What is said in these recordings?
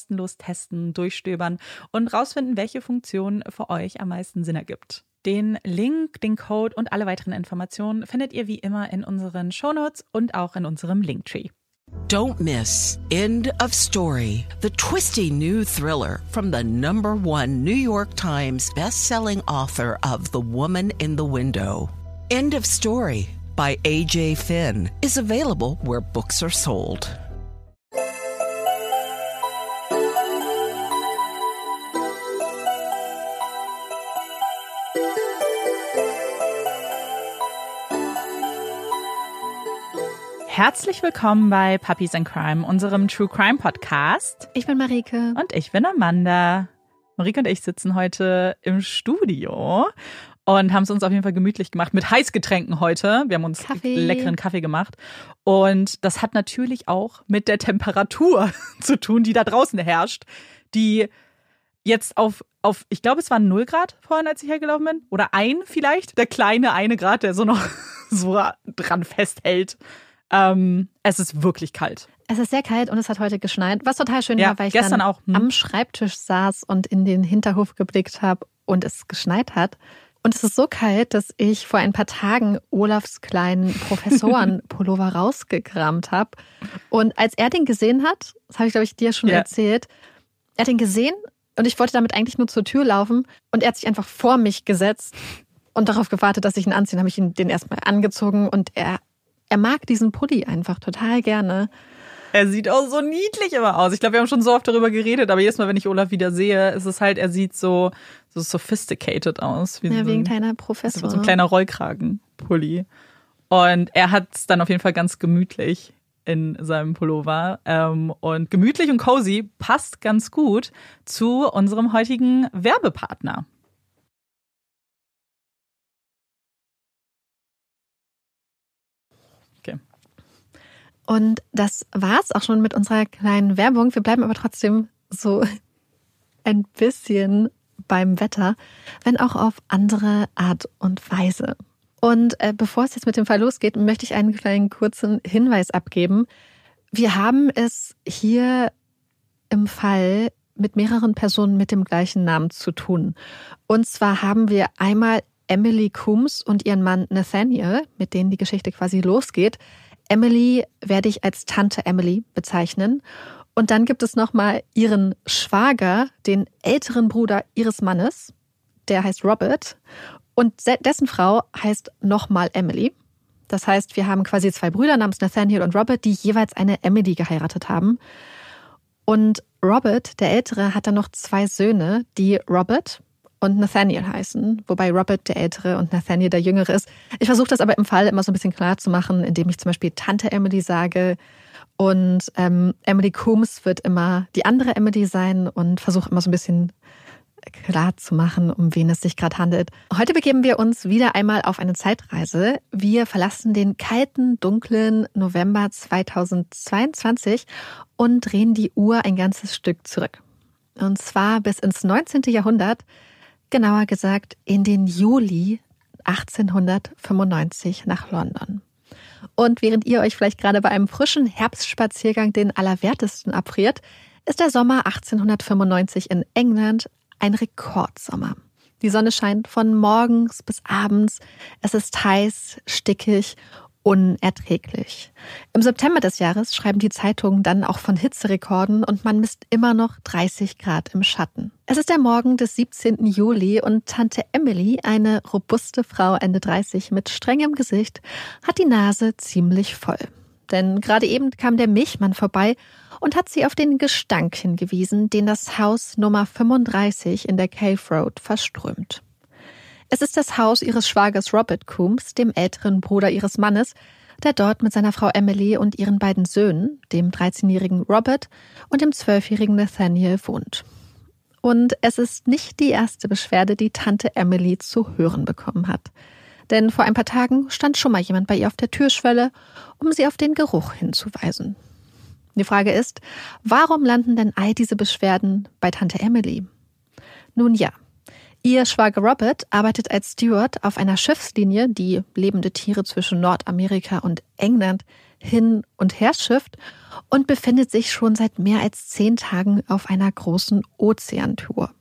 kostenlos testen, durchstöbern und rausfinden, welche Funktion für euch am meisten Sinn ergibt. Den Link, den Code und alle weiteren Informationen findet ihr wie immer in unseren Shownotes und auch in unserem Linktree. Don't miss End of Story, the twisty new thriller from the number one New York Times bestselling author of The Woman in the Window. End of Story by AJ Finn is available where books are sold. Herzlich willkommen bei Puppies and Crime, unserem True Crime Podcast. Ich bin Marike. Und ich bin Amanda. Marike und ich sitzen heute im Studio und haben es uns auf jeden Fall gemütlich gemacht mit Heißgetränken heute. Wir haben uns Kaffee. leckeren Kaffee gemacht. Und das hat natürlich auch mit der Temperatur zu tun, die da draußen herrscht, die jetzt auf, auf ich glaube, es waren 0 Grad vorhin, als ich hergelaufen bin. Oder ein vielleicht. Der kleine eine Grad, der so noch so dran festhält. Ähm, es ist wirklich kalt. Es ist sehr kalt und es hat heute geschneit, was total schön Ja, war, weil ich gestern dann auch, hm. am Schreibtisch saß und in den Hinterhof geblickt habe und es geschneit hat. Und es ist so kalt, dass ich vor ein paar Tagen Olafs kleinen Professorenpullover rausgekramt habe. Und als er den gesehen hat, das habe ich, glaube ich, dir schon Ja. erzählt, er hat den gesehen und ich wollte damit eigentlich nur zur Tür laufen und er hat sich einfach vor mich gesetzt und darauf gewartet, dass ich ihn anziehe. Dann habe ich ihn den erstmal angezogen und er, er mag diesen Pulli einfach total gerne. Er sieht auch so niedlich immer aus. Ich glaube, wir haben schon so oft darüber geredet, aber jedes Mal, wenn ich Olaf wieder sehe, ist es halt, er sieht so, so sophisticated aus. Wie ja, so wie ein kleiner Professor. So ein kleiner Rollkragenpulli. Und er hat es dann auf jeden Fall ganz gemütlich in seinem Pullover. Ähm, und gemütlich und cozy passt ganz gut zu unserem heutigen Werbepartner. Und das war's auch schon mit unserer kleinen Werbung. Wir bleiben aber trotzdem so ein bisschen beim Wetter, wenn auch auf andere Art und Weise. Und äh, bevor es jetzt mit dem Fall losgeht, möchte ich einen kleinen kurzen Hinweis abgeben. Wir haben es hier im Fall mit mehreren Personen mit dem gleichen Namen zu tun. Und zwar haben wir einmal Emily Coombs und ihren Mann Nathaniel, mit denen die Geschichte quasi losgeht. Emily werde ich als Tante Emily bezeichnen. Und dann gibt es nochmal ihren Schwager, den älteren Bruder ihres Mannes. Der heißt Robert. Und dessen Frau heißt nochmal Emily. Das heißt, wir haben quasi zwei Brüder namens Nathaniel und Robert, die jeweils eine Emily geheiratet haben. Und Robert, der Ältere, hat dann noch zwei Söhne, die Robert und Nathaniel heißen, wobei Robert der Ältere und Nathaniel der Jüngere ist. Ich versuche das aber im Fall immer so ein bisschen klar zu machen, indem ich zum Beispiel Tante Emily sage und ähm, Emily Coombs wird immer die andere Emily sein und versuche immer so ein bisschen klar zu machen, um wen es sich gerade handelt. Heute begeben wir uns wieder einmal auf eine Zeitreise. Wir verlassen den kalten, dunklen November 2022 und drehen die Uhr ein ganzes Stück zurück. Und zwar bis ins 19. Jahrhundert, genauer gesagt in den Juli 1895 nach London. Und während ihr euch vielleicht gerade bei einem frischen Herbstspaziergang den Allerwertesten abfriert, ist der Sommer 1895 in England ein Rekordsommer. Die Sonne scheint von morgens bis abends. Es ist heiß, stickig unerträglich. Im September des Jahres schreiben die Zeitungen dann auch von Hitzerekorden und man misst immer noch 30 Grad im Schatten. Es ist der Morgen des 17. Juli und Tante Emily, eine robuste Frau Ende 30 mit strengem Gesicht, hat die Nase ziemlich voll. Denn gerade eben kam der Milchmann vorbei und hat sie auf den Gestank hingewiesen, den das Haus Nummer 35 in der Cave Road verströmt. Es ist das Haus ihres Schwagers Robert Coombs, dem älteren Bruder ihres Mannes, der dort mit seiner Frau Emily und ihren beiden Söhnen, dem 13-jährigen Robert und dem 12-jährigen Nathaniel, wohnt. Und es ist nicht die erste Beschwerde, die Tante Emily zu hören bekommen hat. Denn vor ein paar Tagen stand schon mal jemand bei ihr auf der Türschwelle, um sie auf den Geruch hinzuweisen. Die Frage ist, warum landen denn all diese Beschwerden bei Tante Emily? Nun ja, Ihr Schwager Robert arbeitet als Steward auf einer Schiffslinie, die lebende Tiere zwischen Nordamerika und England hin und her schifft und befindet sich schon seit mehr als zehn Tagen auf einer großen Ozeantour.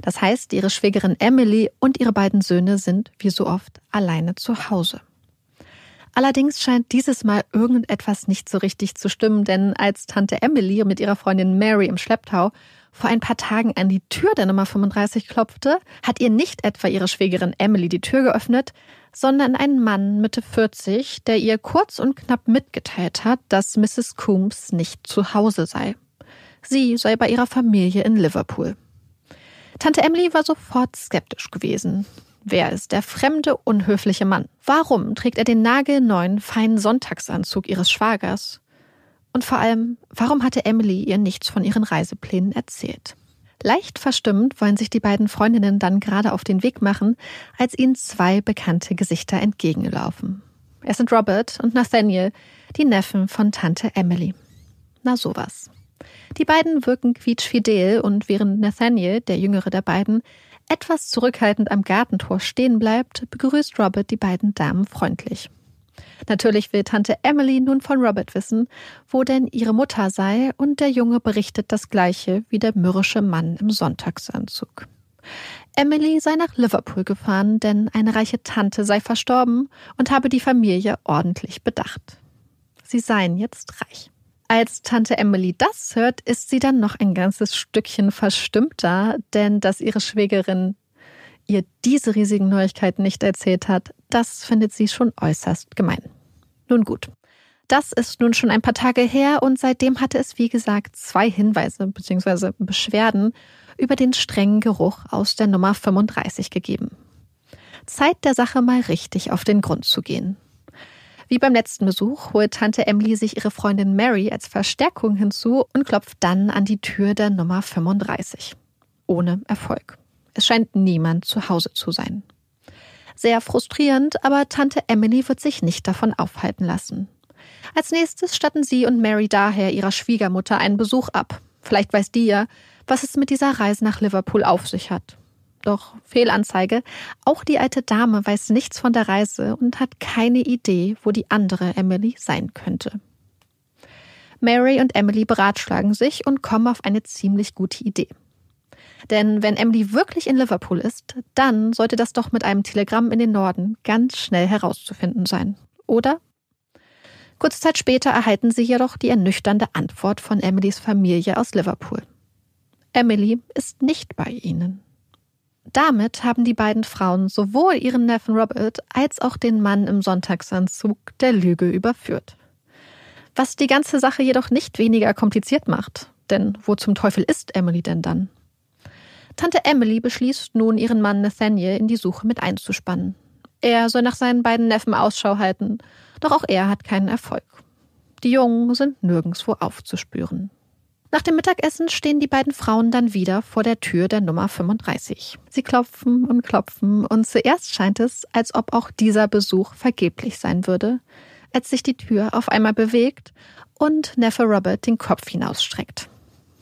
Das heißt, ihre Schwägerin Emily und ihre beiden Söhne sind wie so oft alleine zu Hause. Allerdings scheint dieses Mal irgendetwas nicht so richtig zu stimmen, denn als Tante Emily mit ihrer Freundin Mary im Schlepptau vor ein paar Tagen an die Tür der Nummer 35 klopfte, hat ihr nicht etwa ihre Schwägerin Emily die Tür geöffnet, sondern ein Mann Mitte 40, der ihr kurz und knapp mitgeteilt hat, dass Mrs. Coombs nicht zu Hause sei. Sie sei bei ihrer Familie in Liverpool. Tante Emily war sofort skeptisch gewesen. Wer ist der fremde, unhöfliche Mann? Warum trägt er den nagelneuen, feinen Sonntagsanzug ihres Schwagers? Und vor allem, warum hatte Emily ihr nichts von ihren Reiseplänen erzählt? Leicht verstimmt wollen sich die beiden Freundinnen dann gerade auf den Weg machen, als ihnen zwei bekannte Gesichter entgegenlaufen. Es sind Robert und Nathaniel, die Neffen von Tante Emily. Na sowas. Die beiden wirken quietschfidel und während Nathaniel, der jüngere der beiden, etwas zurückhaltend am Gartentor stehen bleibt, begrüßt Robert die beiden Damen freundlich. Natürlich will Tante Emily nun von Robert wissen, wo denn ihre Mutter sei, und der Junge berichtet das gleiche wie der mürrische Mann im Sonntagsanzug. Emily sei nach Liverpool gefahren, denn eine reiche Tante sei verstorben und habe die Familie ordentlich bedacht. Sie seien jetzt reich. Als Tante Emily das hört, ist sie dann noch ein ganzes Stückchen verstimmter, denn dass ihre Schwägerin ihr diese riesigen Neuigkeiten nicht erzählt hat, das findet sie schon äußerst gemein. Nun gut. Das ist nun schon ein paar Tage her und seitdem hatte es, wie gesagt, zwei Hinweise bzw. Beschwerden über den strengen Geruch aus der Nummer 35 gegeben. Zeit der Sache mal richtig auf den Grund zu gehen. Wie beim letzten Besuch holt Tante Emily sich ihre Freundin Mary als Verstärkung hinzu und klopft dann an die Tür der Nummer 35. Ohne Erfolg. Es scheint niemand zu Hause zu sein. Sehr frustrierend, aber Tante Emily wird sich nicht davon aufhalten lassen. Als nächstes statten sie und Mary daher ihrer Schwiegermutter einen Besuch ab. Vielleicht weiß die ja, was es mit dieser Reise nach Liverpool auf sich hat. Doch Fehlanzeige, auch die alte Dame weiß nichts von der Reise und hat keine Idee, wo die andere Emily sein könnte. Mary und Emily beratschlagen sich und kommen auf eine ziemlich gute Idee. Denn wenn Emily wirklich in Liverpool ist, dann sollte das doch mit einem Telegramm in den Norden ganz schnell herauszufinden sein. Oder? Kurze Zeit später erhalten sie jedoch die ernüchternde Antwort von Emilys Familie aus Liverpool. Emily ist nicht bei ihnen. Damit haben die beiden Frauen sowohl ihren Neffen Robert als auch den Mann im Sonntagsanzug der Lüge überführt. Was die ganze Sache jedoch nicht weniger kompliziert macht. Denn wo zum Teufel ist Emily denn dann? Tante Emily beschließt nun, ihren Mann Nathaniel in die Suche mit einzuspannen. Er soll nach seinen beiden Neffen Ausschau halten, doch auch er hat keinen Erfolg. Die Jungen sind nirgendswo aufzuspüren. Nach dem Mittagessen stehen die beiden Frauen dann wieder vor der Tür der Nummer 35. Sie klopfen und klopfen und zuerst scheint es, als ob auch dieser Besuch vergeblich sein würde, als sich die Tür auf einmal bewegt und Neffe Robert den Kopf hinausstreckt.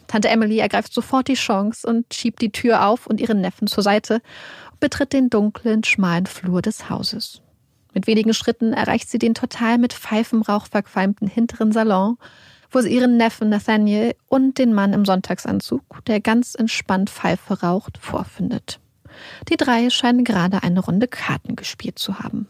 Tante Emily ergreift sofort die Chance und schiebt die Tür auf und ihren Neffen zur Seite und betritt den dunklen, schmalen Flur des Hauses. Mit wenigen Schritten erreicht sie den total mit Pfeifenrauch verqualmten hinteren Salon wo sie ihren Neffen Nathaniel und den Mann im Sonntagsanzug, der ganz entspannt Pfeife raucht, vorfindet. Die drei scheinen gerade eine Runde Karten gespielt zu haben.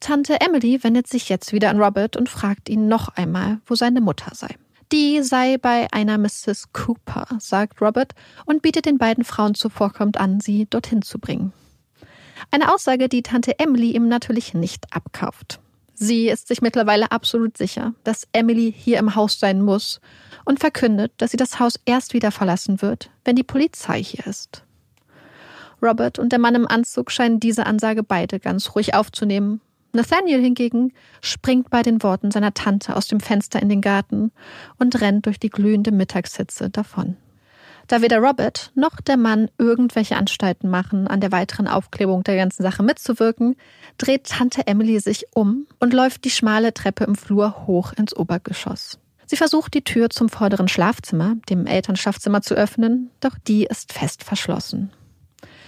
Tante Emily wendet sich jetzt wieder an Robert und fragt ihn noch einmal, wo seine Mutter sei. Die sei bei einer Mrs. Cooper, sagt Robert und bietet den beiden Frauen zuvorkommt an, sie dorthin zu bringen. Eine Aussage, die Tante Emily ihm natürlich nicht abkauft. Sie ist sich mittlerweile absolut sicher, dass Emily hier im Haus sein muss und verkündet, dass sie das Haus erst wieder verlassen wird, wenn die Polizei hier ist. Robert und der Mann im Anzug scheinen diese Ansage beide ganz ruhig aufzunehmen. Nathaniel hingegen springt bei den Worten seiner Tante aus dem Fenster in den Garten und rennt durch die glühende Mittagshitze davon. Da weder Robert noch der Mann irgendwelche Anstalten machen, an der weiteren Aufklärung der ganzen Sache mitzuwirken, dreht Tante Emily sich um und läuft die schmale Treppe im Flur hoch ins Obergeschoss. Sie versucht, die Tür zum vorderen Schlafzimmer, dem Elternschlafzimmer, zu öffnen, doch die ist fest verschlossen.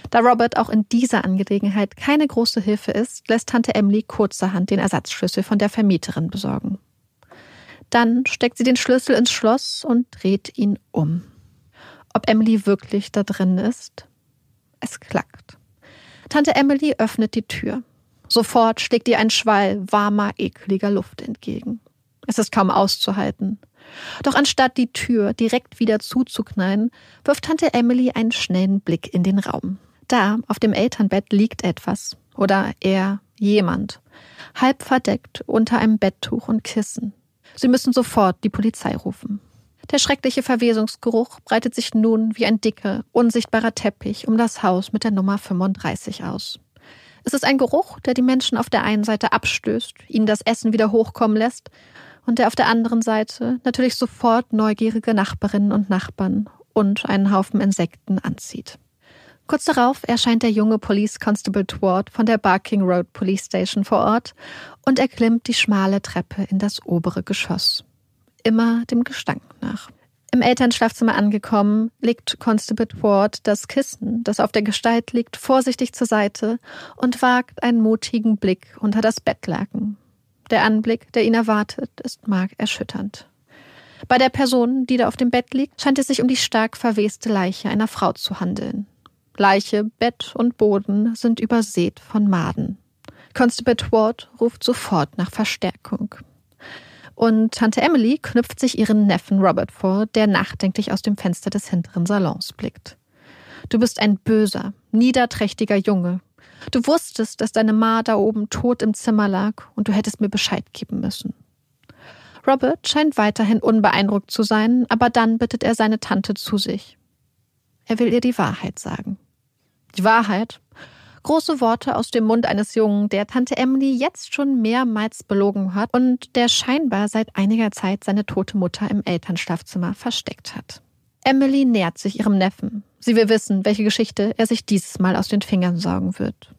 Da Robert auch in dieser Angelegenheit keine große Hilfe ist, lässt Tante Emily kurzerhand den Ersatzschlüssel von der Vermieterin besorgen. Dann steckt sie den Schlüssel ins Schloss und dreht ihn um ob Emily wirklich da drin ist. Es klackt. Tante Emily öffnet die Tür. Sofort schlägt ihr ein Schwall warmer, ekliger Luft entgegen. Es ist kaum auszuhalten. Doch anstatt die Tür direkt wieder zuzuknallen, wirft Tante Emily einen schnellen Blick in den Raum. Da, auf dem Elternbett, liegt etwas. Oder eher jemand. Halb verdeckt unter einem Betttuch und Kissen. Sie müssen sofort die Polizei rufen. Der schreckliche Verwesungsgeruch breitet sich nun wie ein dicker, unsichtbarer Teppich um das Haus mit der Nummer 35 aus. Es ist ein Geruch, der die Menschen auf der einen Seite abstößt, ihnen das Essen wieder hochkommen lässt und der auf der anderen Seite natürlich sofort neugierige Nachbarinnen und Nachbarn und einen Haufen Insekten anzieht. Kurz darauf erscheint der junge Police Constable Tward von der Barking Road Police Station vor Ort und erklimmt die schmale Treppe in das obere Geschoss immer dem Gestank nach. Im Elternschlafzimmer angekommen, legt Constable Ward das Kissen, das auf der Gestalt liegt, vorsichtig zur Seite und wagt einen mutigen Blick unter das Bettlaken. Der Anblick, der ihn erwartet, ist markerschütternd. Bei der Person, die da auf dem Bett liegt, scheint es sich um die stark verweste Leiche einer Frau zu handeln. Leiche, Bett und Boden sind übersät von Maden. Constable Ward ruft sofort nach Verstärkung. Und Tante Emily knüpft sich ihren Neffen Robert vor, der nachdenklich aus dem Fenster des hinteren Salons blickt. Du bist ein böser, niederträchtiger Junge. Du wusstest, dass deine Ma da oben tot im Zimmer lag und du hättest mir Bescheid geben müssen. Robert scheint weiterhin unbeeindruckt zu sein, aber dann bittet er seine Tante zu sich. Er will ihr die Wahrheit sagen. Die Wahrheit? Große Worte aus dem Mund eines Jungen, der Tante Emily jetzt schon mehrmals belogen hat und der scheinbar seit einiger Zeit seine tote Mutter im Elternschlafzimmer versteckt hat. Emily nähert sich ihrem Neffen. Sie will wissen, welche Geschichte er sich dieses Mal aus den Fingern saugen wird.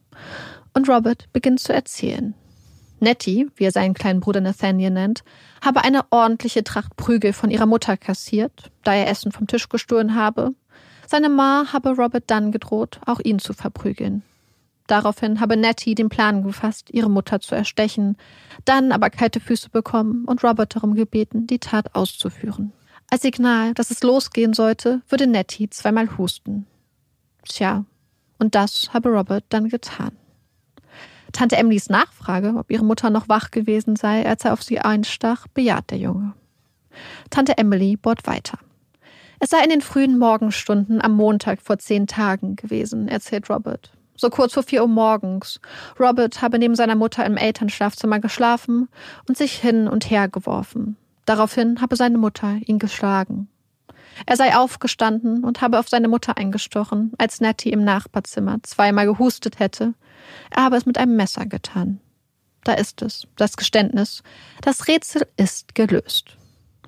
Und Robert beginnt zu erzählen. Nettie, wie er seinen kleinen Bruder Nathaniel nennt, habe eine ordentliche Tracht Prügel von ihrer Mutter kassiert, da er Essen vom Tisch gestohlen habe. Seine Ma habe Robert dann gedroht, auch ihn zu verprügeln. Daraufhin habe Nettie den Plan gefasst, ihre Mutter zu erstechen, dann aber kalte Füße bekommen und Robert darum gebeten, die Tat auszuführen. Als Signal, dass es losgehen sollte, würde Nettie zweimal husten. Tja, und das habe Robert dann getan. Tante Emilys Nachfrage, ob ihre Mutter noch wach gewesen sei, als er auf sie einstach, bejaht der Junge. Tante Emily bohrt weiter. Es sei in den frühen Morgenstunden am Montag vor zehn Tagen gewesen, erzählt Robert. So kurz vor vier Uhr morgens. Robert habe neben seiner Mutter im Elternschlafzimmer geschlafen und sich hin und her geworfen. Daraufhin habe seine Mutter ihn geschlagen. Er sei aufgestanden und habe auf seine Mutter eingestochen, als Nettie im Nachbarzimmer zweimal gehustet hätte. Er habe es mit einem Messer getan. Da ist es, das Geständnis. Das Rätsel ist gelöst.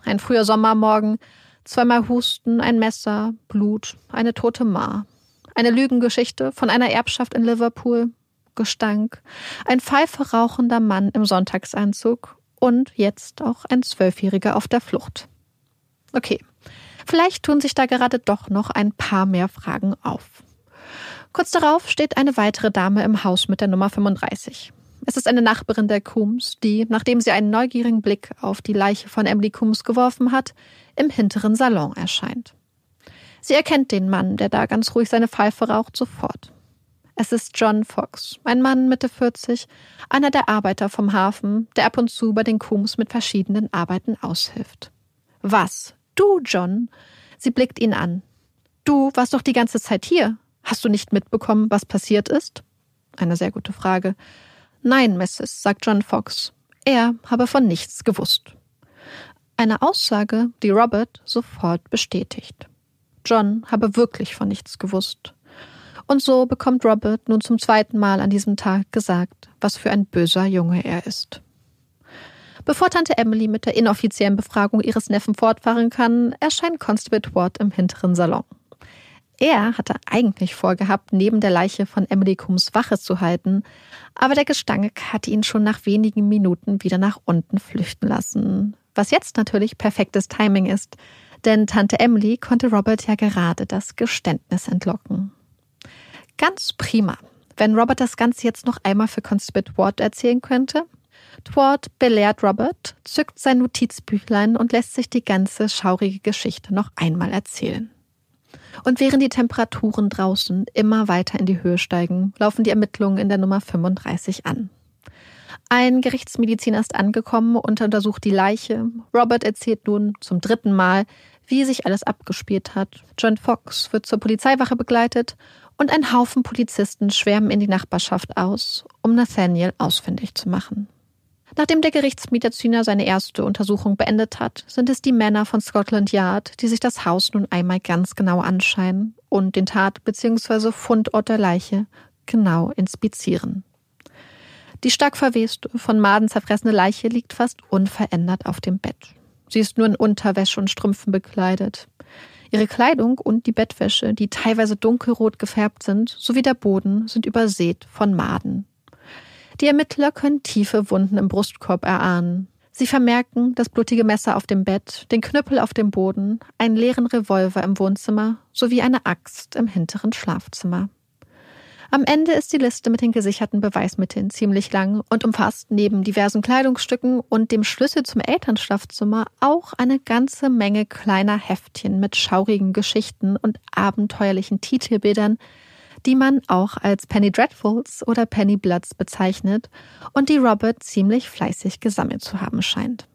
Ein früher Sommermorgen, zweimal Husten, ein Messer, Blut, eine tote Ma. Eine Lügengeschichte von einer Erbschaft in Liverpool, Gestank, ein Pfeife rauchender Mann im Sonntagsanzug und jetzt auch ein Zwölfjähriger auf der Flucht. Okay, Vielleicht tun sich da gerade doch noch ein paar mehr Fragen auf. Kurz darauf steht eine weitere Dame im Haus mit der Nummer 35. Es ist eine Nachbarin der Coombs, die, nachdem sie einen neugierigen Blick auf die Leiche von Emily Coombs geworfen hat, im hinteren Salon erscheint. Sie erkennt den Mann, der da ganz ruhig seine Pfeife raucht, sofort. Es ist John Fox, ein Mann Mitte 40, einer der Arbeiter vom Hafen, der ab und zu bei den Coombs mit verschiedenen Arbeiten aushilft. Was Du, John. Sie blickt ihn an. Du warst doch die ganze Zeit hier. Hast du nicht mitbekommen, was passiert ist? Eine sehr gute Frage. Nein, Mrs., sagt John Fox. Er habe von nichts gewusst. Eine Aussage, die Robert sofort bestätigt. John habe wirklich von nichts gewusst. Und so bekommt Robert nun zum zweiten Mal an diesem Tag gesagt, was für ein böser Junge er ist. Bevor Tante Emily mit der inoffiziellen Befragung ihres Neffen fortfahren kann, erscheint Constable Ward im hinteren Salon. Er hatte eigentlich vorgehabt, neben der Leiche von Emily Coombs Wache zu halten, aber der Gestank hatte ihn schon nach wenigen Minuten wieder nach unten flüchten lassen. Was jetzt natürlich perfektes Timing ist, denn Tante Emily konnte Robert ja gerade das Geständnis entlocken. Ganz prima. Wenn Robert das Ganze jetzt noch einmal für Constable Ward erzählen könnte, Tward belehrt Robert, zückt sein Notizbüchlein und lässt sich die ganze schaurige Geschichte noch einmal erzählen. Und während die Temperaturen draußen immer weiter in die Höhe steigen, laufen die Ermittlungen in der Nummer 35 an. Ein Gerichtsmediziner ist angekommen und untersucht die Leiche. Robert erzählt nun zum dritten Mal, wie sich alles abgespielt hat. John Fox wird zur Polizeiwache begleitet und ein Haufen Polizisten schwärmen in die Nachbarschaft aus, um Nathaniel ausfindig zu machen. Nachdem der Gerichtsmediziner seine erste Untersuchung beendet hat, sind es die Männer von Scotland Yard, die sich das Haus nun einmal ganz genau anschauen und den Tat- bzw. Fundort der Leiche genau inspizieren. Die stark verweste, von Maden zerfressene Leiche liegt fast unverändert auf dem Bett. Sie ist nur in Unterwäsche und Strümpfen bekleidet. Ihre Kleidung und die Bettwäsche, die teilweise dunkelrot gefärbt sind, sowie der Boden sind übersät von Maden. Die Ermittler können tiefe Wunden im Brustkorb erahnen. Sie vermerken das blutige Messer auf dem Bett, den Knüppel auf dem Boden, einen leeren Revolver im Wohnzimmer sowie eine Axt im hinteren Schlafzimmer. Am Ende ist die Liste mit den gesicherten Beweismitteln ziemlich lang und umfasst neben diversen Kleidungsstücken und dem Schlüssel zum Elternschlafzimmer auch eine ganze Menge kleiner Heftchen mit schaurigen Geschichten und abenteuerlichen Titelbildern, die man auch als Penny Dreadfuls oder Penny Bloods bezeichnet und die Robert ziemlich fleißig gesammelt zu haben scheint.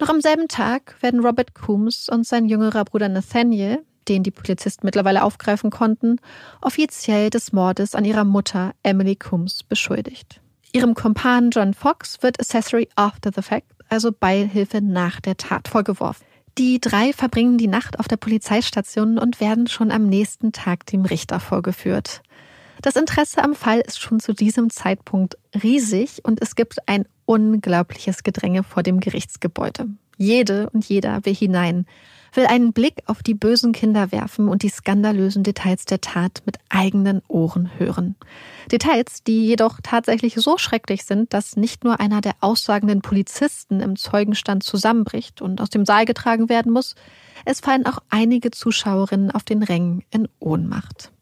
Noch am selben Tag werden Robert Coombs und sein jüngerer Bruder Nathaniel, den die Polizisten mittlerweile aufgreifen konnten, offiziell des Mordes an ihrer Mutter Emily Coombs beschuldigt. Ihrem Kumpan John Fox wird Accessory After the Fact, also Beihilfe nach der Tat, vorgeworfen. Die drei verbringen die Nacht auf der Polizeistation und werden schon am nächsten Tag dem Richter vorgeführt. Das Interesse am Fall ist schon zu diesem Zeitpunkt riesig und es gibt ein unglaubliches Gedränge vor dem Gerichtsgebäude. Jede und jeder will hinein, will einen Blick auf die bösen Kinder werfen und die skandalösen Details der Tat mit eigenen Ohren hören. Details, die jedoch tatsächlich so schrecklich sind, dass nicht nur einer der aussagenden Polizisten im Zeugenstand zusammenbricht und aus dem Saal getragen werden muss, es fallen auch einige Zuschauerinnen auf den Rängen in Ohnmacht.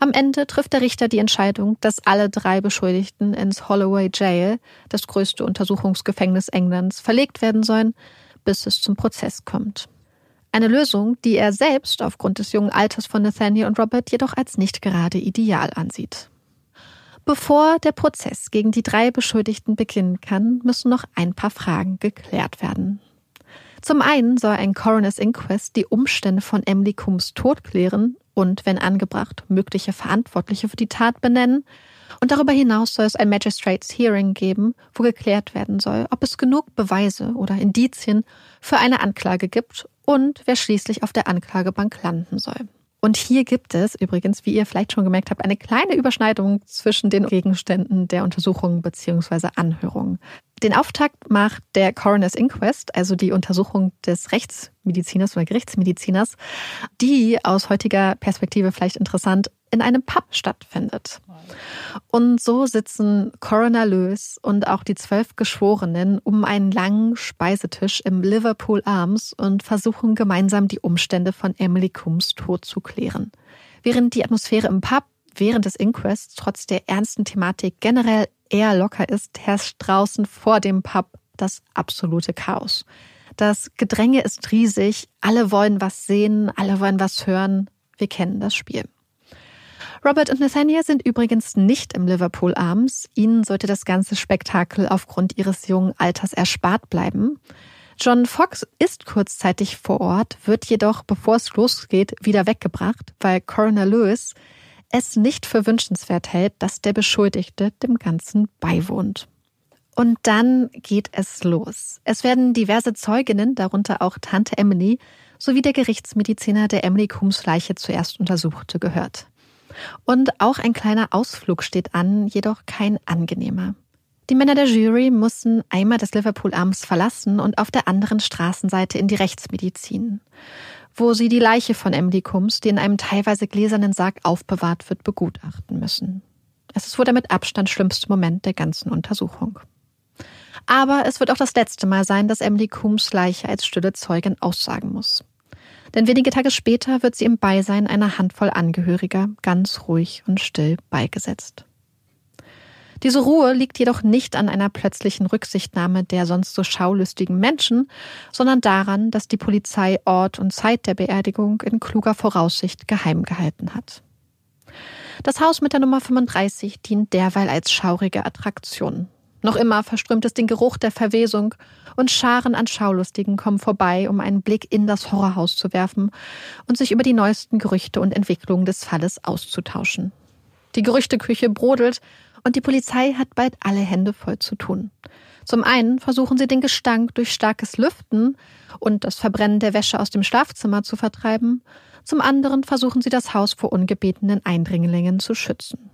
Am Ende trifft der Richter die Entscheidung, dass alle drei Beschuldigten ins Holloway Jail, das größte Untersuchungsgefängnis Englands, verlegt werden sollen, bis es zum Prozess kommt. Eine Lösung, die er selbst aufgrund des jungen Alters von Nathaniel und Robert jedoch als nicht gerade ideal ansieht. Bevor der Prozess gegen die drei Beschuldigten beginnen kann, müssen noch ein paar Fragen geklärt werden. Zum einen soll ein Coroner's Inquest die Umstände von Emily Coombs Tod klären und, wenn angebracht, mögliche Verantwortliche für die Tat benennen. Und darüber hinaus soll es ein Magistrates Hearing geben, wo geklärt werden soll, ob es genug Beweise oder Indizien für eine Anklage gibt und wer schließlich auf der Anklagebank landen soll. Und hier gibt es übrigens, wie ihr vielleicht schon gemerkt habt, eine kleine Überschneidung zwischen den Gegenständen der Untersuchung bzw. Anhörung. Den Auftakt macht der Coroner's Inquest, also die Untersuchung des Rechtsmediziners oder Gerichtsmediziners, die aus heutiger Perspektive vielleicht interessant in einem Pub stattfindet. Und so sitzen Coroner Lewis und auch die zwölf Geschworenen um einen langen Speisetisch im Liverpool Arms und versuchen gemeinsam die Umstände von Emily Coombs Tod zu klären. Während die Atmosphäre im Pub während des Inquests trotz der ernsten Thematik generell eher locker ist, herrscht draußen vor dem Pub das absolute Chaos. Das Gedränge ist riesig, alle wollen was sehen, alle wollen was hören. Wir kennen das Spiel. Robert und Nathaniel sind übrigens nicht im Liverpool Arms. Ihnen sollte das ganze Spektakel aufgrund ihres jungen Alters erspart bleiben. John Fox ist kurzzeitig vor Ort, wird jedoch, bevor es losgeht, wieder weggebracht, weil Coroner Lewis es nicht für wünschenswert hält, dass der Beschuldigte dem Ganzen beiwohnt. Und dann geht es los. Es werden diverse Zeuginnen, darunter auch Tante Emily, sowie der Gerichtsmediziner, der Emily Coombs Leiche zuerst untersuchte, gehört. Und auch ein kleiner Ausflug steht an, jedoch kein angenehmer. Die Männer der Jury mussten einmal das Liverpool Arms verlassen und auf der anderen Straßenseite in die Rechtsmedizin, wo sie die Leiche von Emily Coombs, die in einem teilweise gläsernen Sarg aufbewahrt wird, begutachten müssen. Es ist wohl der mit Abstand schlimmste Moment der ganzen Untersuchung. Aber es wird auch das letzte Mal sein, dass Emily Coombs Leiche als stille Zeugin aussagen muss. Denn wenige Tage später wird sie im Beisein einer Handvoll Angehöriger ganz ruhig und still beigesetzt. Diese Ruhe liegt jedoch nicht an einer plötzlichen Rücksichtnahme der sonst so schaulustigen Menschen, sondern daran, dass die Polizei Ort und Zeit der Beerdigung in kluger Voraussicht geheim gehalten hat. Das Haus mit der Nummer 35 dient derweil als schaurige Attraktion. Noch immer verströmt es den Geruch der Verwesung und Scharen an Schaulustigen kommen vorbei, um einen Blick in das Horrorhaus zu werfen und sich über die neuesten Gerüchte und Entwicklungen des Falles auszutauschen. Die Gerüchteküche brodelt und die Polizei hat bald alle Hände voll zu tun. Zum einen versuchen sie den Gestank durch starkes Lüften und das Verbrennen der Wäsche aus dem Schlafzimmer zu vertreiben, zum anderen versuchen sie das Haus vor ungebetenen Eindringlingen zu schützen.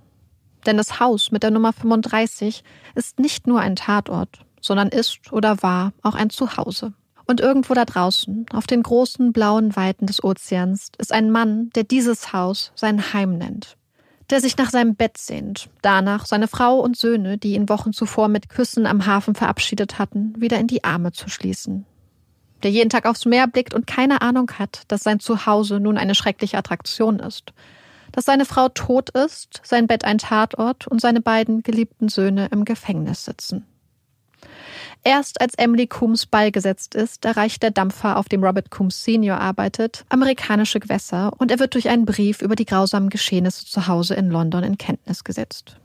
Denn das Haus mit der Nummer 35 ist nicht nur ein Tatort, sondern ist oder war auch ein Zuhause. Und irgendwo da draußen, auf den großen blauen Weiten des Ozeans, ist ein Mann, der dieses Haus sein Heim nennt. Der sich nach seinem Bett sehnt, danach seine Frau und Söhne, die ihn Wochen zuvor mit Küssen am Hafen verabschiedet hatten, wieder in die Arme zu schließen. Der jeden Tag aufs Meer blickt und keine Ahnung hat, dass sein Zuhause nun eine schreckliche Attraktion ist dass seine Frau tot ist, sein Bett ein Tatort und seine beiden geliebten Söhne im Gefängnis sitzen. Erst als Emily Coombs beigesetzt ist, erreicht der Dampfer, auf dem Robert Coombs Senior arbeitet, amerikanische Gewässer und er wird durch einen Brief über die grausamen Geschehnisse zu Hause in London in Kenntnis gesetzt.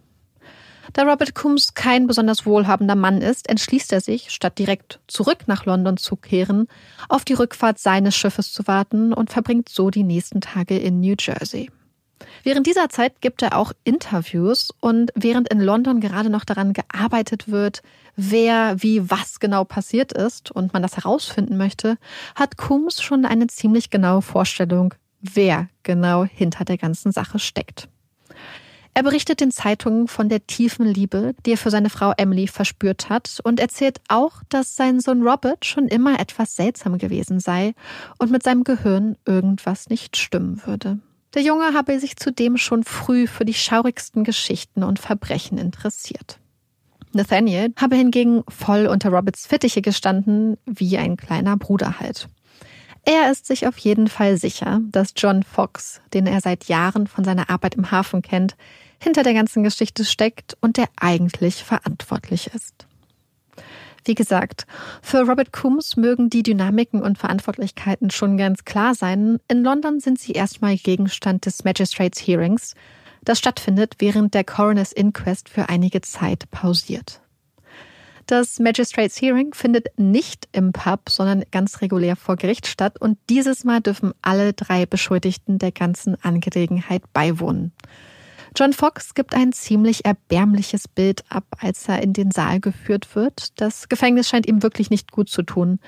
Da Robert Coombs kein besonders wohlhabender Mann ist, entschließt er sich, statt direkt zurück nach London zu kehren, auf die Rückfahrt seines Schiffes zu warten und verbringt so die nächsten Tage in New Jersey. Während dieser Zeit gibt er auch Interviews und während in London gerade noch daran gearbeitet wird, wer, wie, was genau passiert ist und man das herausfinden möchte, hat Coombs schon eine ziemlich genaue Vorstellung, wer genau hinter der ganzen Sache steckt. Er berichtet den Zeitungen von der tiefen Liebe, die er für seine Frau Emily verspürt hat und erzählt auch, dass sein Sohn Robert schon immer etwas seltsam gewesen sei und mit seinem Gehirn irgendwas nicht stimmen würde. Der Junge habe sich zudem schon früh für die schaurigsten Geschichten und Verbrechen interessiert. Nathaniel habe hingegen voll unter Roberts Fittiche gestanden, wie ein kleiner Bruder halt. Er ist sich auf jeden Fall sicher, dass John Fox, den er seit Jahren von seiner Arbeit im Hafen kennt, hinter der ganzen Geschichte steckt und der eigentlich verantwortlich ist. Wie gesagt, für Robert Coombs mögen die Dynamiken und Verantwortlichkeiten schon ganz klar sein. In London sind sie erstmal Gegenstand des Magistrates Hearings, das stattfindet, während der Coroner's Inquest für einige Zeit pausiert. Das Magistrates Hearing findet nicht im Pub, sondern ganz regulär vor Gericht statt und dieses Mal dürfen alle drei Beschuldigten der ganzen Angelegenheit beiwohnen. John Fox gibt ein ziemlich erbärmliches Bild ab, als er in den Saal geführt wird. Das Gefängnis scheint ihm wirklich nicht gut zu tun.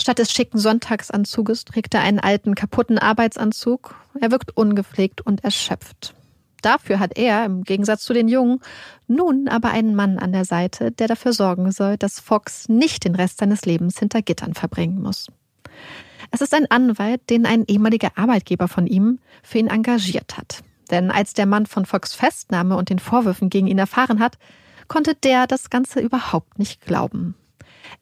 Statt des schicken Sonntagsanzuges trägt er einen alten, kaputten Arbeitsanzug. Er wirkt ungepflegt und erschöpft. Dafür hat er, im Gegensatz zu den Jungen, nun aber einen Mann an der Seite, der dafür sorgen soll, dass Fox nicht den Rest seines Lebens hinter Gittern verbringen muss. Es ist ein Anwalt, den ein ehemaliger Arbeitgeber von ihm für ihn engagiert hat. Denn als der Mann von Fox Festnahme und den Vorwürfen gegen ihn erfahren hat, konnte der das Ganze überhaupt nicht glauben.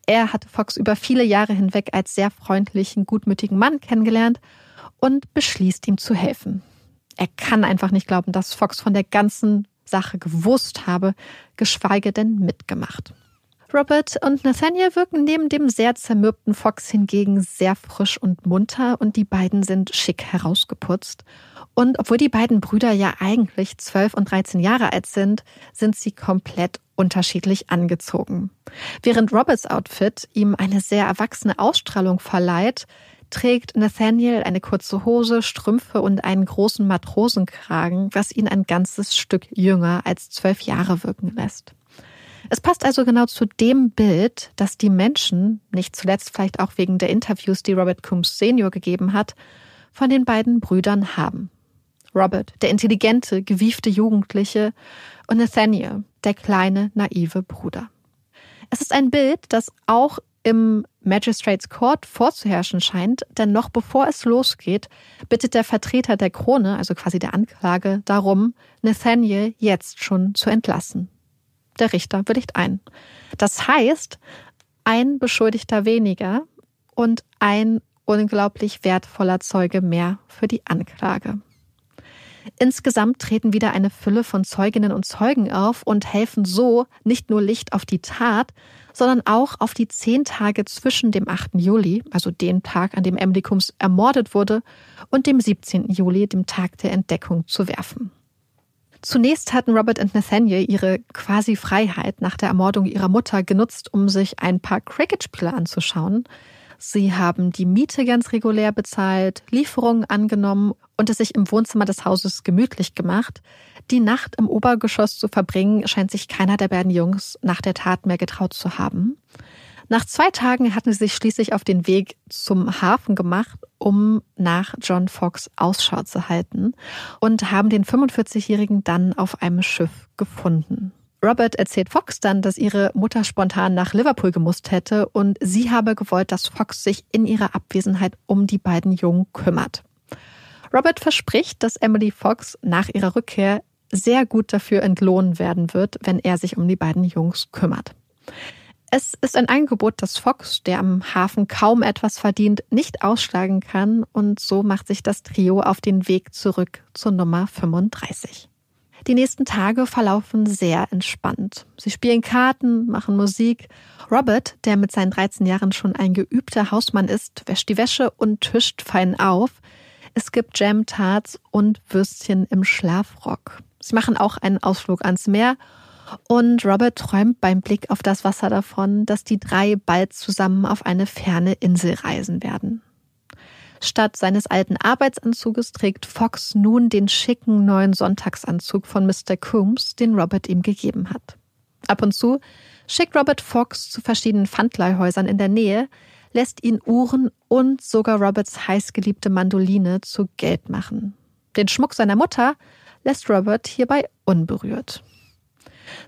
Er hatte Fox über viele Jahre hinweg als sehr freundlichen, gutmütigen Mann kennengelernt und beschließt ihm zu helfen. Er kann einfach nicht glauben, dass Fox von der ganzen Sache gewusst habe, geschweige denn mitgemacht. Robert und Nathaniel wirken neben dem sehr zermürbten Fox hingegen sehr frisch und munter und die beiden sind schick herausgeputzt. Und obwohl die beiden Brüder ja eigentlich 12 und 13 Jahre alt sind, sind sie komplett unterschiedlich angezogen. Während Roberts Outfit ihm eine sehr erwachsene Ausstrahlung verleiht, trägt Nathaniel eine kurze Hose, Strümpfe und einen großen Matrosenkragen, was ihn ein ganzes Stück jünger als zwölf Jahre wirken lässt. Es passt also genau zu dem Bild, das die Menschen, nicht zuletzt vielleicht auch wegen der Interviews, die Robert Coombs Senior gegeben hat, von den beiden Brüdern haben. Robert, der intelligente, gewiefte Jugendliche, und Nathaniel, der kleine, naive Bruder. Es ist ein Bild, das auch im Magistrates Court vorzuherrschen scheint, denn noch bevor es losgeht, bittet der Vertreter der Krone, also quasi der Anklage, darum, Nathaniel jetzt schon zu entlassen. Der Richter willigt ein. Das heißt, ein Beschuldigter weniger und ein unglaublich wertvoller Zeuge mehr für die Anklage. Insgesamt treten wieder eine Fülle von Zeuginnen und Zeugen auf und helfen so nicht nur Licht auf die Tat, sondern auch auf die zehn Tage zwischen dem 8. Juli, also dem Tag, an dem Combs ermordet wurde, und dem 17. Juli, dem Tag der Entdeckung, zu werfen. Zunächst hatten Robert und Nathaniel ihre quasi Freiheit nach der Ermordung ihrer Mutter genutzt, um sich ein paar Cricket-Spiele anzuschauen. Sie haben die Miete ganz regulär bezahlt, Lieferungen angenommen und es sich im Wohnzimmer des Hauses gemütlich gemacht. Die Nacht im Obergeschoss zu verbringen, scheint sich keiner der beiden Jungs nach der Tat mehr getraut zu haben. Nach zwei Tagen hatten sie sich schließlich auf den Weg zum Hafen gemacht, um nach John Fox Ausschau zu halten und haben den 45-Jährigen dann auf einem Schiff gefunden. Robert erzählt Fox dann, dass ihre Mutter spontan nach Liverpool gemusst hätte und sie habe gewollt, dass Fox sich in ihrer Abwesenheit um die beiden Jungen kümmert. Robert verspricht, dass Emily Fox nach ihrer Rückkehr sehr gut dafür entlohnen werden wird, wenn er sich um die beiden Jungs kümmert. Es ist ein Angebot, das Fox, der am Hafen kaum etwas verdient, nicht ausschlagen kann und so macht sich das Trio auf den Weg zurück zur Nummer 35. Die nächsten Tage verlaufen sehr entspannt. Sie spielen Karten, machen Musik. Robert, der mit seinen 13 Jahren schon ein geübter Hausmann ist, wäscht die Wäsche und tischt fein auf. Es gibt Jam-Tarts und Würstchen im Schlafrock. Sie machen auch einen Ausflug ans Meer und Robert träumt beim Blick auf das Wasser davon, dass die drei bald zusammen auf eine ferne Insel reisen werden. Statt seines alten Arbeitsanzuges trägt Fox nun den schicken neuen Sonntagsanzug von Mr. Coombs, den Robert ihm gegeben hat. Ab und zu schickt Robert Fox zu verschiedenen Pfandleihhäusern in der Nähe, lässt ihn Uhren und sogar Roberts heißgeliebte Mandoline zu Geld machen. Den Schmuck seiner Mutter lässt Robert hierbei unberührt.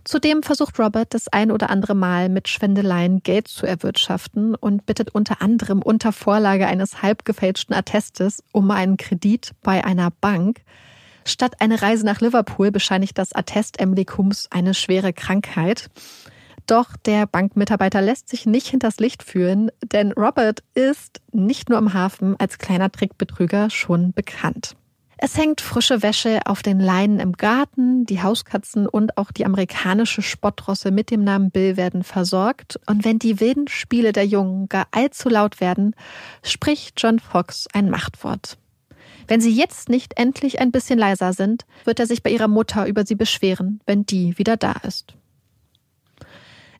Zudem versucht Robert das ein oder andere Mal mit Schwendeleien Geld zu erwirtschaften und bittet unter anderem unter Vorlage eines halbgefälschten Attestes um einen Kredit bei einer Bank. Statt eine Reise nach Liverpool bescheinigt das Attest Emily Coombs eine schwere Krankheit. Doch der Bankmitarbeiter lässt sich nicht hinters Licht führen, denn Robert ist nicht nur im Hafen als kleiner Trickbetrüger schon bekannt. Es hängt frische Wäsche auf den Leinen im Garten, die Hauskatzen und auch die amerikanische Spottrosse mit dem Namen Bill werden versorgt. Und wenn die wilden Spiele der Jungen gar allzu laut werden, spricht John Fox ein Machtwort. Wenn sie jetzt nicht endlich ein bisschen leiser sind, wird er sich bei ihrer Mutter über sie beschweren, wenn die wieder da ist.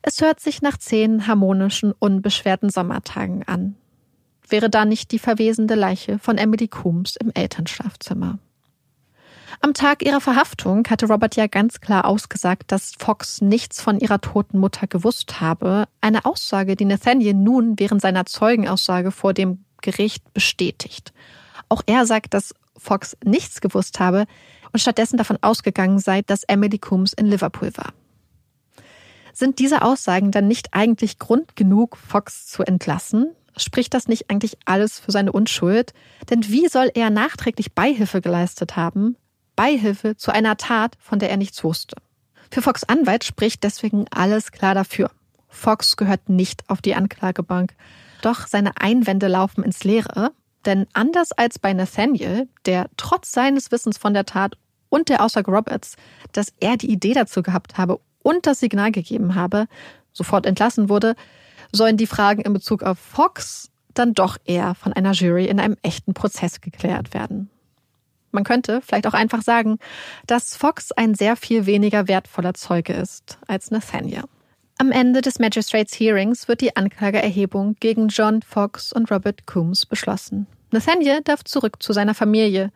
Es hört sich nach zehn harmonischen, unbeschwerten Sommertagen an. Wäre da nicht die verwesende Leiche von Emily Coombs im Elternschlafzimmer? Am Tag ihrer Verhaftung hatte Robert ja ganz klar ausgesagt, dass Fox nichts von ihrer toten Mutter gewusst habe. Eine Aussage, die Nathaniel nun während seiner Zeugenaussage vor dem Gericht bestätigt. Auch er sagt, dass Fox nichts gewusst habe und stattdessen davon ausgegangen sei, dass Emily Coombs in Liverpool war. Sind diese Aussagen dann nicht eigentlich Grund genug, Fox zu entlassen? Spricht das nicht eigentlich alles für seine Unschuld? Denn wie soll er nachträglich Beihilfe geleistet haben? Beihilfe zu einer Tat, von der er nichts wusste. Für Fox Anwalt spricht deswegen alles klar dafür. Fox gehört nicht auf die Anklagebank. Doch seine Einwände laufen ins Leere, denn anders als bei Nathaniel, der trotz seines Wissens von der Tat und der Aussage Roberts, dass er die Idee dazu gehabt habe und das Signal gegeben habe, sofort entlassen wurde, sollen die Fragen in Bezug auf Fox dann doch eher von einer Jury in einem echten Prozess geklärt werden. Man könnte vielleicht auch einfach sagen, dass Fox ein sehr viel weniger wertvoller Zeuge ist als Nathaniel. Am Ende des Magistrates Hearings wird die Anklageerhebung gegen John Fox und Robert Coombs beschlossen. Nathaniel darf zurück zu seiner Familie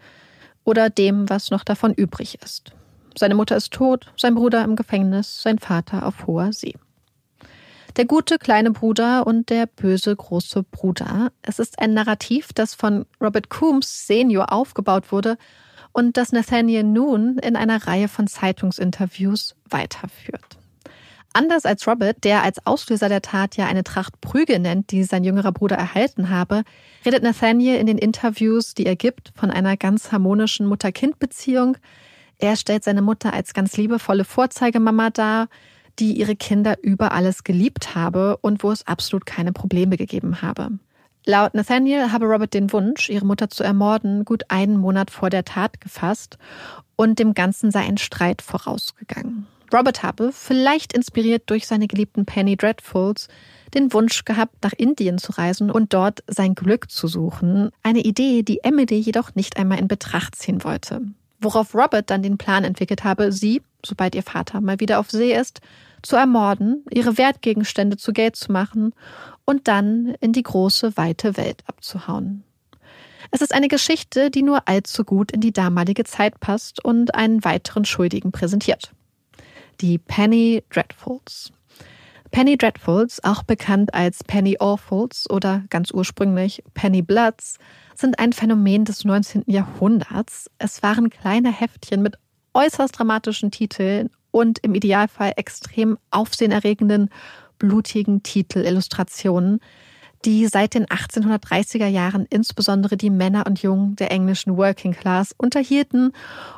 oder dem, was noch davon übrig ist. Seine Mutter ist tot, sein Bruder im Gefängnis, sein Vater auf hoher See. Der gute kleine Bruder und der böse große Bruder. Es ist ein Narrativ, das von Robert Coombs Senior aufgebaut wurde und das Nathaniel nun in einer Reihe von Zeitungsinterviews weiterführt. Anders als Robert, der als Auslöser der Tat ja eine Tracht Prügel nennt, die sein jüngerer Bruder erhalten habe, redet Nathaniel in den Interviews, die er gibt, von einer ganz harmonischen Mutter-Kind-Beziehung, er stellt seine Mutter als ganz liebevolle Vorzeigemama dar, die ihre Kinder über alles geliebt habe und wo es absolut keine Probleme gegeben habe. Laut Nathaniel habe Robert den Wunsch, ihre Mutter zu ermorden, gut einen Monat vor der Tat gefasst und dem Ganzen sei ein Streit vorausgegangen. Robert habe, vielleicht inspiriert durch seine geliebten Penny Dreadfuls, den Wunsch gehabt, nach Indien zu reisen und dort sein Glück zu suchen. Eine Idee, die Emily jedoch nicht einmal in Betracht ziehen wollte worauf Robert dann den Plan entwickelt habe, sie, sobald ihr Vater mal wieder auf See ist, zu ermorden, ihre Wertgegenstände zu Geld zu machen und dann in die große, weite Welt abzuhauen. Es ist eine Geschichte, die nur allzu gut in die damalige Zeit passt und einen weiteren Schuldigen präsentiert. Die Penny Dreadfuls. Penny Dreadfuls, auch bekannt als Penny Awfuls oder ganz ursprünglich Penny Bloods, sind ein Phänomen des 19. Jahrhunderts. Es waren kleine Heftchen mit äußerst dramatischen Titeln und im Idealfall extrem aufsehenerregenden, blutigen Titelillustrationen, die seit den 1830er Jahren insbesondere die Männer und Jungen der englischen Working Class unterhielten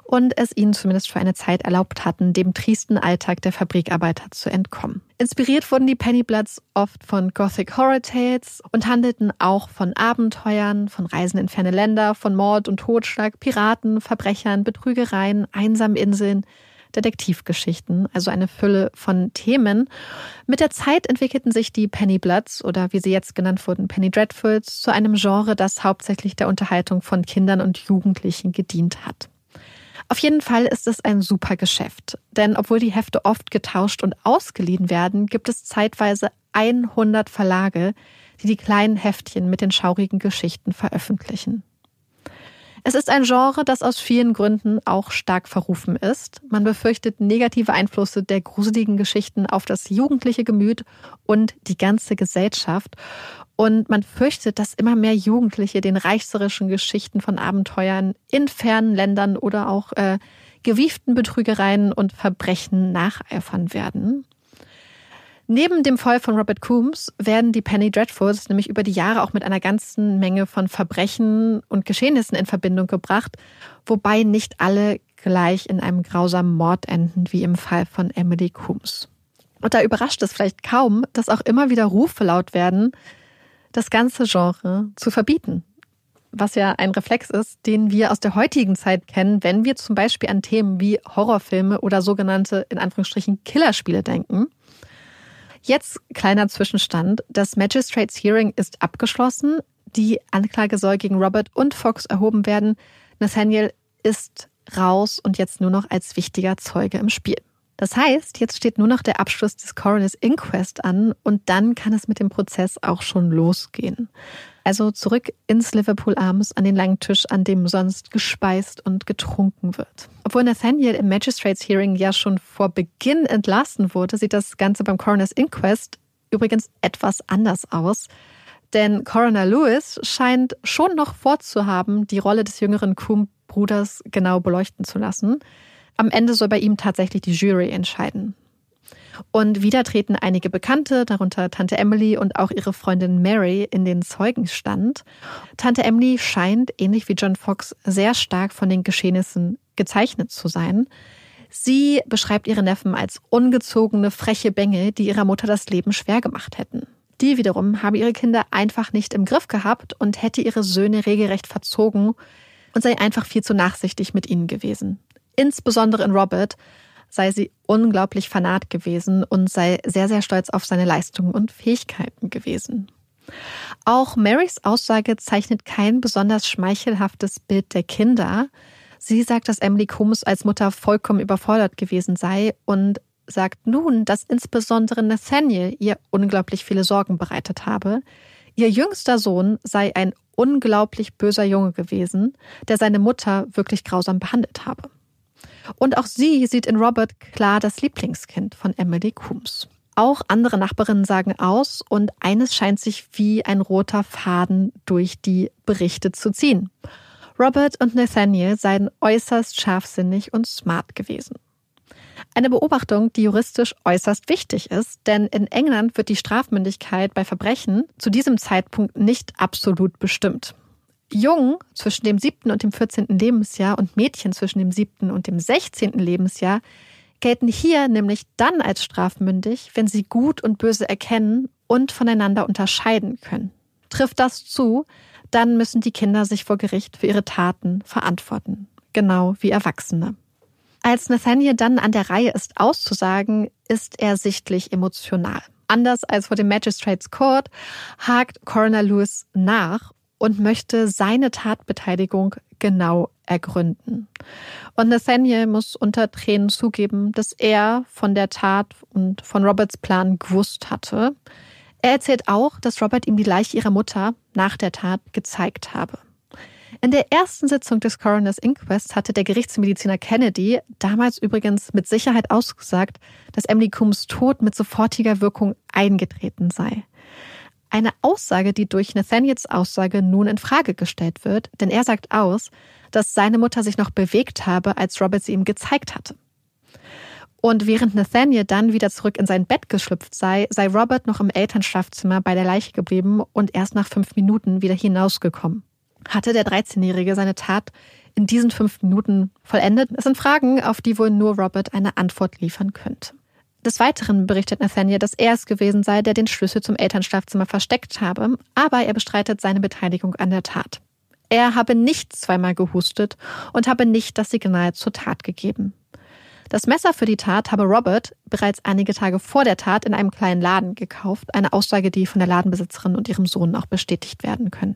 und es ihnen zumindest für eine Zeit erlaubt hatten, dem triesten Alltag der Fabrikarbeiter zu entkommen. Inspiriert wurden die Pennybloods oft von Gothic Horror Tales und handelten auch von Abenteuern, von Reisen in ferne Länder, von Mord und Totschlag, Piraten, Verbrechern, Betrügereien, einsamen Inseln, Detektivgeschichten, also eine Fülle von Themen. Mit der Zeit entwickelten sich die Penny Bloods oder wie sie jetzt genannt wurden, Penny Dreadfuls, zu einem Genre, das hauptsächlich der Unterhaltung von Kindern und Jugendlichen gedient hat. Auf jeden Fall ist es ein super Geschäft, denn obwohl die Hefte oft getauscht und ausgeliehen werden, gibt es zeitweise 100 Verlage, die die kleinen Heftchen mit den schaurigen Geschichten veröffentlichen. Es ist ein Genre, das aus vielen Gründen auch stark verrufen ist. Man befürchtet negative Einflüsse der gruseligen Geschichten auf das jugendliche Gemüt und die ganze Gesellschaft. Und man fürchtet, dass immer mehr Jugendliche den reichserischen Geschichten von Abenteuern in fernen Ländern oder auch äh, gewieften Betrügereien und Verbrechen nacheifern werden. Neben dem Fall von Robert Coombs werden die Penny Dreadfuls nämlich über die Jahre auch mit einer ganzen Menge von Verbrechen und Geschehnissen in Verbindung gebracht, wobei nicht alle gleich in einem grausamen Mord enden, wie im Fall von Emily Coombs. Und da überrascht es vielleicht kaum, dass auch immer wieder Rufe laut werden, das ganze Genre zu verbieten. Was ja ein Reflex ist, den wir aus der heutigen Zeit kennen, wenn wir zum Beispiel an Themen wie Horrorfilme oder sogenannte, in Anführungsstrichen, Killerspiele denken. Jetzt kleiner Zwischenstand. Das Magistrates Hearing ist abgeschlossen. Die Anklage soll gegen Robert und Fox erhoben werden. Nathaniel ist raus und jetzt nur noch als wichtiger Zeuge im Spiel. Das heißt, jetzt steht nur noch der Abschluss des Coroner's Inquest an und dann kann es mit dem Prozess auch schon losgehen. Also zurück ins Liverpool Arms an den langen Tisch, an dem sonst gespeist und getrunken wird. Obwohl Nathaniel im Magistrates Hearing ja schon vor Beginn entlassen wurde, sieht das Ganze beim Coroner's Inquest übrigens etwas anders aus. Denn Coroner Lewis scheint schon noch vorzuhaben, die Rolle des jüngeren Coombe-Bruders genau beleuchten zu lassen. Am Ende soll bei ihm tatsächlich die Jury entscheiden. Und wieder treten einige Bekannte, darunter Tante Emily und auch ihre Freundin Mary, in den Zeugenstand. Tante Emily scheint, ähnlich wie John Fox, sehr stark von den Geschehnissen gezeichnet zu sein. Sie beschreibt ihre Neffen als ungezogene, freche Bengel, die ihrer Mutter das Leben schwer gemacht hätten. Die wiederum habe ihre Kinder einfach nicht im Griff gehabt und hätte ihre Söhne regelrecht verzogen und sei einfach viel zu nachsichtig mit ihnen gewesen. Insbesondere in Robert, sei sie unglaublich fanat gewesen und sei sehr, sehr stolz auf seine Leistungen und Fähigkeiten gewesen. Auch Marys Aussage zeichnet kein besonders schmeichelhaftes Bild der Kinder. Sie sagt, dass Emily Combs als Mutter vollkommen überfordert gewesen sei und sagt nun, dass insbesondere Nathaniel ihr unglaublich viele Sorgen bereitet habe. Ihr jüngster Sohn sei ein unglaublich böser Junge gewesen, der seine Mutter wirklich grausam behandelt habe. Und auch sie sieht in Robert klar das Lieblingskind von Emily Coombs. Auch andere Nachbarinnen sagen aus und eines scheint sich wie ein roter Faden durch die Berichte zu ziehen. Robert und Nathaniel seien äußerst scharfsinnig und smart gewesen. Eine Beobachtung, die juristisch äußerst wichtig ist, denn in England wird die Strafmündigkeit bei Verbrechen zu diesem Zeitpunkt nicht absolut bestimmt. Jungen zwischen dem siebten und dem 14. Lebensjahr und Mädchen zwischen dem siebten und dem 16. Lebensjahr gelten hier nämlich dann als strafmündig, wenn sie Gut und Böse erkennen und voneinander unterscheiden können. Trifft das zu, dann müssen die Kinder sich vor Gericht für ihre Taten verantworten, genau wie Erwachsene. Als Nathaniel dann an der Reihe ist auszusagen, ist er sichtlich emotional. Anders als vor dem Magistrates Court hakt Coroner Lewis nach und möchte seine Tatbeteiligung genau ergründen. Und Nathaniel muss unter Tränen zugeben, dass er von der Tat und von Roberts Plan gewusst hatte. Er erzählt auch, dass Robert ihm die Leiche ihrer Mutter nach der Tat gezeigt habe. In der ersten Sitzung des Coroner's Inquest hatte der Gerichtsmediziner Kennedy damals übrigens mit Sicherheit ausgesagt, dass Emily Coombs Tod mit sofortiger Wirkung eingetreten sei. Eine Aussage, die durch Nathaniels Aussage nun in Frage gestellt wird, denn er sagt aus, dass seine Mutter sich noch bewegt habe, als Robert sie ihm gezeigt hatte. Und während Nathaniel dann wieder zurück in sein Bett geschlüpft sei, sei Robert noch im Elternschlafzimmer bei der Leiche geblieben und erst nach fünf Minuten wieder hinausgekommen. Hatte der 13-Jährige seine Tat in diesen fünf Minuten vollendet? Es sind Fragen, auf die wohl nur Robert eine Antwort liefern könnte. Des Weiteren berichtet Nathaniel, dass er es gewesen sei, der den Schlüssel zum Elternschlafzimmer versteckt habe, aber er bestreitet seine Beteiligung an der Tat. Er habe nicht zweimal gehustet und habe nicht das Signal zur Tat gegeben. Das Messer für die Tat habe Robert bereits einige Tage vor der Tat in einem kleinen Laden gekauft, eine Aussage, die von der Ladenbesitzerin und ihrem Sohn auch bestätigt werden können.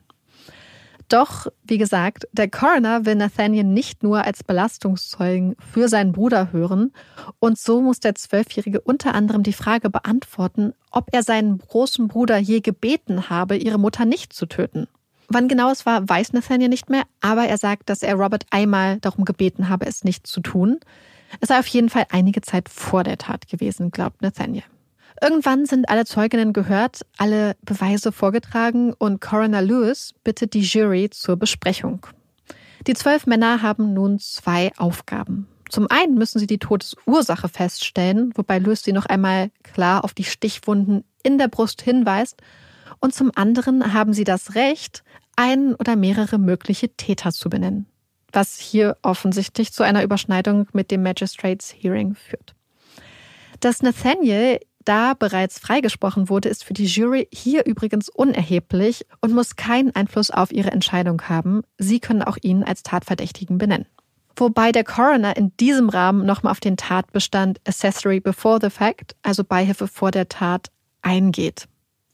Doch, wie gesagt, der Coroner will Nathaniel nicht nur als Belastungszeugen für seinen Bruder hören. Und so muss der Zwölfjährige unter anderem die Frage beantworten, ob er seinen großen Bruder je gebeten habe, ihre Mutter nicht zu töten. Wann genau es war, weiß Nathaniel nicht mehr, aber er sagt, dass er Robert einmal darum gebeten habe, es nicht zu tun. Es sei auf jeden Fall einige Zeit vor der Tat gewesen, glaubt Nathaniel. Irgendwann sind alle Zeuginnen gehört, alle Beweise vorgetragen und Coroner Lewis bittet die Jury zur Besprechung. Die zwölf Männer haben nun zwei Aufgaben. Zum einen müssen sie die Todesursache feststellen, wobei Lewis sie noch einmal klar auf die Stichwunden in der Brust hinweist. Und zum anderen haben sie das Recht, einen oder mehrere mögliche Täter zu benennen, was hier offensichtlich zu einer Überschneidung mit dem Magistrates Hearing führt. Dass Nathaniel da bereits freigesprochen wurde, ist für die Jury hier übrigens unerheblich und muss keinen Einfluss auf ihre Entscheidung haben. Sie können auch ihn als Tatverdächtigen benennen. Wobei der Coroner in diesem Rahmen nochmal auf den Tatbestand Accessory Before the Fact, also Beihilfe vor der Tat, eingeht.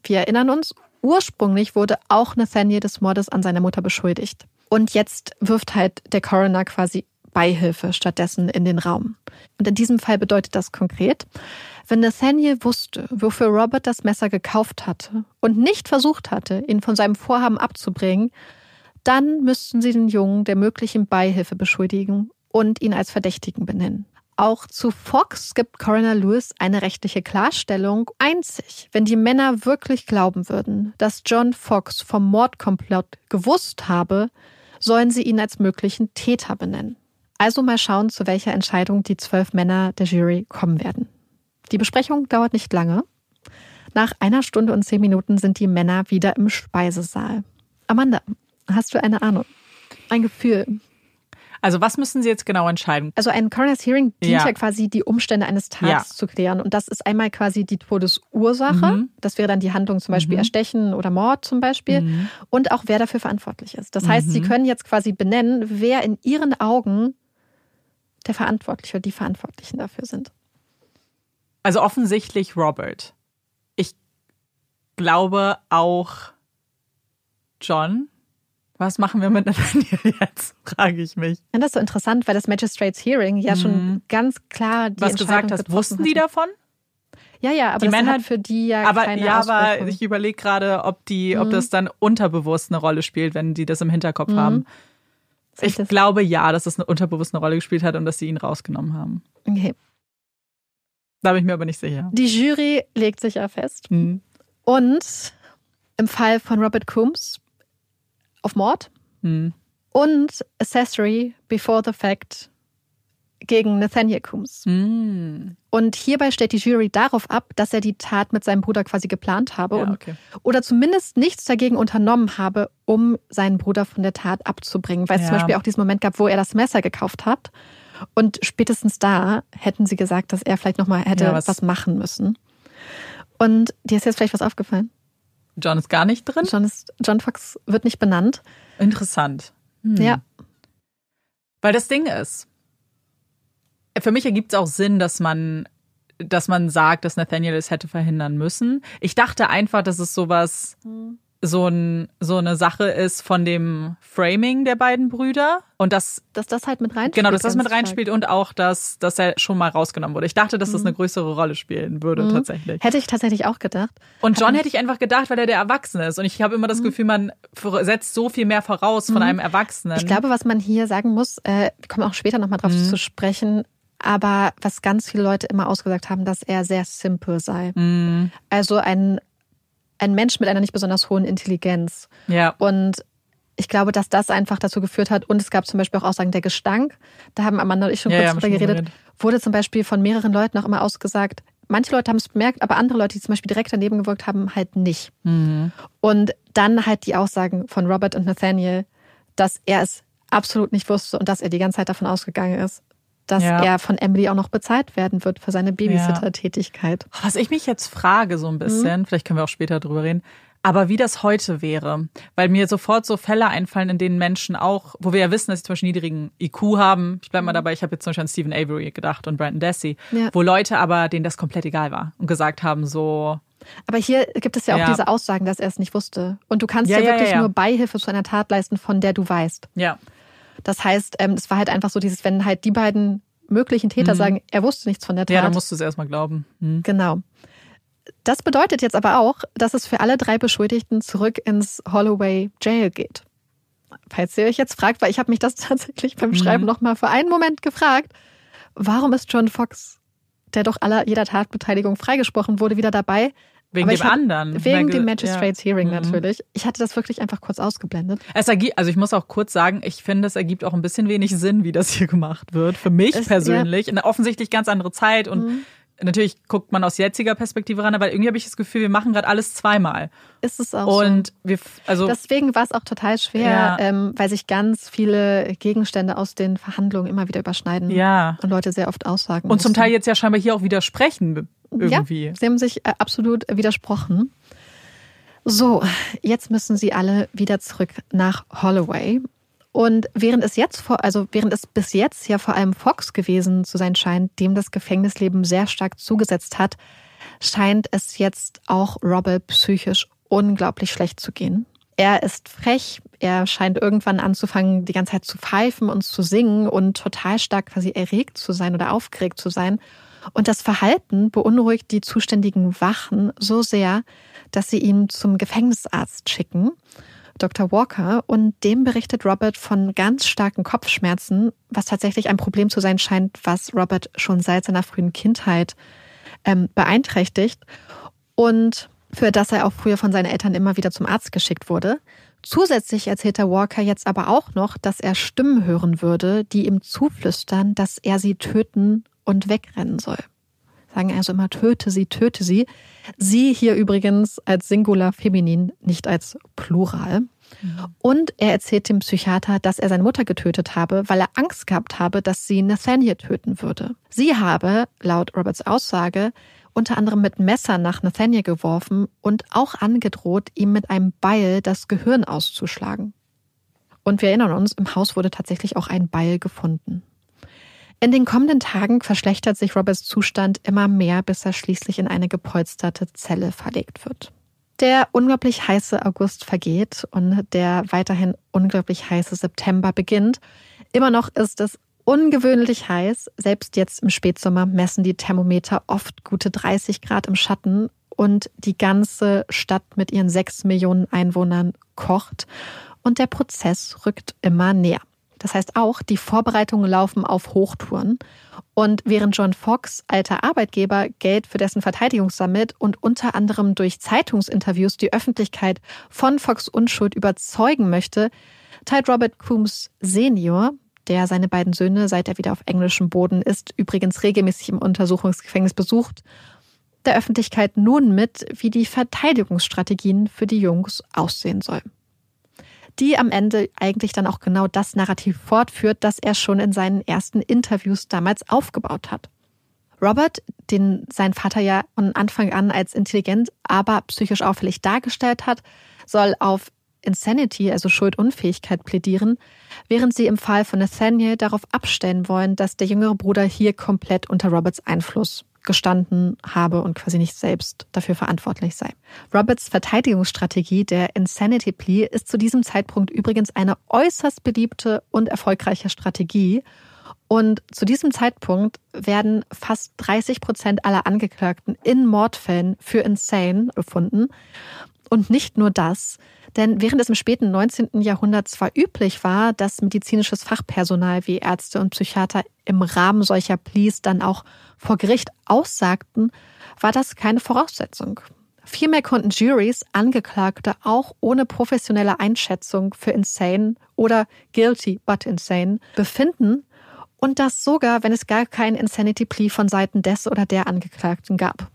Wir erinnern uns, ursprünglich wurde auch Nathaniel des Mordes an seiner Mutter beschuldigt. Und jetzt wirft halt der Coroner quasi Beihilfe stattdessen in den Raum. Und in diesem Fall bedeutet das konkret, wenn Nathaniel wusste, wofür Robert das Messer gekauft hatte und nicht versucht hatte, ihn von seinem Vorhaben abzubringen, dann müssten sie den Jungen der möglichen Beihilfe beschuldigen und ihn als Verdächtigen benennen. Auch zu Fox gibt Coroner Lewis eine rechtliche Klarstellung. Einzig, wenn die Männer wirklich glauben würden, dass John Fox vom Mordkomplott gewusst habe, sollen sie ihn als möglichen Täter benennen. Also mal schauen, zu welcher Entscheidung die zwölf Männer der Jury kommen werden. Die Besprechung dauert nicht lange. Nach einer Stunde und zehn Minuten sind die Männer wieder im Speisesaal. Amanda, hast du eine Ahnung? Ein Gefühl? Also was müssen Sie jetzt genau entscheiden? Also ein Coroner's Hearing dient ja, ja quasi die Umstände eines Tages ja. zu klären. Und das ist einmal quasi die Todesursache. Mhm. Das wäre dann die Handlung zum Beispiel mhm. Erstechen oder Mord zum Beispiel. Mhm. Und auch wer dafür verantwortlich ist. Das heißt, Sie mhm. können jetzt quasi benennen, wer in Ihren Augen der Verantwortliche oder die Verantwortlichen dafür sind. Also offensichtlich Robert. Ich glaube auch John. Was machen wir mit Nathaniel jetzt, frage ich mich. Und das ist so interessant, weil das Magistrates Hearing ja mhm. schon ganz klar die Was gesagt hast, wussten die davon? Ja, ja, aber die das Männer, hat für die ja aber, keine Ja, aber ich überlege gerade, ob die, mhm. ob das dann unterbewusst eine Rolle spielt, wenn die das im Hinterkopf mhm. haben. Ich glaube ja, dass das eine unterbewusst eine Rolle gespielt hat und dass sie ihn rausgenommen haben. Okay. Da bin ich mir aber nicht sicher. Die Jury legt sich ja fest. Mhm. Und im Fall von Robert Coombs auf Mord mhm. und Accessory Before the Fact gegen Nathaniel Coombs. Mhm. Und hierbei stellt die Jury darauf ab, dass er die Tat mit seinem Bruder quasi geplant habe ja, und, okay. oder zumindest nichts dagegen unternommen habe, um seinen Bruder von der Tat abzubringen. Weil es Ja. zum Beispiel auch diesen Moment gab, wo er das Messer gekauft hat. Und spätestens da hätten sie gesagt, dass er vielleicht nochmal hätte Ja, was, was- machen müssen. Und dir ist jetzt vielleicht was aufgefallen. John ist gar nicht drin? John, ist, John Fox wird nicht benannt. Interessant. Hm. Ja. Weil das Ding ist, für mich ergibt es auch Sinn, dass man, dass man sagt, dass Nathaniel es hätte verhindern müssen. Ich dachte einfach, dass es sowas, so, ein, so eine Sache ist von dem Framing der beiden Brüder und dass Dass das halt mit reinspielt. Genau, dass das mit reinspielt und auch, dass, dass er schon mal rausgenommen wurde. Ich dachte, dass das eine größere Rolle spielen würde, Mhm. tatsächlich. Hätte ich tatsächlich auch gedacht. Und John hätte ich einfach gedacht, weil er der Erwachsene ist. Und ich habe immer das Gefühl, man setzt so viel mehr voraus von einem Erwachsenen. Ich glaube, was man hier sagen muss, äh, wir kommen auch später nochmal drauf Mhm. zu sprechen, aber was ganz viele Leute immer ausgesagt haben, dass er sehr simpel sei. Mhm. Also ein, ein Mensch mit einer nicht besonders hohen Intelligenz. ja. Und ich glaube, dass das einfach dazu geführt hat. Und es gab zum Beispiel auch Aussagen der Gestank. Da haben Amanda und ich schon Ja, kurz ja, drüber geredet. geredet. Wurde zum Beispiel von mehreren Leuten auch immer ausgesagt. Manche Leute haben es bemerkt, aber andere Leute, die zum Beispiel direkt daneben gewirkt haben, halt nicht. Mhm. Und dann halt die Aussagen von Robert und Nathaniel, dass er es absolut nicht wusste und dass er die ganze Zeit davon ausgegangen ist, dass Ja. er von Emily auch noch bezahlt werden wird für seine Babysitter-Tätigkeit. Was ich mich jetzt frage, so ein bisschen, vielleicht können wir auch später drüber reden. Aber wie das heute wäre, weil mir sofort so Fälle einfallen, in denen Menschen auch, wo wir ja wissen, dass sie zum Beispiel niedrigen IQ haben. Ich bleibe mal dabei, ich habe jetzt zum Beispiel an Stephen Avery gedacht und Brandon Dassey, Ja. wo Leute aber, denen das komplett egal war und gesagt haben, so, Aber hier gibt es ja auch Ja. diese Aussagen, dass er es nicht wusste. Und du kannst Ja, ja, wirklich nur Beihilfe zu einer Tat leisten, von der du weißt. ja. Das heißt, ähm, es war halt einfach so dieses, wenn halt die beiden möglichen Täter sagen, er wusste nichts von der Tat. Mhm. Ja, dann musst du es erstmal glauben. Hm. Genau. Das bedeutet jetzt aber auch, dass es für alle drei Beschuldigten zurück ins Holloway Jail geht. Falls ihr euch jetzt fragt, weil ich habe mich das tatsächlich beim Schreiben noch mal für einen Moment gefragt, warum ist John Fox, der doch aller jeder Tatbeteiligung freigesprochen wurde, wieder dabei? Wegen Aber dem hab- anderen. Wegen dem Magistrates ja. Hearing Mhm. natürlich. Ich hatte das wirklich einfach kurz ausgeblendet. Es ergibt, also ich muss auch kurz sagen, ich finde, es ergibt auch ein bisschen wenig Sinn, wie das hier gemacht wird. Für mich Es- persönlich. Eine offensichtlich ganz andere Zeit und Mhm. Natürlich guckt man aus jetziger Perspektive ran, aber irgendwie habe ich das Gefühl, wir machen gerade alles zweimal. Ist es auch so. Und wir, also Deswegen war es auch total schwer, Ja. ähm, weil sich ganz viele Gegenstände aus den Verhandlungen immer wieder überschneiden. ja. Und Leute sehr oft aussagen. Und zum mussten. Teil jetzt ja scheinbar hier auch widersprechen irgendwie. Ja, sie haben sich äh, absolut widersprochen. So, jetzt müssen sie alle wieder zurück nach Holloway. Und während es jetzt vor, also während es bis jetzt ja vor allem Fox gewesen zu sein scheint, dem das Gefängnisleben sehr stark zugesetzt hat, scheint es jetzt auch Robert psychisch unglaublich schlecht zu gehen. Er ist frech, er scheint irgendwann anzufangen, die ganze Zeit zu pfeifen und zu singen und total stark quasi erregt zu sein oder aufgeregt zu sein. Und das Verhalten beunruhigt die zuständigen Wachen so sehr, dass sie ihn zum Gefängnisarzt schicken, Dr. Walker, und dem berichtet Robert von ganz starken Kopfschmerzen, was tatsächlich ein Problem zu sein scheint, was Robert schon seit seiner frühen Kindheit ähm, beeinträchtigt und für das er auch früher von seinen Eltern immer wieder zum Arzt geschickt wurde. Zusätzlich erzählt der Walker jetzt aber auch noch, dass er Stimmen hören würde, die ihm zuflüstern, dass er sie töten und wegrennen soll. Sagen also immer, töte sie, töte sie. Sie hier übrigens als Singular Feminin, nicht als Plural. Und er erzählt dem Psychiater, dass er seine Mutter getötet habe, weil er Angst gehabt habe, dass sie Nathaniel töten würde. Sie habe, laut Roberts Aussage, unter anderem mit Messer nach Nathaniel geworfen und auch angedroht, ihm mit einem Beil das Gehirn auszuschlagen. Und wir erinnern uns, im Haus wurde tatsächlich auch ein Beil gefunden. In den kommenden Tagen verschlechtert sich Roberts Zustand immer mehr, bis er schließlich in eine gepolsterte Zelle verlegt wird. Der unglaublich heiße August vergeht und der weiterhin unglaublich heiße September beginnt. Immer noch ist es ungewöhnlich heiß. Selbst jetzt im Spätsommer messen die Thermometer oft gute 30 Grad im Schatten und die ganze Stadt mit ihren sechs Millionen Einwohnern kocht und der Prozess rückt immer näher. Das heißt auch, die Vorbereitungen laufen auf Hochtouren. Und während John Fox, alter Arbeitgeber, Geld für dessen Verteidigung sammelt und unter anderem durch Zeitungsinterviews die Öffentlichkeit von Fox Unschuld überzeugen möchte, teilt Robert Coombs Senior, der seine beiden Söhne, seit er wieder auf englischem Boden ist, übrigens regelmäßig im Untersuchungsgefängnis besucht, der Öffentlichkeit nun mit, wie die Verteidigungsstrategien für die Jungs aussehen sollen die am Ende eigentlich dann auch genau das Narrativ fortführt, das er schon in seinen ersten Interviews damals aufgebaut hat. Robert, den sein Vater ja von Anfang an als intelligent, aber psychisch auffällig dargestellt hat, soll auf Insanity, also Schuldunfähigkeit, plädieren, während sie im Fall von Nathaniel darauf abstellen wollen, dass der jüngere Bruder hier komplett unter Roberts Einfluss gestanden habe und quasi nicht selbst dafür verantwortlich sei. Roberts Verteidigungsstrategie, der Insanity Plea, ist zu diesem Zeitpunkt übrigens eine äußerst beliebte und erfolgreiche Strategie. Und zu diesem Zeitpunkt werden fast 30 Prozent aller Angeklagten in Mordfällen für insane befunden. Und nicht nur das, denn während es im späten 19. Jahrhundert zwar üblich war, dass medizinisches Fachpersonal wie Ärzte und Psychiater im Rahmen solcher Pleas dann auch vor Gericht aussagten, war das keine Voraussetzung. Vielmehr konnten Juries Angeklagte auch ohne professionelle Einschätzung für insane oder guilty but insane befinden und das sogar, wenn es gar keinen Insanity Plea von Seiten des oder der Angeklagten gab.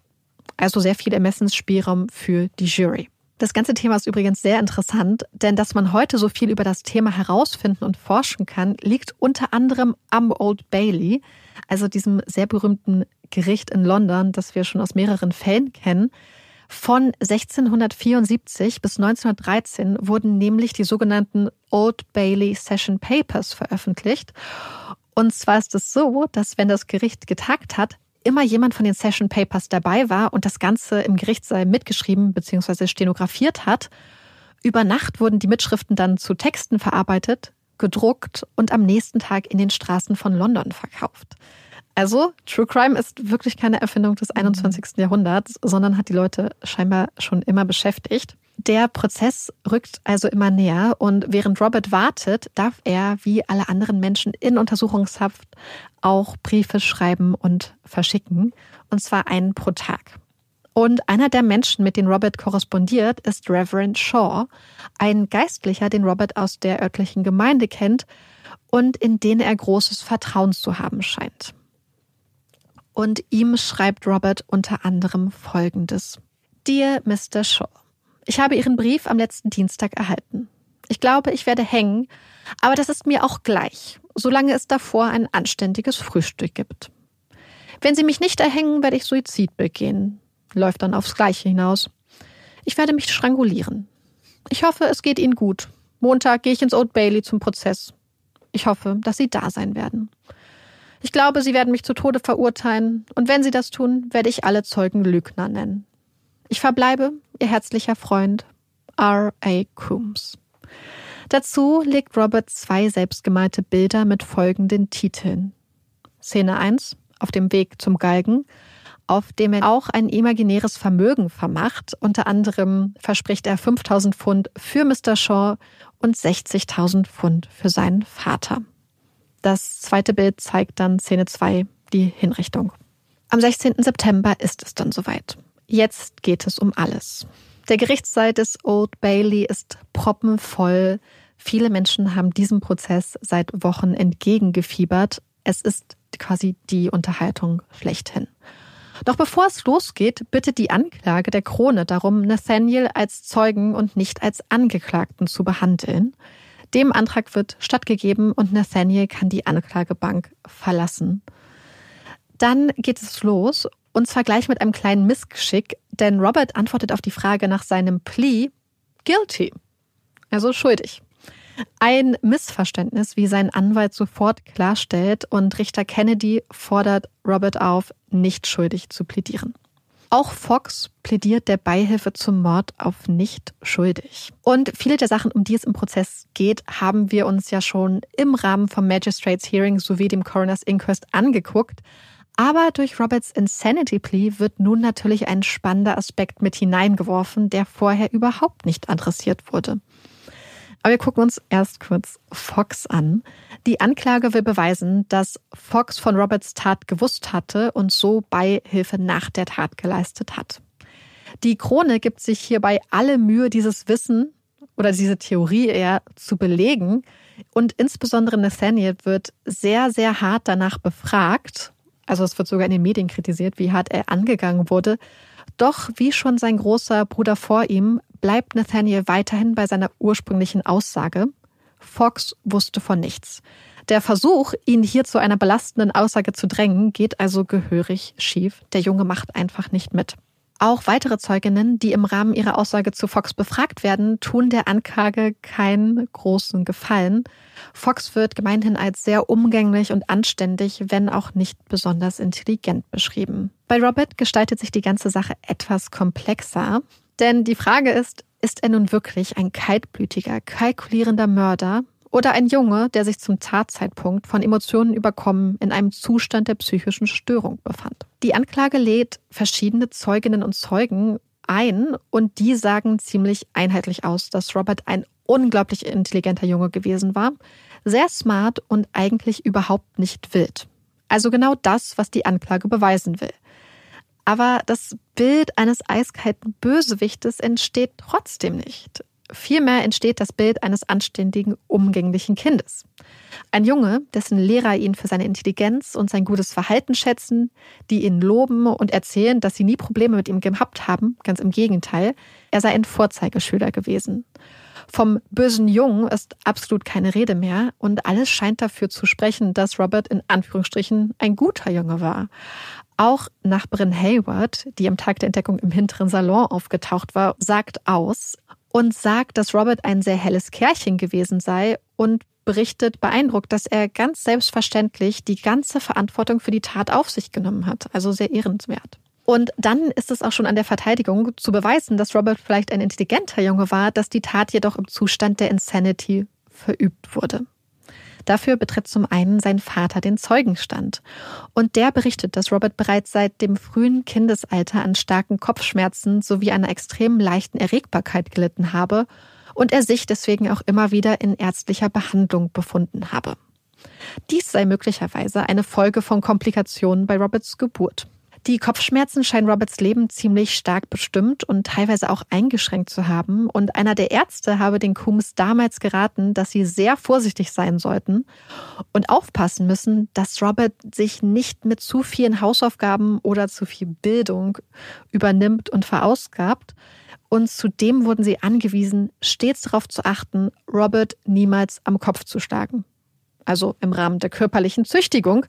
Also sehr viel Ermessensspielraum für die Jury. Das ganze Thema ist übrigens sehr interessant, denn dass man heute so viel über das Thema herausfinden und forschen kann, liegt unter anderem am Old Bailey, also diesem sehr berühmten Gericht in London, das wir schon aus mehreren Fällen kennen, Von 1674 bis 1913 wurden nämlich die sogenannten Old Bailey Session Papers veröffentlicht. Und zwar ist es so, dass wenn das Gericht getagt hat, immer jemand von den Session Papers dabei war und das Ganze im Gerichtssaal mitgeschrieben bzw. stenografiert hat. Über Nacht wurden die Mitschriften dann zu Texten verarbeitet, gedruckt und am nächsten Tag in den Straßen von London verkauft. Also, True Crime ist wirklich keine Erfindung des 21. Mhm. Jahrhunderts, sondern hat die Leute scheinbar schon immer beschäftigt. Der Prozess rückt also immer näher und während Robert wartet, darf er wie alle anderen Menschen in Untersuchungshaft auch Briefe schreiben und verschicken, und zwar einen pro Tag. Und einer der Menschen, mit denen Robert korrespondiert, ist Reverend Shaw, ein Geistlicher, den Robert aus der örtlichen Gemeinde kennt und in den er großes Vertrauen zu haben scheint. Und ihm schreibt Robert unter anderem Folgendes. Dear Mr. Shaw, ich habe Ihren Brief am letzten Dienstag erhalten. Ich glaube, ich werde hängen, aber das ist mir auch gleich, solange es davor ein anständiges Frühstück gibt. Wenn Sie mich nicht erhängen, werde ich Suizid begehen. Läuft dann aufs Gleiche hinaus. Ich werde mich strangulieren. Ich hoffe, es geht Ihnen gut. Montag gehe ich ins Old Bailey zum Prozess. Ich hoffe, dass Sie da sein werden. Ich glaube, Sie werden mich zu Tode verurteilen, und wenn Sie das tun, werde ich alle Zeugen Lügner nennen. Ich verbleibe Ihr herzlicher Freund R. A. Coombs. Dazu legt Robert zwei selbstgemalte Bilder mit folgenden Titeln. Szene 1 auf dem Weg zum Galgen, auf dem er auch ein imaginäres Vermögen vermacht. Unter anderem verspricht er 5000 Pfund für Mr. Shaw und 60.000 Pfund für seinen Vater. Das zweite Bild zeigt dann Szene 2, die Hinrichtung. Am 16. September ist es dann soweit. Jetzt geht es um alles. Der Gerichtssaal des Old Bailey ist proppenvoll. Viele Menschen haben diesem Prozess seit Wochen entgegengefiebert. Es ist quasi die Unterhaltung schlechthin. Doch bevor es losgeht, bittet die Anklage der Krone darum, Nathaniel als Zeugen und nicht als Angeklagten zu behandeln. Dem Antrag wird stattgegeben und Nathaniel kann die Anklagebank verlassen. Dann geht es los und zwar gleich mit einem kleinen Missgeschick, denn Robert antwortet auf die Frage nach seinem Plea guilty, also schuldig. Ein Missverständnis, wie sein Anwalt sofort klarstellt, und Richter Kennedy fordert Robert auf, nicht schuldig zu plädieren. Auch Fox plädiert der Beihilfe zum Mord auf nicht schuldig. Und viele der Sachen, um die es im Prozess geht, haben wir uns ja schon im Rahmen vom Magistrates Hearing sowie dem Coroner's Inquest angeguckt. Aber durch Roberts Insanity Plea wird nun natürlich ein spannender Aspekt mit hineingeworfen, der vorher überhaupt nicht adressiert wurde. Aber wir gucken uns erst kurz Fox an. Die Anklage will beweisen, dass Fox von Roberts Tat gewusst hatte und so Beihilfe nach der Tat geleistet hat. Die Krone gibt sich hierbei alle Mühe, dieses Wissen oder diese Theorie eher zu belegen. Und insbesondere Nathaniel wird sehr, sehr hart danach befragt also es wird sogar in den Medien kritisiert, wie hart er angegangen wurde. Doch wie schon sein großer Bruder vor ihm, bleibt Nathaniel weiterhin bei seiner ursprünglichen Aussage. Fox wusste von nichts. Der Versuch, ihn hier zu einer belastenden Aussage zu drängen, geht also gehörig schief. Der Junge macht einfach nicht mit. Auch weitere Zeuginnen, die im Rahmen ihrer Aussage zu Fox befragt werden, tun der Anklage keinen großen Gefallen. Fox wird gemeinhin als sehr umgänglich und anständig, wenn auch nicht besonders intelligent beschrieben. Bei Robert gestaltet sich die ganze Sache etwas komplexer, denn die Frage ist, ist er nun wirklich ein kaltblütiger, kalkulierender Mörder oder ein Junge, der sich zum Tatzeitpunkt von Emotionen überkommen in einem Zustand der psychischen Störung befand. Die Anklage lädt verschiedene Zeuginnen und Zeugen ein und die sagen ziemlich einheitlich aus, dass Robert ein unglaublich intelligenter Junge gewesen war, sehr smart und eigentlich überhaupt nicht wild. Also genau das, was die Anklage beweisen will. Aber das Bild eines eiskalten Bösewichtes entsteht trotzdem nicht. Vielmehr entsteht das Bild eines anständigen, umgänglichen Kindes. Ein Junge, dessen Lehrer ihn für seine Intelligenz und sein gutes Verhalten schätzen, die ihn loben und erzählen, dass sie nie Probleme mit ihm gehabt haben, ganz im Gegenteil, er sei ein Vorzeigeschüler gewesen. Vom bösen Jungen ist absolut keine Rede mehr und alles scheint dafür zu sprechen, dass Robert in Anführungsstrichen ein guter Junge war. Auch Nachbarin Hayward, die am Tag der Entdeckung im hinteren Salon aufgetaucht war, sagt aus und sagt, dass Robert ein sehr helles Kerlchen gewesen sei und berichtet beeindruckt, dass er ganz selbstverständlich die ganze Verantwortung für die Tat auf sich genommen hat. Also sehr ehrenswert. Und dann ist es auch schon an der Verteidigung zu beweisen, dass Robert vielleicht ein intelligenter Junge war, dass die Tat jedoch im Zustand der Insanity verübt wurde. Dafür betritt zum einen sein Vater den Zeugenstand. Und der berichtet, dass Robert bereits seit dem frühen Kindesalter an starken Kopfschmerzen sowie einer extrem leichten Erregbarkeit gelitten habe und er sich deswegen auch immer wieder in ärztlicher Behandlung befunden habe. Dies sei möglicherweise eine Folge von Komplikationen bei Roberts Geburt. Die Kopfschmerzen scheinen Roberts Leben ziemlich stark bestimmt und teilweise auch eingeschränkt zu haben. Und einer der Ärzte habe den Coombs damals geraten, dass sie sehr vorsichtig sein sollten und aufpassen müssen, dass Robert sich nicht mit zu vielen Hausaufgaben oder zu viel Bildung übernimmt und verausgabt. Und zudem wurden sie angewiesen, stets darauf zu achten, Robert niemals am Kopf zu schlagen. Also im Rahmen der körperlichen Züchtigung,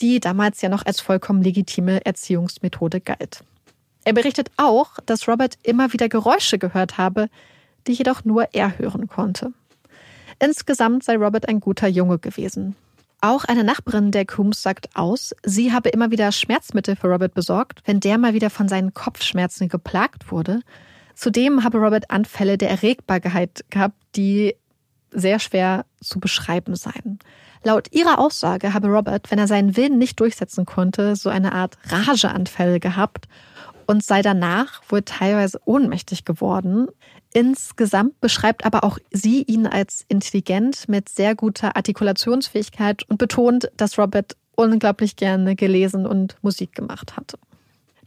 die damals ja noch als vollkommen legitime Erziehungsmethode galt. Er berichtet auch, dass Robert immer wieder Geräusche gehört habe, die jedoch nur er hören konnte. Insgesamt sei Robert ein guter Junge gewesen. Auch eine Nachbarin der Coombs sagt aus, sie habe immer wieder Schmerzmittel für Robert besorgt, wenn der mal wieder von seinen Kopfschmerzen geplagt wurde. Zudem habe Robert Anfälle der Erregbarkeit gehabt, die sehr schwer zu beschreiben seien. Laut ihrer Aussage habe Robert, wenn er seinen Willen nicht durchsetzen konnte, so eine Art Rageanfälle gehabt und sei danach wohl teilweise ohnmächtig geworden. Insgesamt beschreibt aber auch sie ihn als intelligent mit sehr guter Artikulationsfähigkeit und betont, dass Robert unglaublich gerne gelesen und Musik gemacht hatte.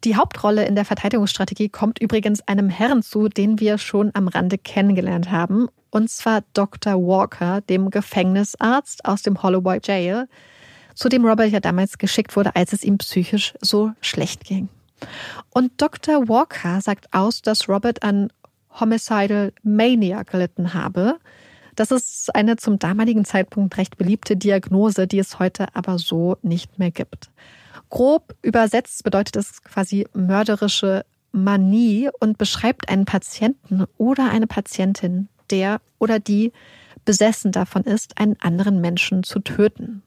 Die Hauptrolle in der Verteidigungsstrategie kommt übrigens einem Herrn zu, den wir schon am Rande kennengelernt haben und zwar Dr. Walker, dem Gefängnisarzt aus dem Holloway Jail, zu dem Robert ja damals geschickt wurde, als es ihm psychisch so schlecht ging. Und Dr. Walker sagt aus, dass Robert an Homicidal Mania gelitten habe. Das ist eine zum damaligen Zeitpunkt recht beliebte Diagnose, die es heute aber so nicht mehr gibt. Grob übersetzt bedeutet es quasi mörderische Manie und beschreibt einen Patienten oder eine Patientin, der oder die besessen davon ist, einen anderen Menschen zu töten.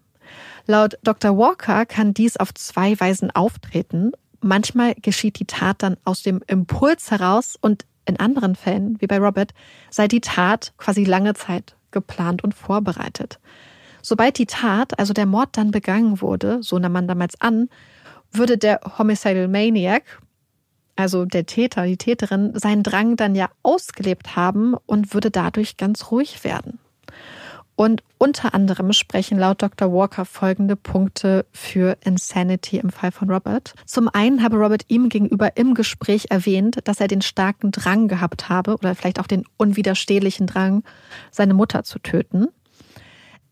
Laut Dr. Walker kann dies auf zwei Weisen auftreten. Manchmal geschieht die Tat dann aus dem Impuls heraus und in anderen Fällen, wie bei Robert, sei die Tat quasi lange Zeit geplant und vorbereitet. Sobald die Tat, also der Mord dann begangen wurde, so nahm man damals an, würde der Homicidal Maniac, also der Täter, die Täterin, seinen Drang dann ja ausgelebt haben und würde dadurch ganz ruhig werden. Und unter anderem sprechen laut Dr. Walker folgende Punkte für Insanity im Fall von Robert. Zum einen habe Robert ihm gegenüber im Gespräch erwähnt, dass er den starken Drang gehabt habe oder vielleicht auch den unwiderstehlichen Drang, seine Mutter zu töten.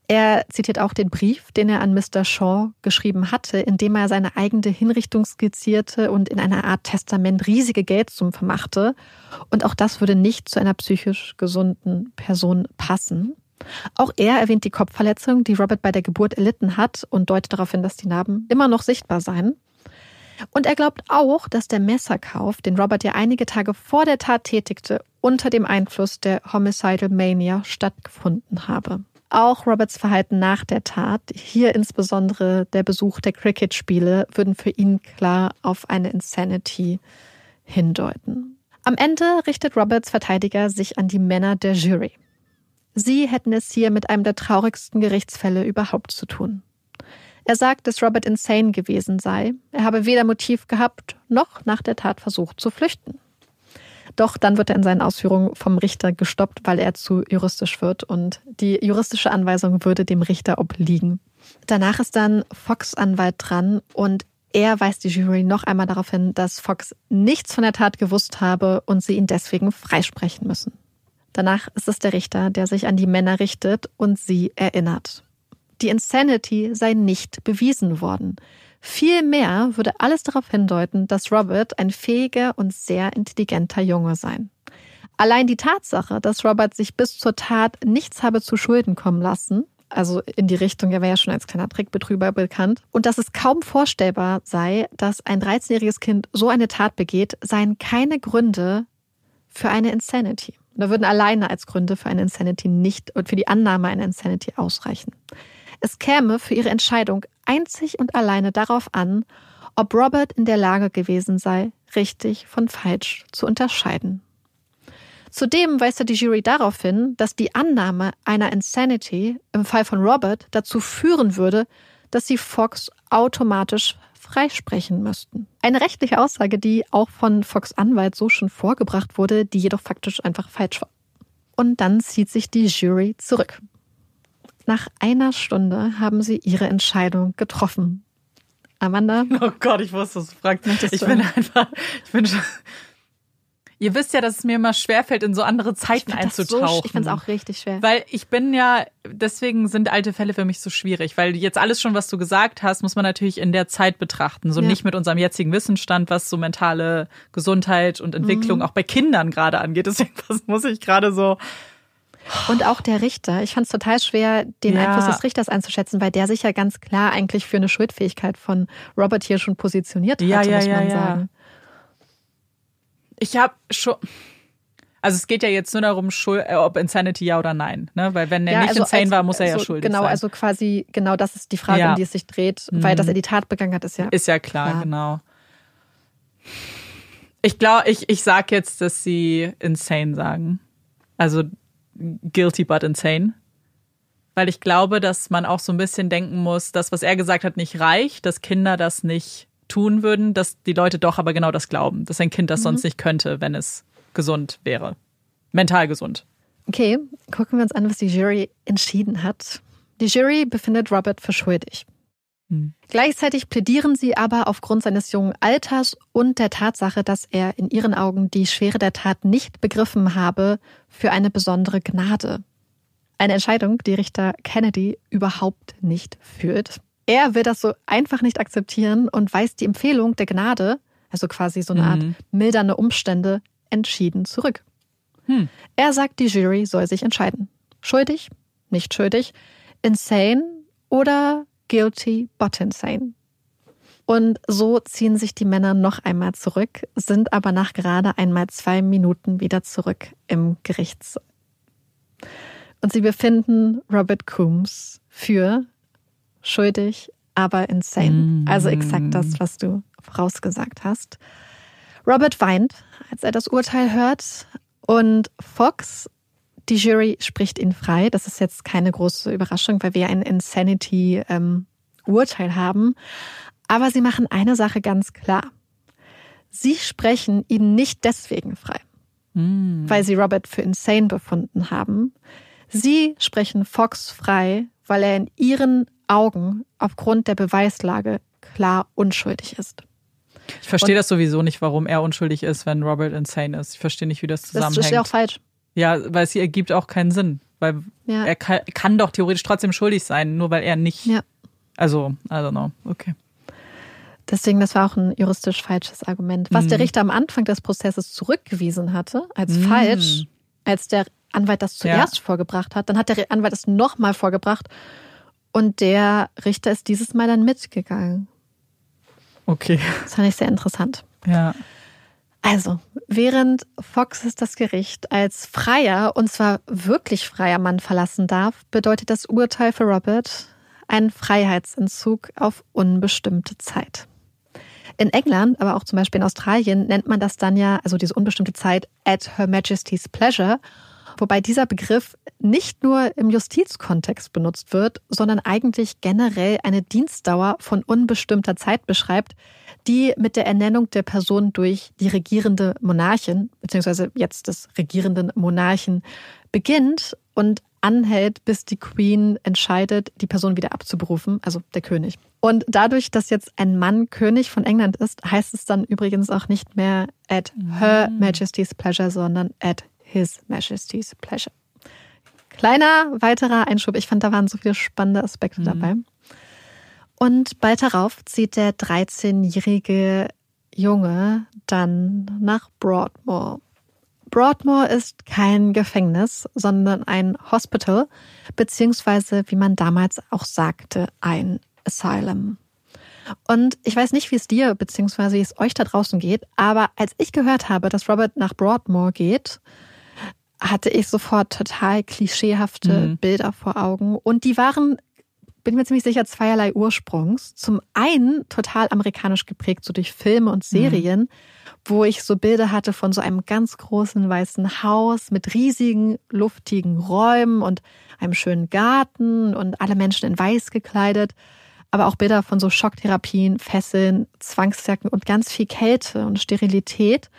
Er zitiert auch den Brief, den er an Mr. Shaw geschrieben hatte, in dem er seine eigene Hinrichtung skizzierte und in einer Art Testament riesige Geldsummen vermachte. Und auch das würde nicht zu einer psychisch gesunden Person passen. Auch er erwähnt die Kopfverletzung, die Robert bei der Geburt erlitten hat und deutet darauf hin, dass die Narben immer noch sichtbar seien. Und er glaubt auch, dass der Messerkauf, den Robert ja einige Tage vor der Tat tätigte, unter dem Einfluss der Homicidal Mania stattgefunden habe. Auch Roberts Verhalten nach der Tat, hier insbesondere der Besuch der Cricket-Spiele, würden für ihn klar auf eine Insanity hindeuten. Am Ende richtet Roberts Verteidiger sich an die Männer der Jury. Sie hätten es hier mit einem der traurigsten Gerichtsfälle überhaupt zu tun. Er sagt, dass Robert insane gewesen sei. Er habe weder Motiv gehabt, noch nach der Tat versucht zu flüchten. Doch dann wird er in seinen Ausführungen vom Richter gestoppt, weil er zu juristisch wird und die juristische Anweisung würde dem Richter obliegen. Danach ist dann Fox Anwalt dran und er weist die Jury noch einmal darauf hin, dass Fox nichts von der Tat gewusst habe und sie ihn deswegen freisprechen müssen. Danach ist es der Richter, der sich an die Männer richtet und sie erinnert. Die Insanity sei nicht bewiesen worden. Vielmehr würde alles darauf hindeuten, dass Robert ein fähiger und sehr intelligenter Junge sei. Allein die Tatsache, dass Robert sich bis zur Tat nichts habe zu Schulden kommen lassen, also in die Richtung, er wäre ja schon als kleiner Trickbetrüger bekannt, und dass es kaum vorstellbar sei, dass ein 13-jähriges Kind so eine Tat begeht, seien keine Gründe für eine Insanity. Da würden alleine als Gründe für eine Insanity nicht und für die Annahme einer Insanity ausreichen. Es käme für ihre Entscheidung einzig und alleine darauf an, ob Robert in der Lage gewesen sei, richtig von falsch zu unterscheiden. Zudem weist die Jury darauf hin, dass die Annahme einer Insanity im Fall von Robert dazu führen würde, dass sie Fox automatisch freisprechen müssten. Eine rechtliche Aussage, die auch von Fox Anwalt so schon vorgebracht wurde, die jedoch faktisch einfach falsch war. Und dann zieht sich die Jury zurück. Nach einer Stunde haben sie ihre Entscheidung getroffen. Amanda? Oh Gott, ich wusste, dass du fragst. Ich bin einfach, ich bin schon, Ihr wisst ja, dass es mir immer schwerfällt, in so andere Zeiten ich einzutauchen. So, ich finde es auch richtig schwer. Weil ich bin ja, deswegen sind alte Fälle für mich so schwierig, weil jetzt alles schon, was du gesagt hast, muss man natürlich in der Zeit betrachten. So ja. nicht mit unserem jetzigen Wissensstand, was so mentale Gesundheit und Entwicklung mhm. auch bei Kindern gerade angeht. Deswegen muss ich gerade so. Und auch der Richter. Ich fand es total schwer, den ja. Einfluss des Richters einzuschätzen, weil der sich ja ganz klar eigentlich für eine Schuldfähigkeit von Robert hier schon positioniert hat, ja, ja, muss man sagen. Ich habe schon. Also es geht ja jetzt nur darum, äh, ob Insanity ja oder nein. Ne? Weil wenn er ja, nicht also insane als, war, muss er ja also, schuldig genau, sein. Genau, also quasi, genau das ist die Frage, ja. um die es sich dreht. Mhm. Weil dass er die Tat begangen hat, ist ja Ist ja klar, klar. genau. Ich glaube, ich, ich sag jetzt, dass sie insane sagen. Also guilty but insane. Weil ich glaube, dass man auch so ein bisschen denken muss, dass was er gesagt hat nicht reicht, dass Kinder das nicht tun würden, dass die Leute doch aber genau das glauben, dass ein Kind das mhm. sonst nicht könnte, wenn es gesund wäre. Mental gesund. Okay, gucken wir uns an, was die Jury entschieden hat. Die Jury befindet Robert für schuldig. Hm. Gleichzeitig plädieren sie aber aufgrund seines jungen Alters und der Tatsache, dass er in ihren Augen die Schwere der Tat nicht begriffen habe, für eine besondere Gnade. Eine Entscheidung, die Richter Kennedy überhaupt nicht führt. Er will das so einfach nicht akzeptieren und weist die Empfehlung der Gnade, also quasi so eine mhm. Art mildernde Umstände, entschieden zurück. Hm. Er sagt, die Jury soll sich entscheiden. Schuldig, nicht schuldig, insane oder guilty but insane. Und so ziehen sich die Männer noch einmal zurück, sind aber nach gerade einmal zwei Minuten wieder zurück im Gerichtssaal. Und sie befinden Robert Coombs für schuldig, aber insane. Mm. Also exakt das, was du vorausgesagt hast. Robert weint, als er das Urteil hört. Und Fox, die Jury spricht ihn frei. Das ist jetzt keine große Überraschung, weil wir ein Insanity-Urteil ähm, haben. Aber sie machen eine Sache ganz klar. Sie sprechen ihn nicht deswegen frei, mm. weil sie Robert für insane befunden haben. Sie sprechen Fox frei, weil er in ihren Augen aufgrund der Beweislage klar unschuldig ist. Ich verstehe das sowieso nicht, warum er unschuldig ist, wenn Robert insane ist. Ich verstehe nicht, wie das zusammenhängt. Das ist ja auch falsch. Ja, weil es ergibt auch keinen Sinn. Weil ja. er kann, kann, doch theoretisch trotzdem schuldig sein, nur weil er nicht. Ja. Also, I don't know. Okay. Deswegen, das war auch ein juristisch falsches Argument. Was mm. der Richter am Anfang des Prozesses zurückgewiesen hatte, als mm. falsch, als der Anwalt das zuerst ja. vorgebracht hat, dann hat der Anwalt es nochmal vorgebracht und der Richter ist dieses Mal dann mitgegangen. Okay. Das fand ich sehr interessant. Ja. Also, während Foxes das Gericht als freier, und zwar wirklich freier Mann verlassen darf, bedeutet das Urteil für Robert einen Freiheitsentzug auf unbestimmte Zeit. In England, aber auch zum Beispiel in Australien, nennt man das dann ja, also diese unbestimmte Zeit, at Her Majesty's Pleasure. Wobei dieser Begriff nicht nur im Justizkontext benutzt wird, sondern eigentlich generell eine Dienstdauer von unbestimmter Zeit beschreibt, die mit der Ernennung der Person durch die regierende Monarchin, beziehungsweise jetzt des regierenden Monarchen, beginnt und anhält, bis die Queen entscheidet, die Person wieder abzuberufen, also der König. Und dadurch, dass jetzt ein Mann König von England ist, heißt es dann übrigens auch nicht mehr at Her Majesty's Pleasure, sondern at His Majesty's Pleasure. Kleiner weiterer Einschub. Ich fand, da waren so viele spannende Aspekte mhm. dabei. Und bald darauf zieht der 13-jährige Junge dann nach Broadmoor. Broadmoor ist kein Gefängnis, sondern ein Hospital, beziehungsweise, wie man damals auch sagte, ein Asylum. Und ich weiß nicht, wie es dir beziehungsweise wie es euch da draußen geht, aber als ich gehört habe, dass Robert nach Broadmoor geht, hatte ich sofort total klischeehafte mhm. Bilder vor Augen. Und die waren, bin mir ziemlich sicher, zweierlei Ursprungs. Zum einen total amerikanisch geprägt, so durch Filme und Serien, mhm. wo ich so Bilder hatte von so einem ganz großen weißen Haus mit riesigen, luftigen Räumen und einem schönen Garten und alle Menschen in weiß gekleidet aber auch Bilder von so Schocktherapien, Fesseln, Zwangsjacken und ganz viel Kälte und Sterilität.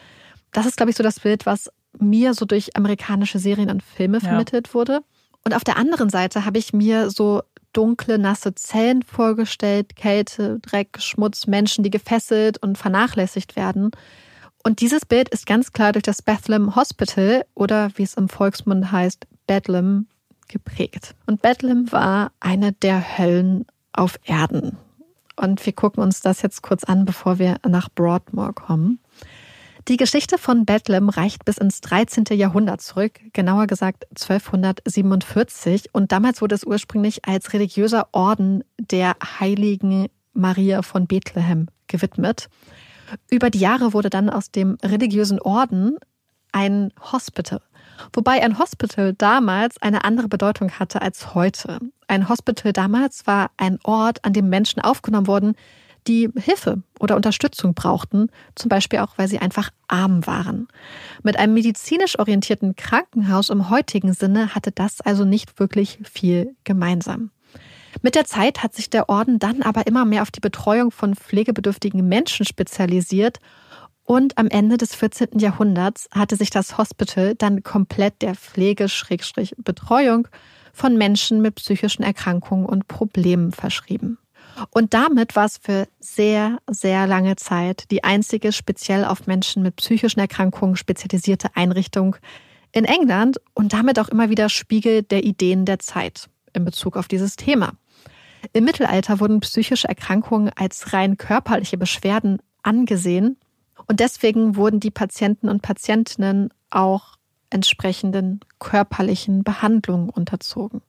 Das ist, glaube ich, so das Bild, was mir so durch amerikanische Serien und Filme ja. vermittelt wurde. Und auf der anderen Seite habe ich mir so dunkle, nasse Zellen vorgestellt, Kälte, Dreck, Schmutz, Menschen, die gefesselt und vernachlässigt werden. Und dieses Bild ist ganz klar durch das Bethlehem Hospital oder wie es im Volksmund heißt, Bethlehem geprägt. Und Bethlehem war eine der Höllen auf Erden. Und wir gucken uns das jetzt kurz an, bevor wir nach Broadmoor kommen. Die Geschichte von Bethlehem reicht bis ins 13. Jahrhundert zurück, genauer gesagt 1247. Und damals wurde es ursprünglich als religiöser Orden der heiligen Maria von Bethlehem gewidmet. Über die Jahre wurde dann aus dem religiösen Orden ein Hospital. Wobei ein Hospital damals eine andere Bedeutung hatte als heute. Ein Hospital damals war ein Ort, an dem Menschen aufgenommen wurden, die Hilfe oder Unterstützung brauchten, zum Beispiel auch, weil sie einfach arm waren. Mit einem medizinisch orientierten Krankenhaus im heutigen Sinne hatte das also nicht wirklich viel gemeinsam. Mit der Zeit hat sich der Orden dann aber immer mehr auf die Betreuung von pflegebedürftigen Menschen spezialisiert und am Ende des 14. Jahrhunderts hatte sich das Hospital dann komplett der Pflege-Betreuung von Menschen mit psychischen Erkrankungen und Problemen verschrieben. Und damit war es für sehr, sehr lange Zeit die einzige speziell auf Menschen mit psychischen Erkrankungen spezialisierte Einrichtung in England und damit auch immer wieder Spiegel der Ideen der Zeit in Bezug auf dieses Thema. Im Mittelalter wurden psychische Erkrankungen als rein körperliche Beschwerden angesehen und deswegen wurden die Patienten und Patientinnen auch entsprechenden körperlichen Behandlungen unterzogen.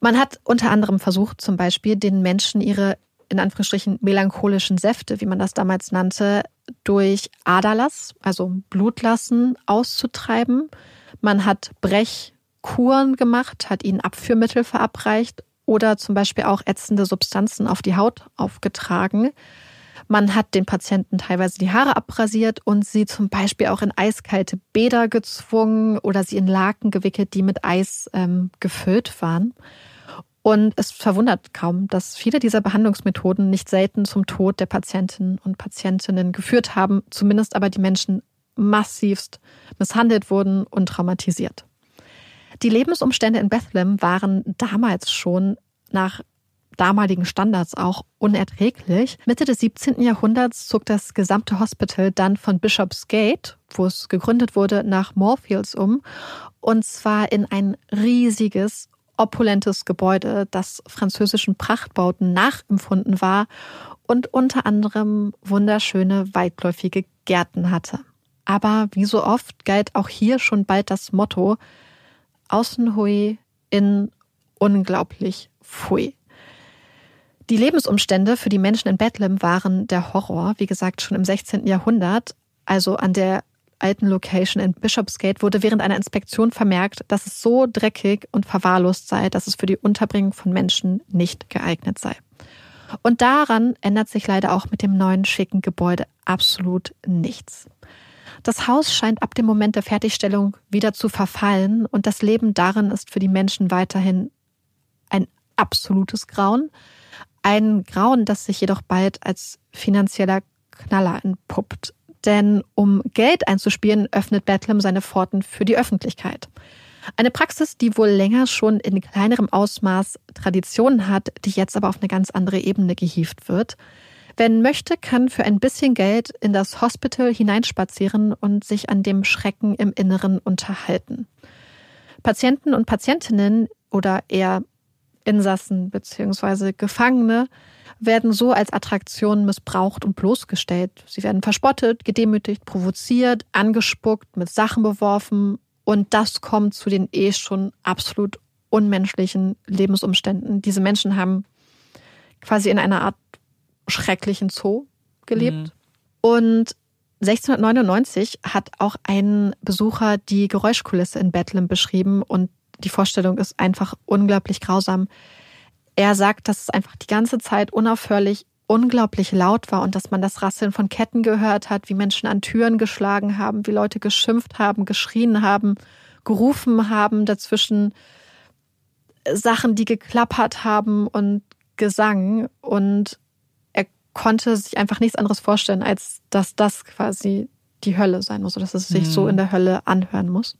Man hat unter anderem versucht, zum Beispiel den Menschen ihre in Anführungsstrichen melancholischen Säfte, wie man das damals nannte, durch Aderlass, also Blutlassen, auszutreiben. Man hat Brechkuren gemacht, hat ihnen Abführmittel verabreicht oder zum Beispiel auch ätzende Substanzen auf die Haut aufgetragen. Man hat den Patienten teilweise die Haare abrasiert und sie zum Beispiel auch in eiskalte Bäder gezwungen oder sie in Laken gewickelt, die mit Eis ähm, gefüllt waren. Und es verwundert kaum, dass viele dieser Behandlungsmethoden nicht selten zum Tod der Patientinnen und Patientinnen geführt haben, zumindest aber die Menschen massivst misshandelt wurden und traumatisiert. Die Lebensumstände in Bethlehem waren damals schon nach damaligen Standards auch unerträglich. Mitte des 17. Jahrhunderts zog das gesamte Hospital dann von Bishopsgate, wo es gegründet wurde, nach Moorfields um. Und zwar in ein riesiges, opulentes Gebäude, das französischen Prachtbauten nachempfunden war und unter anderem wunderschöne weitläufige Gärten hatte. Aber wie so oft galt auch hier schon bald das Motto Außen hui, in unglaublich pfui. Die Lebensumstände für die Menschen in Bethlehem waren der Horror, wie gesagt, schon im 16. Jahrhundert. Also an der alten Location in Bishopsgate wurde während einer Inspektion vermerkt, dass es so dreckig und verwahrlost sei, dass es für die Unterbringung von Menschen nicht geeignet sei. Und daran ändert sich leider auch mit dem neuen schicken Gebäude absolut nichts. Das Haus scheint ab dem Moment der Fertigstellung wieder zu verfallen und das Leben darin ist für die Menschen weiterhin ein absolutes Grauen. Ein Grauen, das sich jedoch bald als finanzieller Knaller entpuppt. Denn um Geld einzuspielen, öffnet Bethlehem seine Pforten für die Öffentlichkeit. Eine Praxis, die wohl länger schon in kleinerem Ausmaß Traditionen hat, die jetzt aber auf eine ganz andere Ebene gehievt wird. Wer möchte, kann für ein bisschen Geld in das Hospital hineinspazieren und sich an dem Schrecken im Inneren unterhalten. Patienten und Patientinnen oder eher Insassen bzw. Gefangene werden so als Attraktion missbraucht und bloßgestellt. Sie werden verspottet, gedemütigt, provoziert, angespuckt, mit Sachen beworfen. Und das kommt zu den eh schon absolut unmenschlichen Lebensumständen. Diese Menschen haben quasi in einer Art schrecklichen Zoo gelebt. Mhm. Und 1699 hat auch ein Besucher die Geräuschkulisse in Bethlehem beschrieben und die Vorstellung ist einfach unglaublich grausam. Er sagt, dass es einfach die ganze Zeit unaufhörlich unglaublich laut war und dass man das Rasseln von Ketten gehört hat, wie Menschen an Türen geschlagen haben, wie Leute geschimpft haben, geschrien haben, gerufen haben, dazwischen Sachen, die geklappert haben und Gesang. Und er konnte sich einfach nichts anderes vorstellen, als dass das quasi die Hölle sein muss, oder dass es sich mhm. so in der Hölle anhören muss.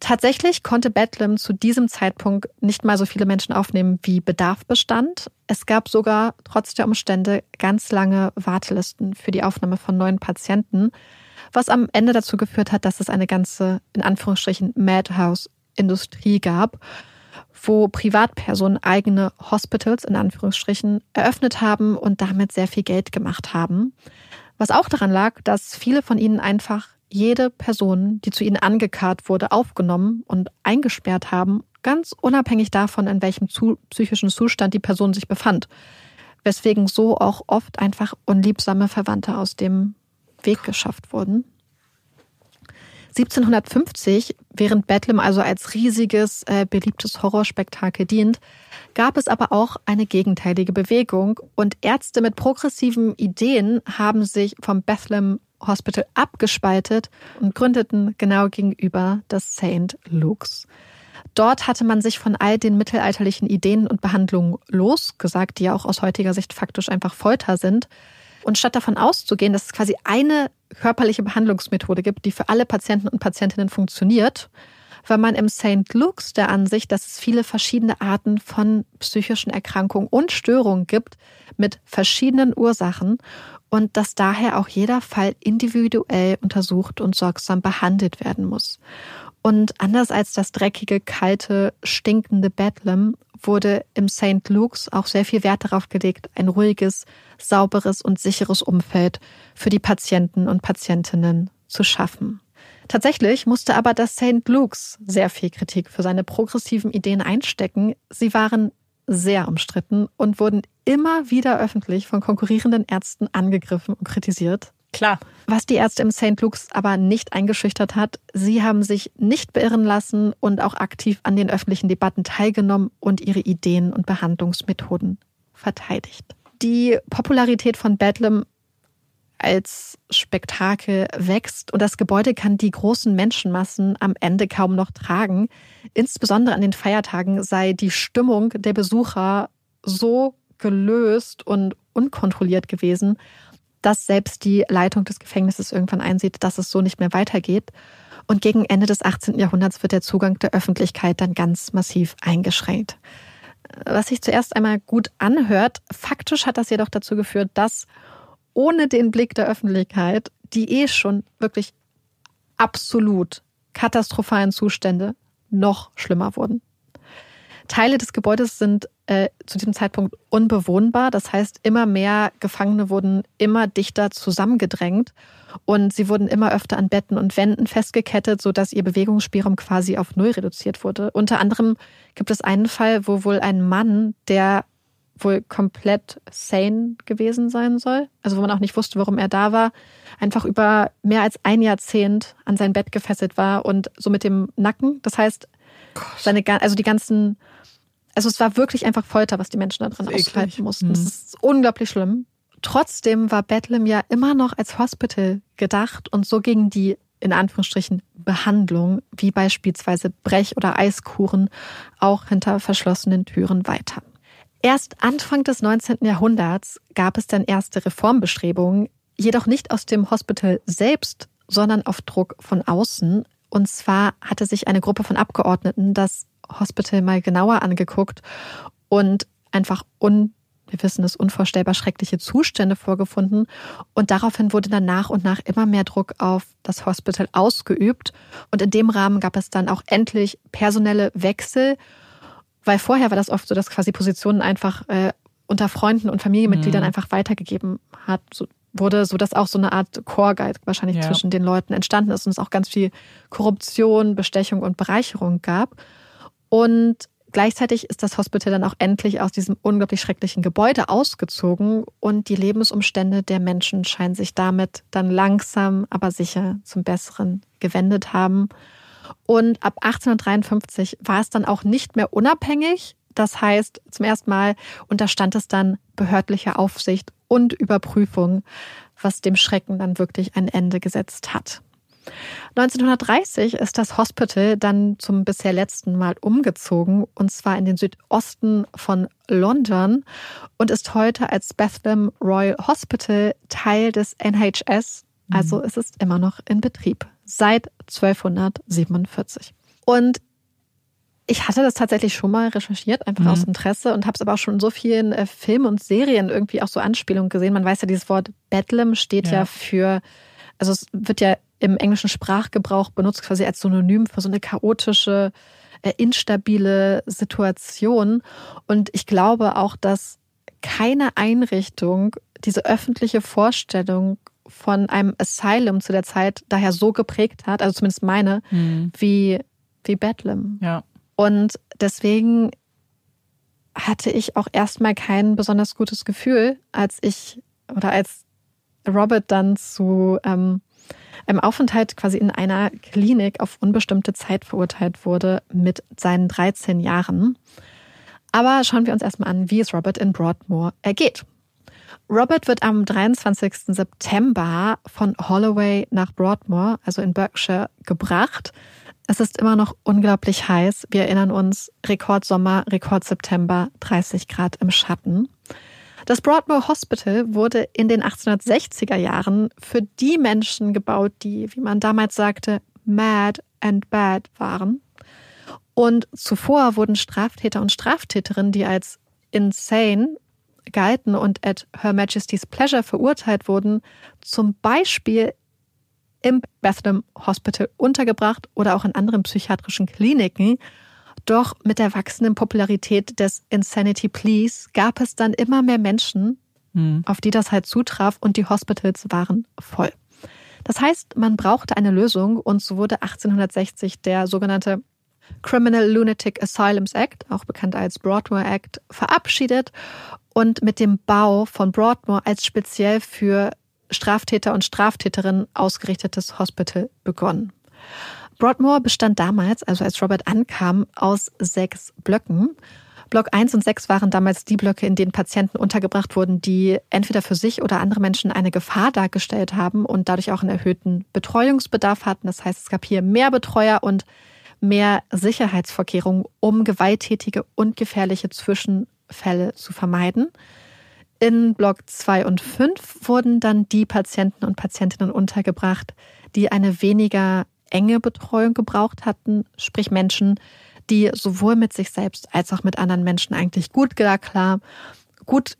Tatsächlich konnte Bethlehem zu diesem Zeitpunkt nicht mal so viele Menschen aufnehmen, wie Bedarf bestand. Es gab sogar trotz der Umstände ganz lange Wartelisten für die Aufnahme von neuen Patienten, was am Ende dazu geführt hat, dass es eine ganze, in Anführungsstrichen, Madhouse-Industrie gab, wo Privatpersonen eigene Hospitals, in Anführungsstrichen, eröffnet haben und damit sehr viel Geld gemacht haben. Was auch daran lag, dass viele von ihnen einfach jede Person, die zu ihnen angekarrt wurde, aufgenommen und eingesperrt haben, ganz unabhängig davon, in welchem zu psychischen Zustand die Person sich befand. Weswegen so auch oft einfach unliebsame Verwandte aus dem Weg geschafft wurden. 1750, während Bethlehem also als riesiges, äh, beliebtes Horrorspektakel dient, gab es aber auch eine gegenteilige Bewegung und Ärzte mit progressiven Ideen haben sich vom Bethlehem Hospital abgespaltet und gründeten genau gegenüber das St. Luke's. Dort hatte man sich von all den mittelalterlichen Ideen und Behandlungen losgesagt, die ja auch aus heutiger Sicht faktisch einfach Folter sind. Und statt davon auszugehen, dass es quasi eine körperliche Behandlungsmethode gibt, die für alle Patienten und Patientinnen funktioniert, war man im St. Luke's der Ansicht, dass es viele verschiedene Arten von psychischen Erkrankungen und Störungen gibt mit verschiedenen Ursachen und dass daher auch jeder Fall individuell untersucht und sorgsam behandelt werden muss. Und anders als das dreckige, kalte, stinkende Bedlam wurde im St. Luke's auch sehr viel Wert darauf gelegt, ein ruhiges, sauberes und sicheres Umfeld für die Patienten und Patientinnen zu schaffen. Tatsächlich musste aber das St. Luke's sehr viel Kritik für seine progressiven Ideen einstecken. Sie waren sehr umstritten und wurden immer wieder öffentlich von konkurrierenden Ärzten angegriffen und kritisiert. Klar. Was die Ärzte im St. Luke's aber nicht eingeschüchtert hat, sie haben sich nicht beirren lassen und auch aktiv an den öffentlichen Debatten teilgenommen und ihre Ideen und Behandlungsmethoden verteidigt. Die Popularität von Bedlam als Spektakel wächst und das Gebäude kann die großen Menschenmassen am Ende kaum noch tragen. Insbesondere an den Feiertagen sei die Stimmung der Besucher so gelöst und unkontrolliert gewesen, dass selbst die Leitung des Gefängnisses irgendwann einsieht, dass es so nicht mehr weitergeht. Und gegen Ende des 18. Jahrhunderts wird der Zugang der Öffentlichkeit dann ganz massiv eingeschränkt. Was sich zuerst einmal gut anhört, faktisch hat das jedoch dazu geführt, dass ohne den Blick der Öffentlichkeit die eh schon wirklich absolut katastrophalen Zustände noch schlimmer wurden. Teile des Gebäudes sind äh, zu diesem Zeitpunkt unbewohnbar. Das heißt, immer mehr Gefangene wurden immer dichter zusammengedrängt und sie wurden immer öfter an Betten und Wänden festgekettet, sodass ihr Bewegungsspielraum quasi auf Null reduziert wurde. Unter anderem gibt es einen Fall, wo wohl ein Mann, der wohl komplett sane gewesen sein soll. Also wo man auch nicht wusste, warum er da war. Einfach über mehr als ein Jahrzehnt an sein Bett gefesselt war und so mit dem Nacken. Das heißt, seine, also die ganzen, also es war wirklich einfach Folter, was die Menschen da drin aushalten mussten. Mhm. Das ist unglaublich schlimm. Trotzdem war Bethlehem ja immer noch als Hospital gedacht und so ging die in Anführungsstrichen Behandlung, wie beispielsweise Brech- oder Eiskuren, auch hinter verschlossenen Türen weiter. Erst Anfang des 19. Jahrhunderts gab es dann erste Reformbestrebungen, jedoch nicht aus dem Hospital selbst, sondern auf Druck von außen. Und zwar hatte sich eine Gruppe von Abgeordneten das Hospital mal genauer angeguckt und einfach un, wir wissen es, unvorstellbar schreckliche Zustände vorgefunden. Und daraufhin wurde dann nach und nach immer mehr Druck auf das Hospital ausgeübt. Und in dem Rahmen gab es dann auch endlich personelle Wechsel weil vorher war das oft so, dass quasi Positionen einfach äh, unter Freunden und Familienmitgliedern Mhm. einfach weitergegeben hat, so wurde, so dass auch so eine Art Core Guide wahrscheinlich Ja. zwischen den Leuten entstanden ist und es auch ganz viel Korruption, Bestechung und Bereicherung gab. Und gleichzeitig ist das Hospital dann auch endlich aus diesem unglaublich schrecklichen Gebäude ausgezogen und die Lebensumstände der Menschen scheinen sich damit dann langsam, aber sicher zum Besseren gewendet haben. Und ab 1853 war es dann auch nicht mehr unabhängig. Das heißt, zum ersten Mal unterstand es dann behördlicher Aufsicht und Überprüfung, was dem Schrecken dann wirklich ein Ende gesetzt hat. 1930 ist das Hospital dann zum bisher letzten Mal umgezogen, und zwar in den Südosten von London und ist heute als Bethlehem Royal Hospital Teil des NHS. Also es ist immer noch in Betrieb seit 1247. Und ich hatte das tatsächlich schon mal recherchiert, einfach aus Interesse und habe es aber auch schon in so vielen äh, Filmen und Serien irgendwie auch so Anspielungen gesehen. Man weiß ja, dieses Wort Bedlam steht ja. Ja. für, also es wird ja im englischen Sprachgebrauch benutzt quasi als Synonym für so eine chaotische, äh, instabile Situation. Und ich glaube auch, dass keine Einrichtung diese öffentliche Vorstellung von einem Asylum zu der Zeit daher so geprägt hat, also zumindest meine, wie, wie Bedlam. Ja. Und deswegen hatte ich auch erstmal kein besonders gutes Gefühl, als ich oder als Robert dann zu ähm, einem Aufenthalt quasi in einer Klinik auf unbestimmte Zeit verurteilt wurde mit seinen 13 Jahren. Aber schauen wir uns erstmal an, wie es Robert in Broadmoor ergeht. Robert wird am 23. September von Holloway nach Broadmoor, also in Berkshire, gebracht. Es ist immer noch unglaublich heiß. Wir erinnern uns, Rekordsommer, Rekordseptember, 30 Grad im Schatten. Das Broadmoor Hospital wurde in den 1860er Jahren für die Menschen gebaut, die, wie man damals sagte, mad and bad waren. Und zuvor wurden Straftäter und Straftäterinnen, die als insane galten und at Her Majesty's Pleasure verurteilt wurden, zum Beispiel im Bethlehem Hospital untergebracht oder auch in anderen psychiatrischen Kliniken. Doch mit der wachsenden Popularität des Insanity Pleas gab es dann immer mehr Menschen, auf die das halt zutraf und die Hospitals waren voll. Das heißt, man brauchte eine Lösung und so wurde 1860 der sogenannte Criminal Lunatic Asylums Act, auch bekannt als Broadmoor Act, verabschiedet und mit dem Bau von Broadmoor als speziell für Straftäter und Straftäterinnen ausgerichtetes Hospital begonnen. Broadmoor bestand damals, also als Robert ankam, aus sechs Blöcken. Block 1 und 6 waren damals die Blöcke, in denen Patienten untergebracht wurden, die entweder für sich oder andere Menschen eine Gefahr dargestellt haben und dadurch auch einen erhöhten Betreuungsbedarf hatten. Das heißt, es gab hier mehr Betreuer und mehr Sicherheitsvorkehrungen, um gewalttätige und gefährliche Zwischenfälle zu vermeiden. In Block 2 und 5 wurden dann die Patienten und Patientinnen untergebracht, die eine weniger enge Betreuung gebraucht hatten, sprich Menschen, die sowohl mit sich selbst als auch mit anderen Menschen eigentlich gut klar gut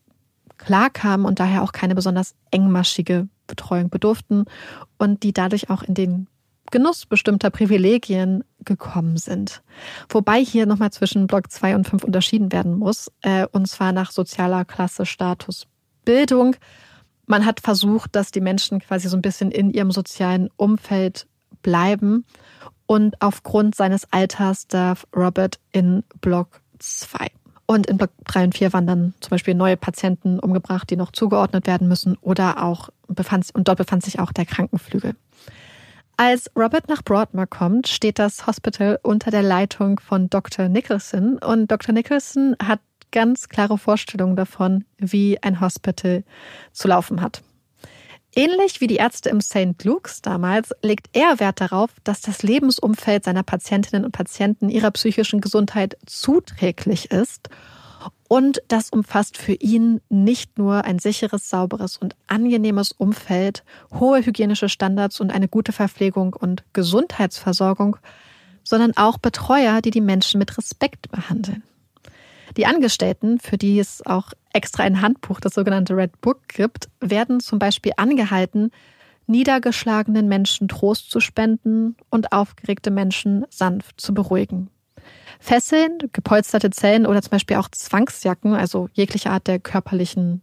klarkamen und daher auch keine besonders engmaschige Betreuung bedurften und die dadurch auch in den Genuss bestimmter Privilegien gekommen sind. Wobei hier nochmal zwischen Block 2 und 5 unterschieden werden muss, äh, und zwar nach sozialer Klasse, Status, Bildung. Man hat versucht, dass die Menschen quasi so ein bisschen in ihrem sozialen Umfeld bleiben. Und aufgrund seines Alters darf Robert in Block 2. Und in Block 3 und 4 waren dann zum Beispiel neue Patienten umgebracht, die noch zugeordnet werden müssen oder auch befand, und dort befand sich auch der Krankenflügel. Als Robert nach Broadmoor kommt, steht das Hospital unter der Leitung von Dr. Nicholson und Dr. Nicholson hat ganz klare Vorstellungen davon, wie ein Hospital zu laufen hat. Ähnlich wie die Ärzte im St. Luke's damals legt er Wert darauf, dass das Lebensumfeld seiner Patientinnen und Patienten ihrer psychischen Gesundheit zuträglich ist. Und das umfasst für ihn nicht nur ein sicheres, sauberes und angenehmes Umfeld, hohe hygienische Standards und eine gute Verpflegung und Gesundheitsversorgung, sondern auch Betreuer, die die Menschen mit Respekt behandeln. Die Angestellten, für die es auch extra ein Handbuch, das sogenannte Red Book, gibt, werden zum Beispiel angehalten, niedergeschlagenen Menschen Trost zu spenden und aufgeregte Menschen sanft zu beruhigen. Fesseln, gepolsterte Zellen oder zum Beispiel auch Zwangsjacken, also jegliche Art der körperlichen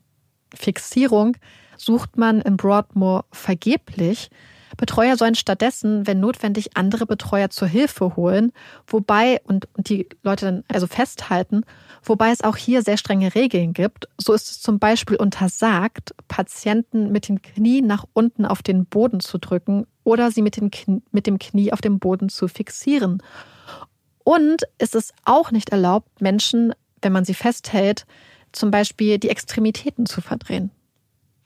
Fixierung, sucht man in Broadmoor vergeblich. Betreuer sollen stattdessen, wenn notwendig, andere Betreuer zur Hilfe holen, wobei und, die Leute dann also festhalten, wobei es auch hier sehr strenge Regeln gibt. So ist es zum Beispiel untersagt, Patienten mit dem Knie nach unten auf den Boden zu drücken oder sie mit dem Knie, mit dem Knie auf dem Boden zu fixieren. Und es ist auch nicht erlaubt, Menschen, wenn man sie festhält, zum Beispiel die Extremitäten zu verdrehen.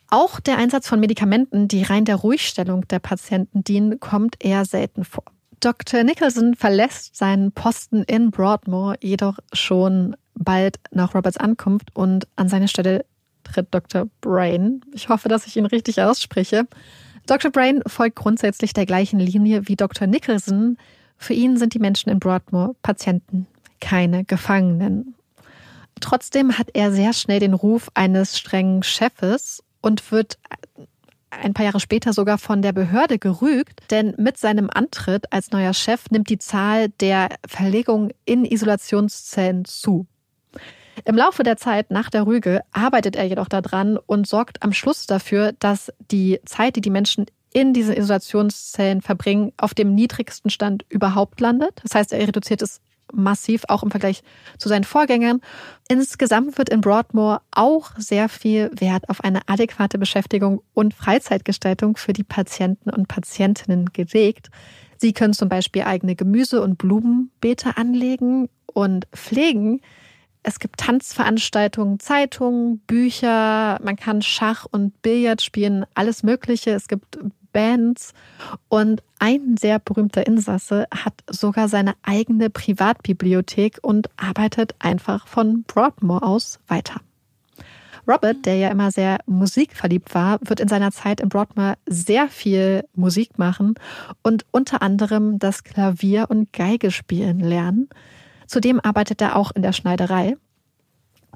Auch der Einsatz von Medikamenten, die rein der Ruhigstellung der Patienten dienen, kommt eher selten vor. Dr. Nicholson verlässt seinen Posten in Broadmoor jedoch schon bald nach Roberts Ankunft und an seine Stelle tritt Dr. Brain. Ich hoffe, dass ich ihn richtig ausspreche. Dr. Brain folgt grundsätzlich der gleichen Linie wie Dr. Nicholson. Für ihn sind die Menschen in Broadmoor Patienten, keine Gefangenen. Trotzdem hat er sehr schnell den Ruf eines strengen Chefes und wird ein paar Jahre später sogar von der Behörde gerügt, denn mit seinem Antritt als neuer Chef nimmt die Zahl der Verlegungen in Isolationszellen zu. Im Laufe der Zeit nach der Rüge arbeitet er jedoch daran und sorgt am Schluss dafür, dass die Zeit, die die Menschen in diesen Isolationszellen verbringen, auf dem niedrigsten Stand überhaupt landet. Das heißt, er reduziert es massiv, auch im Vergleich zu seinen Vorgängern. Insgesamt wird in Broadmoor auch sehr viel Wert auf eine adäquate Beschäftigung und Freizeitgestaltung für die Patienten und Patientinnen gelegt. Sie können zum Beispiel eigene Gemüse- und Blumenbeete anlegen und pflegen. Es gibt Tanzveranstaltungen, Zeitungen, Bücher, man kann Schach und Billard spielen, alles Mögliche. Es gibt Bands. Und ein sehr berühmter Insasse hat sogar seine eigene Privatbibliothek und arbeitet einfach von Broadmoor aus weiter. Robert, der ja immer sehr musikverliebt war, wird in seiner Zeit in Broadmoor sehr viel Musik machen und unter anderem das Klavier und Geige spielen lernen. Zudem arbeitet er auch in der Schneiderei.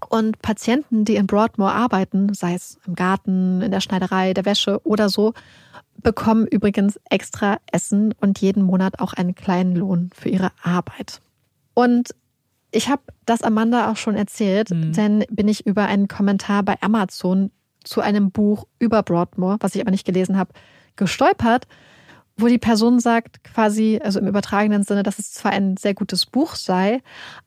Und Patienten, die in Broadmoor arbeiten, sei es im Garten, in der Schneiderei, der Wäsche oder so, bekommen übrigens extra Essen und jeden Monat auch einen kleinen Lohn für ihre Arbeit. Und ich habe das Amanda auch schon erzählt, mhm. denn bin ich über einen Kommentar bei Amazon zu einem Buch über Broadmoor, was ich aber nicht gelesen habe, gestolpert, wo die Person sagt, quasi, also im übertragenen Sinne, dass es zwar ein sehr gutes Buch sei,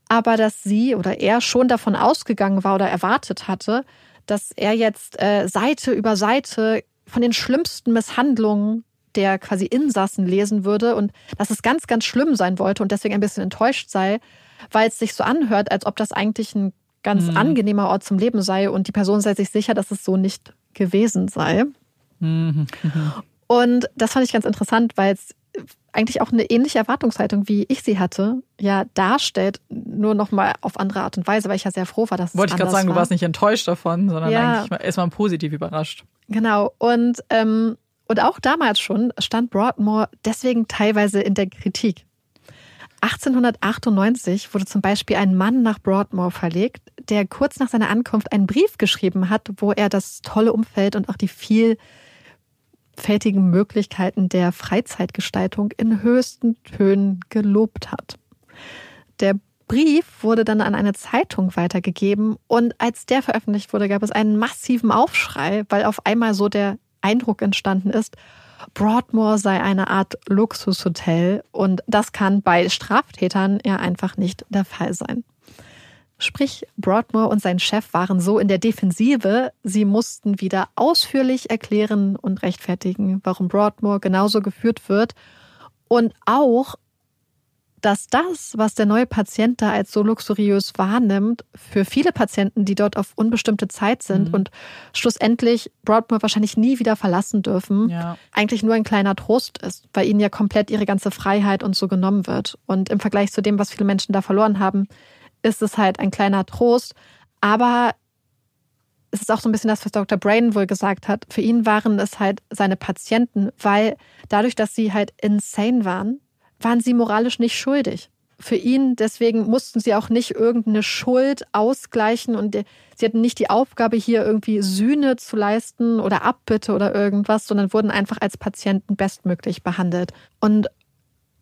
aber dass sie oder er schon davon ausgegangen war oder erwartet hatte, dass er jetzt äh, Seite über Seite von den schlimmsten Misshandlungen der quasi Insassen lesen würde und dass es ganz, ganz schlimm sein wollte und deswegen ein bisschen enttäuscht sei, weil es sich so anhört, als ob das eigentlich ein ganz mhm. angenehmer Ort zum Leben sei und die Person sei sich sicher, dass es so nicht gewesen sei. Mhm. Und das fand ich ganz interessant, weil es eigentlich auch eine ähnliche Erwartungshaltung, wie ich sie hatte, ja darstellt, nur noch mal auf andere Art und Weise, weil ich ja sehr froh war, dass Wollte es ich gerade sagen, war. du warst nicht enttäuscht davon, sondern ja. eigentlich erstmal positiv überrascht. Genau. Und, ähm, und auch damals schon stand Broadmoor deswegen teilweise in der Kritik. 1898 wurde zum Beispiel ein Mann nach Broadmoor verlegt, der kurz nach seiner Ankunft einen Brief geschrieben hat, wo er das tolle Umfeld und auch die vielfältigen Möglichkeiten der Freizeitgestaltung in höchsten Tönen gelobt hat. Der Brief wurde dann an eine Zeitung weitergegeben und als der veröffentlicht wurde, gab es einen massiven Aufschrei, weil auf einmal so der Eindruck entstanden ist, Broadmoor sei eine Art Luxushotel und das kann bei Straftätern ja einfach nicht der Fall sein. Sprich, Broadmoor und sein Chef waren so in der Defensive, sie mussten wieder ausführlich erklären und rechtfertigen, warum Broadmoor genauso geführt wird und auch dass das, was der neue Patient da als so luxuriös wahrnimmt, für viele Patienten, die dort auf unbestimmte Zeit sind mhm. und schlussendlich Broadmoor wahrscheinlich nie wieder verlassen dürfen, ja. eigentlich nur ein kleiner Trost ist, weil ihnen ja komplett ihre ganze Freiheit und so genommen wird. Und im Vergleich zu dem, was viele Menschen da verloren haben, ist es halt ein kleiner Trost. Aber es ist auch so ein bisschen das, was Dr. Brain wohl gesagt hat. Für ihn waren es halt seine Patienten, weil dadurch, dass sie halt insane waren, waren sie moralisch nicht schuldig. Für ihn, deswegen mussten sie auch nicht irgendeine Schuld ausgleichen und sie hatten nicht die Aufgabe, hier irgendwie Sühne zu leisten oder Abbitte oder irgendwas, sondern wurden einfach als Patienten bestmöglich behandelt. Und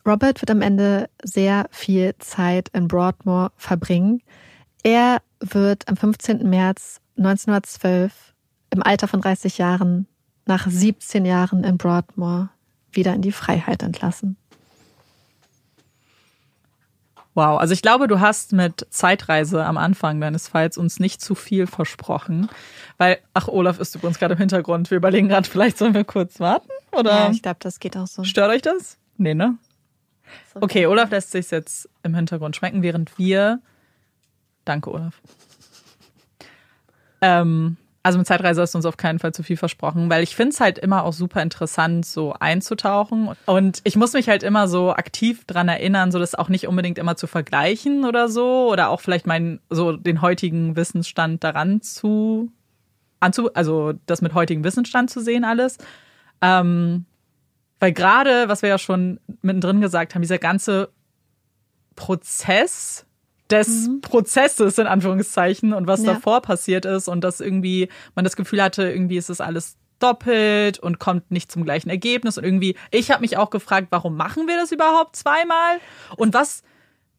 Robert wird am Ende sehr viel Zeit in Broadmoor verbringen. Er wird am 15. März 1912 im Alter von 30 Jahren nach 17 Jahren in Broadmoor wieder in die Freiheit entlassen. Wow, also ich glaube, du hast mit Zeitreise am Anfang deines Falls uns nicht zu viel versprochen. Weil, ach, Olaf ist übrigens gerade im Hintergrund. Wir überlegen gerade, vielleicht sollen wir kurz warten? Oder? Ja, ich glaube, das geht auch so. Stört euch das? Nee, ne? Okay, Olaf lässt sich jetzt im Hintergrund schmecken, während wir. Danke, Olaf. Ähm, also mit Zeitreise hast du uns auf keinen Fall zu viel versprochen, weil ich finde es halt immer auch super interessant, so einzutauchen. Und ich muss mich halt immer so aktiv dran erinnern, so das auch nicht unbedingt immer zu vergleichen oder so. Oder auch vielleicht meinen, so den heutigen Wissensstand daran zu, anzu, also das mit heutigem Wissensstand zu sehen, alles. Ähm, weil gerade, was wir ja schon mittendrin gesagt haben, dieser ganze Prozess des mhm. Prozesses in Anführungszeichen und was ja. davor passiert ist und dass irgendwie man das Gefühl hatte, irgendwie ist es alles doppelt und kommt nicht zum gleichen Ergebnis und irgendwie ich habe mich auch gefragt, warum machen wir das überhaupt zweimal und was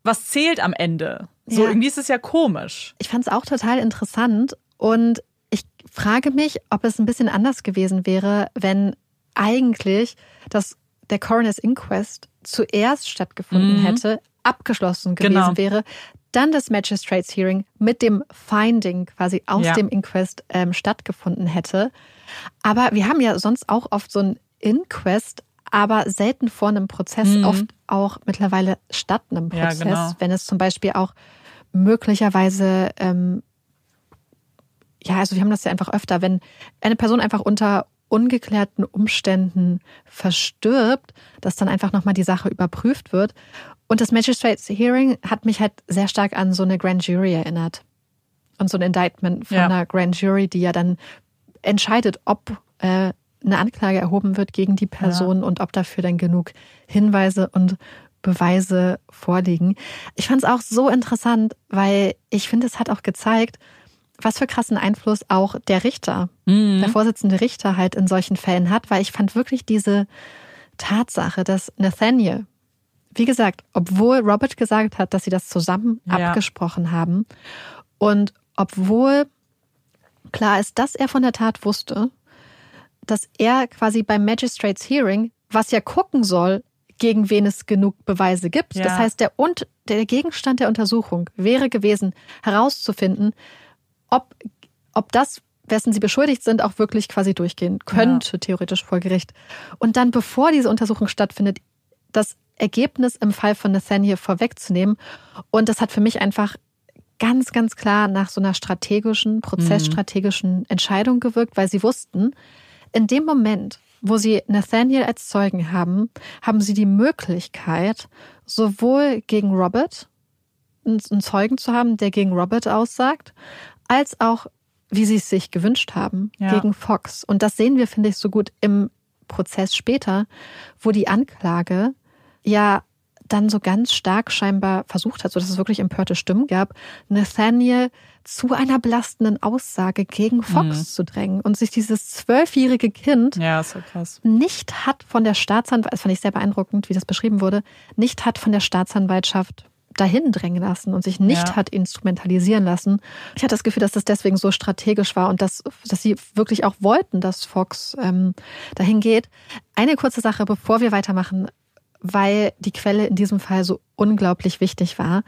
was zählt am Ende? So ja. irgendwie ist es ja komisch. Ich fand es auch total interessant und ich frage mich, ob es ein bisschen anders gewesen wäre, wenn eigentlich das der Coroner's Inquest zuerst stattgefunden mhm. hätte, abgeschlossen gewesen genau. wäre, dann das Magistrates Hearing mit dem Finding quasi aus ja. dem Inquest ähm, stattgefunden hätte. Aber wir haben ja sonst auch oft so ein Inquest, aber selten vor einem Prozess, mhm. oft auch mittlerweile statt einem Prozess, ja, genau. wenn es zum Beispiel auch möglicherweise, ähm, ja, also wir haben das ja einfach öfter, wenn eine Person einfach unter ungeklärten Umständen verstirbt, dass dann einfach nochmal die Sache überprüft wird. Und das Magistrates Hearing hat mich halt sehr stark an so eine Grand Jury erinnert. Und so ein Indictment von ja. einer Grand Jury, die ja dann entscheidet, ob äh, eine Anklage erhoben wird gegen die Person ja. und ob dafür dann genug Hinweise und Beweise vorliegen. Ich fand es auch so interessant, weil ich finde, es hat auch gezeigt, was für krassen Einfluss auch der Richter, mhm. der Vorsitzende Richter halt in solchen Fällen hat, weil ich fand wirklich diese Tatsache, dass Nathaniel, wie gesagt, obwohl Robert gesagt hat, dass sie das zusammen ja. abgesprochen haben und obwohl klar ist, dass er von der Tat wusste, dass er quasi beim Magistrates Hearing, was ja gucken soll, gegen wen es genug Beweise gibt. Ja. Das heißt, der, und, der Gegenstand der Untersuchung wäre gewesen, herauszufinden, ob, ob das, wessen sie beschuldigt sind, auch wirklich quasi durchgehen könnte, ja. theoretisch vor Gericht. Und dann, bevor diese Untersuchung stattfindet, das Ergebnis im Fall von Nathaniel vorwegzunehmen. Und das hat für mich einfach ganz, ganz klar nach so einer strategischen, prozessstrategischen Entscheidung gewirkt, weil sie wussten, in dem Moment, wo sie Nathaniel als Zeugen haben, haben sie die Möglichkeit, sowohl gegen Robert einen Zeugen zu haben, der gegen Robert aussagt, als auch, wie sie es sich gewünscht haben, ja. gegen Fox. Und das sehen wir, finde ich, so gut im Prozess später, wo die Anklage ja dann so ganz stark scheinbar versucht hat, so dass es wirklich empörte Stimmen gab, Nathaniel zu einer belastenden Aussage gegen Fox mhm. zu drängen und sich dieses zwölfjährige Kind ja, so nicht hat von der Staatsanwaltschaft, das fand ich sehr beeindruckend, wie das beschrieben wurde, nicht hat von der Staatsanwaltschaft dahin drängen lassen und sich nicht ja. hat instrumentalisieren lassen. Ich hatte das Gefühl, dass das deswegen so strategisch war und dass, dass sie wirklich auch wollten, dass Fox ähm, dahin geht. Eine kurze Sache, bevor wir weitermachen weil die Quelle in diesem Fall so unglaublich wichtig war.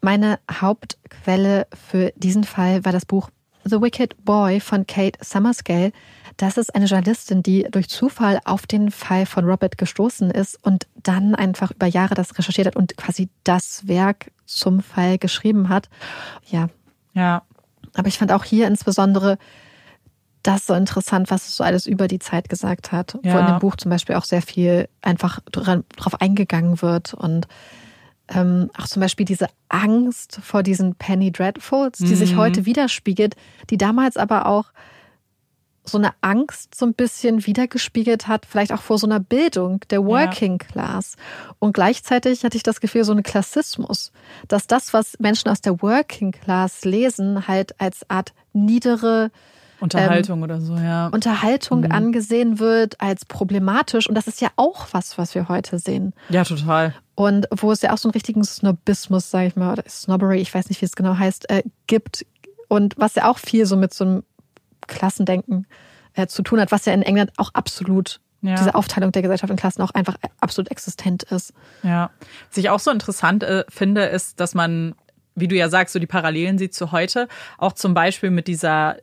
Meine Hauptquelle für diesen Fall war das Buch The Wicked Boy von Kate Summerscale. Das ist eine Journalistin, die durch Zufall auf den Fall von Robert gestoßen ist und dann einfach über Jahre das recherchiert hat und quasi das Werk zum Fall geschrieben hat. Ja. Ja. Aber ich fand auch hier insbesondere das so interessant, was es so alles über die Zeit gesagt hat. Ja. Wo in dem Buch zum Beispiel auch sehr viel einfach drauf eingegangen wird und ähm, auch zum Beispiel diese Angst vor diesen Penny Dreadfuls, die mhm. sich heute widerspiegelt, die damals aber auch so eine Angst so ein bisschen wiedergespiegelt hat, vielleicht auch vor so einer Bildung der Working ja. Class. Und gleichzeitig hatte ich das Gefühl, so ein Klassismus, dass das, was Menschen aus der Working Class lesen, halt als Art niedere Unterhaltung ähm, oder so, ja. Unterhaltung mhm. angesehen wird als problematisch. Und das ist ja auch was, was wir heute sehen. Ja, total. Und wo es ja auch so einen richtigen Snobismus, sag ich mal, oder Snobbery, ich weiß nicht, wie es genau heißt, äh, gibt. Und was ja auch viel so mit so einem Klassendenken äh, zu tun hat, was ja in England auch absolut ja. diese Aufteilung der Gesellschaft in Klassen auch einfach absolut existent ist. Ja. Was ich auch so interessant äh, finde, ist, dass man, wie du ja sagst, so die Parallelen sieht zu heute, auch zum Beispiel mit dieser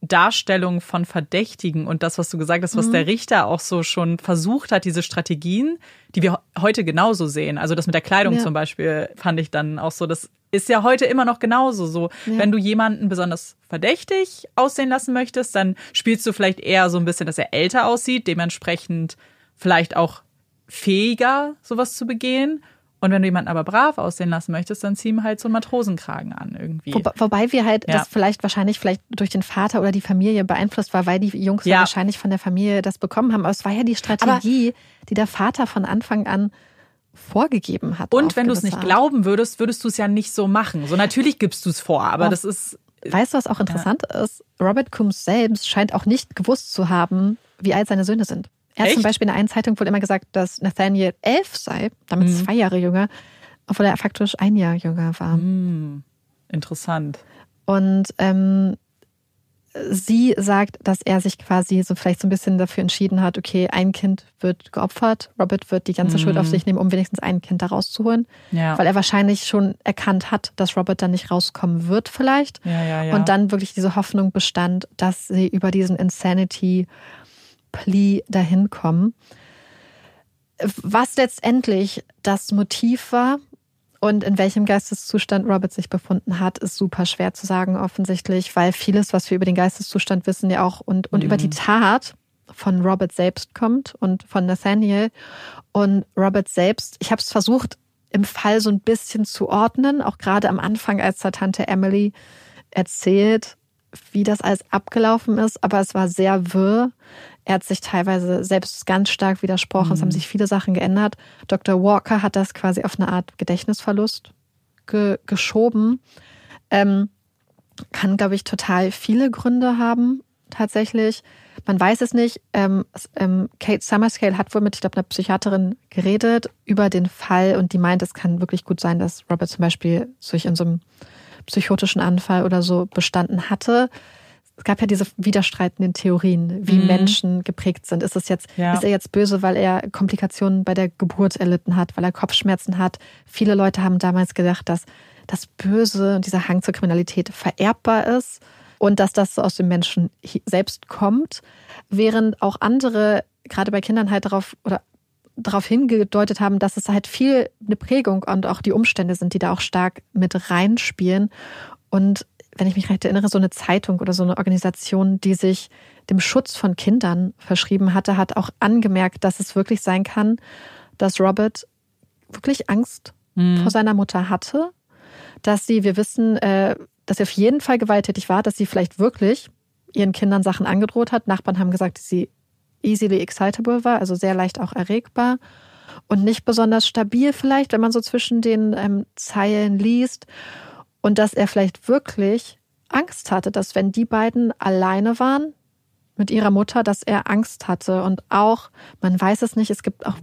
Darstellung von Verdächtigen und das, was du gesagt hast, was mhm. der Richter auch so schon versucht hat, diese Strategien, die wir heute genauso sehen. Also das mit der Kleidung ja. zum Beispiel fand ich dann auch so, das ist ja heute immer noch genauso so. Ja. Wenn du jemanden besonders verdächtig aussehen lassen möchtest, dann spielst du vielleicht eher so ein bisschen, dass er älter aussieht, dementsprechend vielleicht auch fähiger, sowas zu begehen. Und wenn du jemanden aber brav aussehen lassen möchtest, dann zieh ihm halt so einen Matrosenkragen an irgendwie. Wo, wobei wir halt ja. das vielleicht wahrscheinlich vielleicht durch den Vater oder die Familie beeinflusst war, weil die Jungs ja. wahrscheinlich von der Familie das bekommen haben. Aber es war ja die Strategie, aber die der Vater von Anfang an vorgegeben hat. Und wenn du es nicht Art. glauben würdest, würdest du es ja nicht so machen. So natürlich gibst du es vor, aber oh. das ist. Weißt du, was auch interessant ja. ist? Robert Coombs selbst scheint auch nicht gewusst zu haben, wie alt seine Söhne sind. Er hat Echt? zum Beispiel in einer Zeitung wohl immer gesagt, dass Nathaniel elf sei, damit mhm. zwei Jahre jünger, obwohl er faktisch ein Jahr jünger war. Mhm. Interessant. Und ähm, sie sagt, dass er sich quasi so vielleicht so ein bisschen dafür entschieden hat, okay, ein Kind wird geopfert, Robert wird die ganze mhm. Schuld auf sich nehmen, um wenigstens ein Kind da rauszuholen. Ja. Weil er wahrscheinlich schon erkannt hat, dass Robert dann nicht rauskommen wird vielleicht. Ja, ja, ja. Und dann wirklich diese Hoffnung bestand, dass sie über diesen Insanity Plea dahin kommen. Was letztendlich das Motiv war und in welchem Geisteszustand Robert sich befunden hat, ist super schwer zu sagen offensichtlich, weil vieles, was wir über den Geisteszustand wissen, ja auch und, und mhm. über die Tat von Robert selbst kommt und von Nathaniel. Und Robert selbst, ich habe es versucht, im Fall so ein bisschen zu ordnen, auch gerade am Anfang, als da Tante Emily erzählt, wie das alles abgelaufen ist, aber es war sehr wirr. Er hat sich teilweise selbst ganz stark widersprochen. Mhm. Es haben mhm. sich viele Sachen geändert. Dr. Walker hat das quasi auf eine Art Gedächtnisverlust ge geschoben. Ähm, kann, glaube ich, total viele Gründe haben, tatsächlich. Man weiß es nicht. Ähm, ähm, Kate Summerscale hat wohl mit, ich glaube, einer Psychiaterin geredet über den Fall und die meint, es kann wirklich gut sein, dass Robert zum Beispiel sich in so einem psychotischen Anfall oder so bestanden hatte es gab ja diese widerstreitenden Theorien, wie mhm. Menschen geprägt sind. Ist es jetzt, ja. ist er jetzt böse, weil er Komplikationen bei der Geburt erlitten hat, weil er Kopfschmerzen hat? Viele Leute haben damals gedacht, dass das Böse und dieser Hang zur Kriminalität vererbbar ist und dass das so aus dem Menschen selbst kommt, während auch andere gerade bei Kindern halt darauf oder darauf hingedeutet haben, dass es halt viel eine Prägung und auch die Umstände sind, die da auch stark mit reinspielen und wenn ich mich recht erinnere, so eine Zeitung oder so eine Organisation, die sich dem Schutz von Kindern verschrieben hatte, hat auch angemerkt, dass es wirklich sein kann, dass Robert wirklich Angst mhm. vor seiner Mutter hatte, dass sie, wir wissen, äh, dass sie auf jeden Fall gewalttätig war, dass sie vielleicht wirklich ihren Kindern Sachen angedroht hat. Nachbarn haben gesagt, dass sie easily excitable war, also sehr leicht auch erregbar und nicht besonders stabil vielleicht, wenn man so zwischen den ähm, Zeilen liest und dass er vielleicht wirklich Angst hatte, dass wenn die beiden alleine waren mit ihrer Mutter, dass er Angst hatte. Und auch, man weiß es nicht, es gibt auch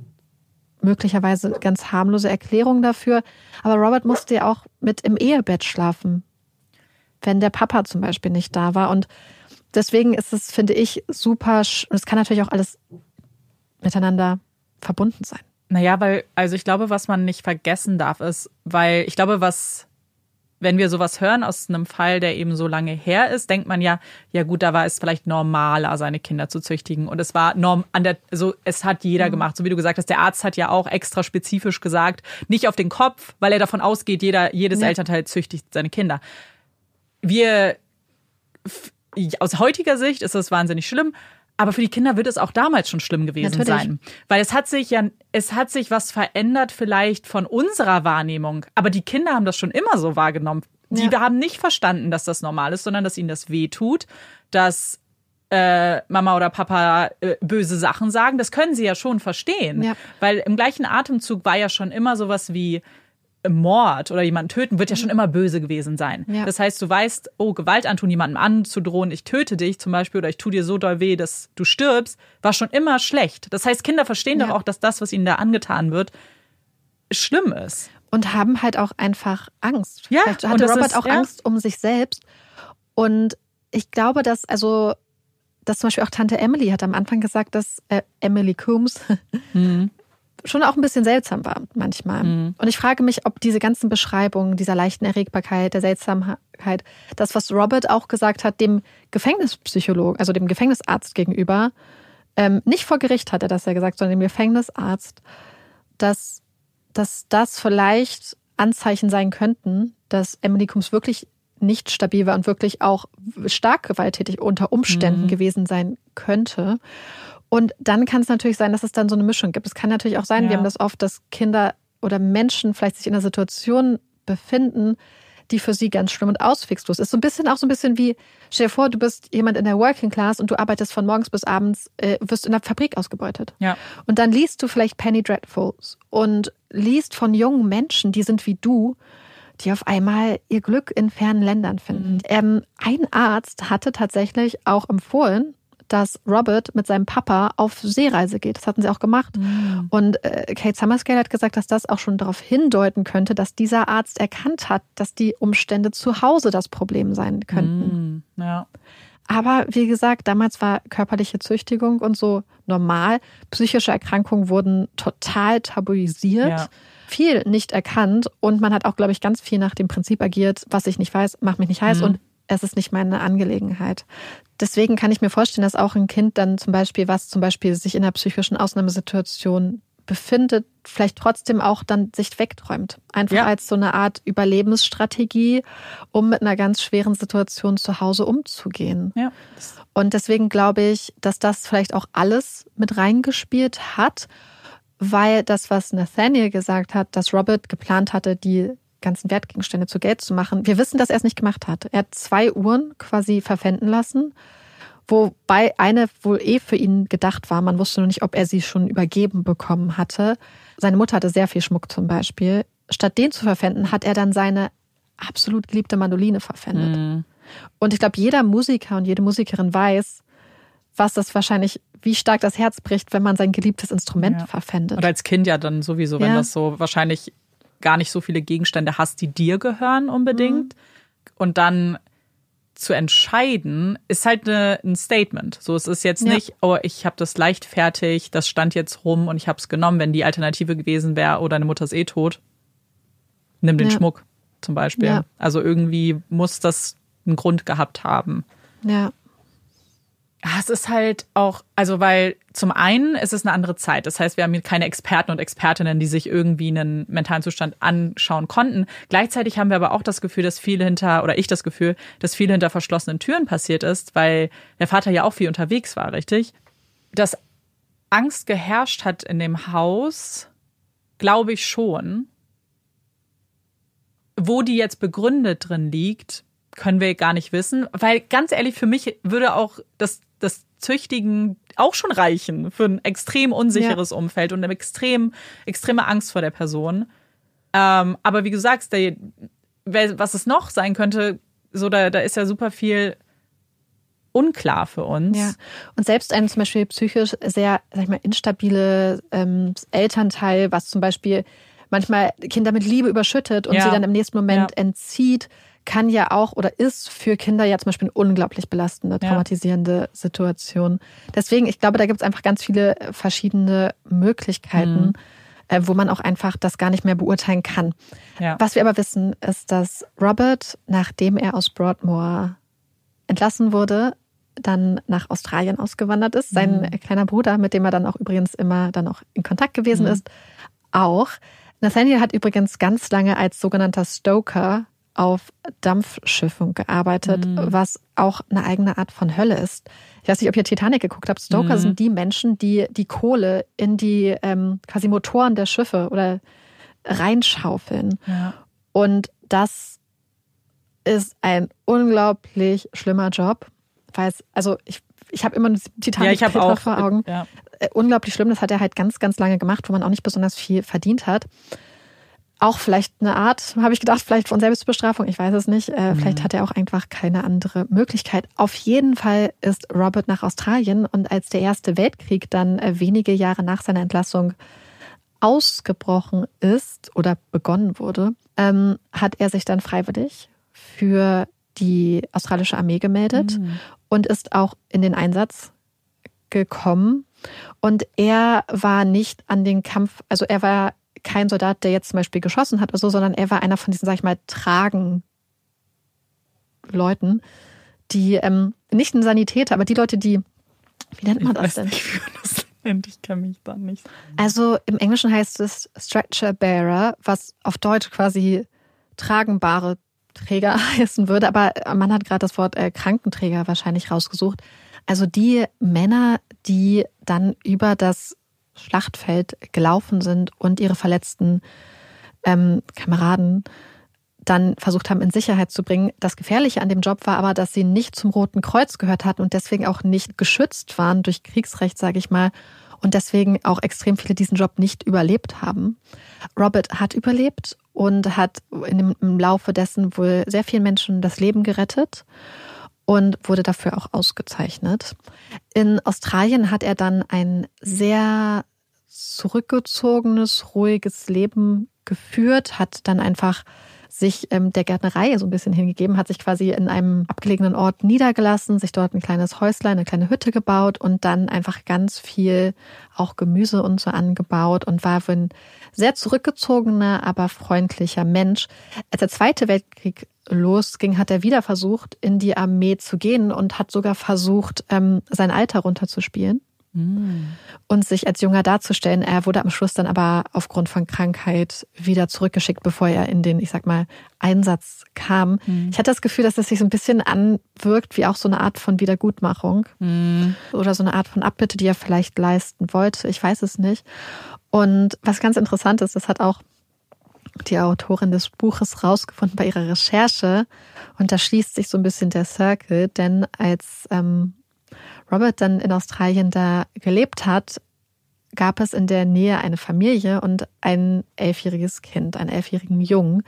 möglicherweise ganz harmlose Erklärungen dafür. Aber Robert musste ja auch mit im Ehebett schlafen, wenn der Papa zum Beispiel nicht da war. Und deswegen ist es, finde ich, super. Und es kann natürlich auch alles miteinander verbunden sein. Naja, weil, also ich glaube, was man nicht vergessen darf, ist, weil ich glaube, was wenn wir sowas hören aus einem Fall, der eben so lange her ist, denkt man ja, ja gut, da war es vielleicht normaler, seine Kinder zu züchtigen. Und es war norm an der, so es hat jeder mhm. gemacht. So wie du gesagt hast, der Arzt hat ja auch extra spezifisch gesagt, nicht auf den Kopf, weil er davon ausgeht, jeder, jedes ja. Elternteil züchtigt seine Kinder. Wir aus heutiger Sicht ist das wahnsinnig schlimm. Aber für die Kinder wird es auch damals schon schlimm gewesen Natürlich. sein. Weil es hat sich ja, es hat sich was verändert vielleicht von unserer Wahrnehmung. Aber die Kinder haben das schon immer so wahrgenommen. Die ja. haben nicht verstanden, dass das normal ist, sondern dass ihnen das weh tut, dass äh, Mama oder Papa äh, böse Sachen sagen. Das können sie ja schon verstehen. Ja. Weil im gleichen Atemzug war ja schon immer sowas wie Mord oder jemanden töten wird ja schon immer böse gewesen sein. Ja. Das heißt, du weißt, oh, Gewalt antun, jemandem anzudrohen, ich töte dich zum Beispiel oder ich tue dir so doll weh, dass du stirbst, war schon immer schlecht. Das heißt, Kinder verstehen Ja. doch auch, dass das, was ihnen da angetan wird, schlimm ist. und haben halt auch einfach Angst. Ja, Vielleicht und hatte Robert ist- auch ja. Angst um sich selbst. Und ich glaube, dass also dass zum Beispiel auch Tante Emily hat am Anfang gesagt, dass äh, Emily Coombs Mhm. Schon auch ein bisschen seltsam war manchmal. Und ich frage mich, ob diese ganzen Beschreibungen dieser leichten Erregbarkeit, der Seltsamkeit, das, was Robert auch gesagt hat, dem Gefängnispsychologen, also dem Gefängnisarzt gegenüber, ähm, nicht vor Gericht hat er das ja gesagt, sondern dem Gefängnisarzt, dass, dass das vielleicht Anzeichen sein könnten, dass Emily Coombs wirklich nicht stabil war und wirklich auch stark gewalttätig unter Umständen gewesen sein könnte. Und dann kann es natürlich sein, dass es dann so eine Mischung gibt. Es kann natürlich auch sein, Ja. wir haben das oft, dass Kinder oder Menschen vielleicht sich in einer Situation befinden, die für sie ganz schlimm und auswegslos ist. So ein bisschen auch so ein bisschen wie, stell dir vor, du bist jemand in der Working Class und du arbeitest von morgens bis abends, äh, wirst in der Fabrik ausgebeutet. Ja. Und dann liest du vielleicht Penny Dreadfuls und liest von jungen Menschen, die sind wie du, die auf einmal ihr Glück in fernen Ländern finden. Ähm, ein Arzt hatte tatsächlich auch empfohlen, dass Robert mit seinem Papa auf Seereise geht. Das hatten sie auch gemacht. Und äh, Kate Summerscale hat gesagt, dass das auch schon darauf hindeuten könnte, dass dieser Arzt erkannt hat, dass die Umstände zu Hause das Problem sein könnten. Mhm. Ja. Aber wie gesagt, damals war körperliche Züchtigung und so normal. Psychische Erkrankungen wurden total tabuisiert. Ja. Viel nicht erkannt und man hat auch, glaube ich, ganz viel nach dem Prinzip agiert, was ich nicht weiß, macht mich nicht heiß und es ist nicht meine Angelegenheit. Deswegen kann ich mir vorstellen, dass auch ein Kind dann zum Beispiel, was zum Beispiel sich in einer psychischen Ausnahmesituation befindet, vielleicht trotzdem auch dann sich wegträumt. Einfach Ja. als so eine Art Überlebensstrategie, um mit einer ganz schweren Situation zu Hause umzugehen. Ja. Und deswegen glaube ich, dass das vielleicht auch alles mit reingespielt hat, weil das, was Nathaniel gesagt hat, dass Robert geplant hatte, die ganzen Wertgegenstände zu Geld zu machen. Wir wissen, dass er es nicht gemacht hat. Er hat zwei Uhren quasi verpfänden lassen, wobei eine wohl eh für ihn gedacht war. Man wusste nur nicht, ob er sie schon übergeben bekommen hatte. Seine Mutter hatte sehr viel Schmuck zum Beispiel. Statt den zu verpfänden, hat er dann seine absolut geliebte Mandoline verpfändet. Und ich glaube, jeder Musiker und jede Musikerin weiß, was das wahrscheinlich, wie stark das Herz bricht, wenn man sein geliebtes Instrument Ja. verpfändet. Und als Kind ja dann sowieso, wenn Ja. das so wahrscheinlich gar nicht so viele Gegenstände hast, die dir gehören unbedingt. Und dann zu entscheiden, ist halt eine, ein Statement. So, es ist jetzt Ja. nicht, oh, ich habe das leichtfertig, das stand jetzt rum und ich habe es genommen, wenn die Alternative gewesen wäre, oh, deine Mutter ist eh tot. Nimm den Ja. Schmuck zum Beispiel. Ja. Also irgendwie muss das einen Grund gehabt haben. ja. Ja, es ist halt auch, also weil zum einen ist es eine andere Zeit. Das heißt, wir haben hier keine Experten und Expertinnen, die sich irgendwie einen mentalen Zustand anschauen konnten. Gleichzeitig haben wir aber auch das Gefühl, dass viel hinter, oder ich das Gefühl, dass viel hinter verschlossenen Türen passiert ist, weil der Vater ja auch viel unterwegs war, richtig? Dass Angst geherrscht hat in dem Haus, glaube ich schon. Wo die jetzt begründet drin liegt, können wir gar nicht wissen. Weil ganz ehrlich, für mich würde auch das, das Züchtigen auch schon reichen für ein extrem unsicheres Umfeld und eine extrem, extreme Angst vor der Person. Ähm, aber wie du sagst, der, was es noch sein könnte, so da, da ist ja super viel unklar für uns. Ja. Und selbst ein zum Beispiel psychisch sehr, sag ich mal, instabile ähm, Elternteil, was zum Beispiel manchmal Kinder mit Liebe überschüttet und Ja. sie dann im nächsten Moment Ja. entzieht, kann ja auch oder ist für Kinder ja zum Beispiel eine unglaublich belastende, Ja. traumatisierende Situation. Deswegen, ich glaube, da gibt es einfach ganz viele verschiedene Möglichkeiten, Mhm. äh, wo man auch einfach das gar nicht mehr beurteilen kann. Ja. Was wir aber wissen, ist, dass Robert, nachdem er aus Broadmoor entlassen wurde, dann nach Australien ausgewandert ist. Sein Mhm. kleiner Bruder, mit dem er dann auch übrigens immer dann auch in Kontakt Mhm. gewesen ist, auch. Nathaniel hat übrigens ganz lange als sogenannter Stoker auf Dampfschiffen gearbeitet, Mhm. was auch eine eigene Art von Hölle ist. Ich weiß nicht, ob ihr Titanic geguckt habt. Stoker Mhm. sind die Menschen, die die Kohle in die ähm, quasi Motoren der Schiffe oder reinschaufeln. Ja. Und das ist ein unglaublich schlimmer Job, weil es, also ich, ich habe immer Titanic Ja, auch. vor Augen. Ja. Äh, unglaublich schlimm, das hat er halt ganz, ganz lange gemacht, wo man auch nicht besonders viel verdient hat. Auch vielleicht eine Art, habe ich gedacht, vielleicht von Selbstbestrafung, ich weiß es nicht. Äh, mhm. Vielleicht hat er auch einfach keine andere Möglichkeit. Auf jeden Fall ist Robert nach Australien und als der Erste Weltkrieg dann äh, wenige Jahre nach seiner Entlassung ausgebrochen ist oder begonnen wurde, ähm, hat er sich dann freiwillig für die australische Armee gemeldet mhm. und ist auch in den Einsatz gekommen. Und er war nicht an den Kampf, also er war kein Soldat, der jetzt zum Beispiel geschossen hat oder so, sondern er war einer von diesen, sag ich mal, tragen Leuten, die ähm, nicht ein Sanitäter, aber die Leute, die, wie nennt man ich das denn? Nicht, wie man das nennt. Ich kann mich da nicht. Also im Englischen heißt es Stretcher Bearer, was auf Deutsch quasi tragenbare Träger heißen würde, aber man hat gerade das Wort äh, Krankenträger wahrscheinlich rausgesucht. Also die Männer, die dann über das Schlachtfeld gelaufen sind und ihre verletzten ähm, Kameraden dann versucht haben, in Sicherheit zu bringen. Das Gefährliche an dem Job war aber, dass sie nicht zum Roten Kreuz gehört hatten und deswegen auch nicht geschützt waren durch Kriegsrecht, sage ich mal, und deswegen auch extrem viele diesen Job nicht überlebt haben. Robert hat überlebt und hat im Laufe dessen wohl sehr vielen Menschen das Leben gerettet und wurde dafür auch ausgezeichnet. In Australien hat er dann ein sehr zurückgezogenes, ruhiges Leben geführt, hat dann einfach sich ähm, der Gärtnerei so ein bisschen hingegeben, hat sich quasi in einem abgelegenen Ort niedergelassen, sich dort ein kleines Häuslein, eine kleine Hütte gebaut und dann einfach ganz viel auch Gemüse und so angebaut und war ein sehr zurückgezogener, aber freundlicher Mensch. Als der Zweite Weltkrieg losging, hat er wieder versucht, in die Armee zu gehen und hat sogar versucht, ähm, sein Alter runterzuspielen und sich als Junger darzustellen. Er wurde am Schluss dann aber aufgrund von Krankheit wieder zurückgeschickt, bevor er in den, ich sag mal, Einsatz kam. Mhm. Ich hatte das Gefühl, dass das sich so ein bisschen anwirkt wie auch so eine Art von Wiedergutmachung mhm. oder so eine Art von Abbitte, die er vielleicht leisten wollte. Ich weiß es nicht. Und was ganz interessant ist, das hat auch die Autorin des Buches rausgefunden bei ihrer Recherche. Und da schließt sich so ein bisschen der Circle, denn als ähm, Robert dann in Australien da gelebt hat, gab es in der Nähe eine Familie und ein elfjähriges Kind, einen elfjährigen Jungen,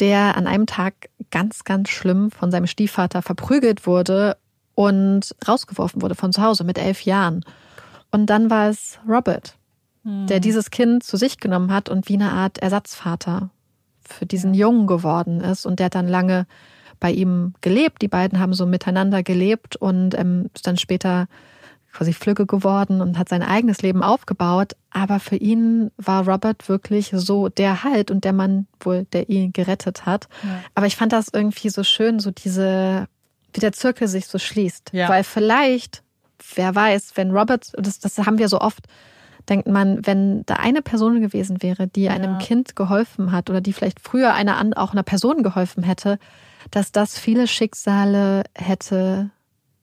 der an einem Tag ganz, ganz schlimm von seinem Stiefvater verprügelt wurde und rausgeworfen wurde von zu Hause mit elf Jahren. Und dann war es Robert, hm. der dieses Kind zu sich genommen hat und wie eine Art Ersatzvater für diesen Jungen geworden ist und der dann lange bei ihm gelebt. Die beiden haben so miteinander gelebt und ähm, ist dann später quasi Flügge geworden und hat sein eigenes Leben aufgebaut. Aber für ihn war Robert wirklich so der Halt und der Mann wohl, der ihn gerettet hat. Ja. Aber ich fand das irgendwie so schön, so diese, wie der Zirkel sich so schließt. Ja. Weil vielleicht, wer weiß, wenn Robert, das, das haben wir so oft, denkt man, wenn da eine Person gewesen wäre, die einem ja. Kind geholfen hat oder die vielleicht früher einer auch einer Person geholfen hätte, dass das viele Schicksale hätte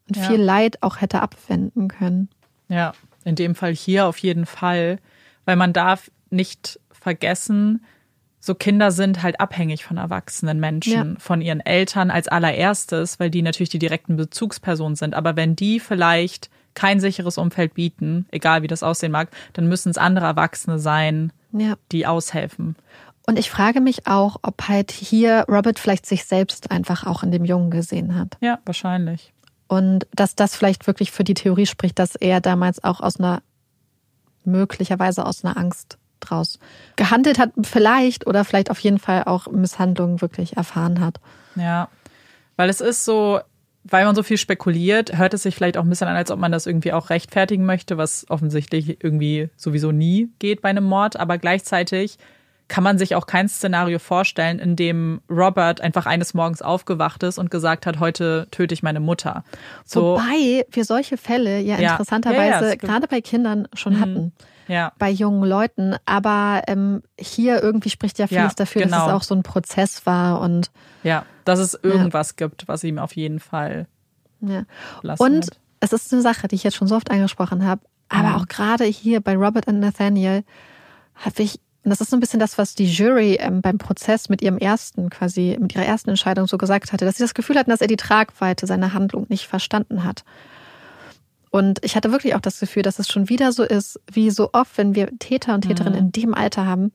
und ja. viel Leid auch hätte abwenden können. Ja, in dem Fall hier auf jeden Fall, weil man darf nicht vergessen, so Kinder sind halt abhängig von erwachsenen Menschen, ja. von ihren Eltern als allererstes, weil die natürlich die direkten Bezugspersonen sind. Aber wenn die vielleicht kein sicheres Umfeld bieten, egal wie das aussehen mag, dann müssen es andere Erwachsene sein, ja. die aushelfen. Und ich frage mich auch, ob halt hier Robert vielleicht sich selbst einfach auch in dem Jungen gesehen hat. Ja, wahrscheinlich. Und dass das vielleicht wirklich für die Theorie spricht, dass er damals auch aus einer, möglicherweise aus einer Angst draus gehandelt hat, vielleicht oder vielleicht auf jeden Fall auch Misshandlungen wirklich erfahren hat. Ja, weil es ist so, weil man so viel spekuliert, hört es sich vielleicht auch ein bisschen an, als ob man das irgendwie auch rechtfertigen möchte, was offensichtlich irgendwie sowieso nie geht bei einem Mord, aber gleichzeitig kann man sich auch kein Szenario vorstellen, in dem Robert einfach eines Morgens aufgewacht ist und gesagt hat, heute töte ich meine Mutter. So. Wobei wir solche Fälle ja, ja. interessanterweise ja, ja, gerade bei Kindern schon mhm. hatten. Ja. Bei jungen Leuten. Aber ähm, hier irgendwie spricht ja vieles dafür, genau. dass es auch so ein Prozess war und ja, dass es irgendwas gibt, was ihm auf jeden Fall. Ja. Und hat. es ist eine Sache, die ich jetzt schon so oft angesprochen habe. Aber mhm. auch gerade hier bei Robert und Nathaniel habe ich und das ist so ein bisschen das, was die Jury ähm, beim Prozess mit ihrem ersten, quasi mit ihrer ersten Entscheidung so gesagt hatte, dass sie das Gefühl hatten, dass er die Tragweite seiner Handlung nicht verstanden hat. Und ich hatte wirklich auch das Gefühl, dass es schon wieder so ist, wie so oft, wenn wir Täter und Täterinnen mhm. in dem Alter haben,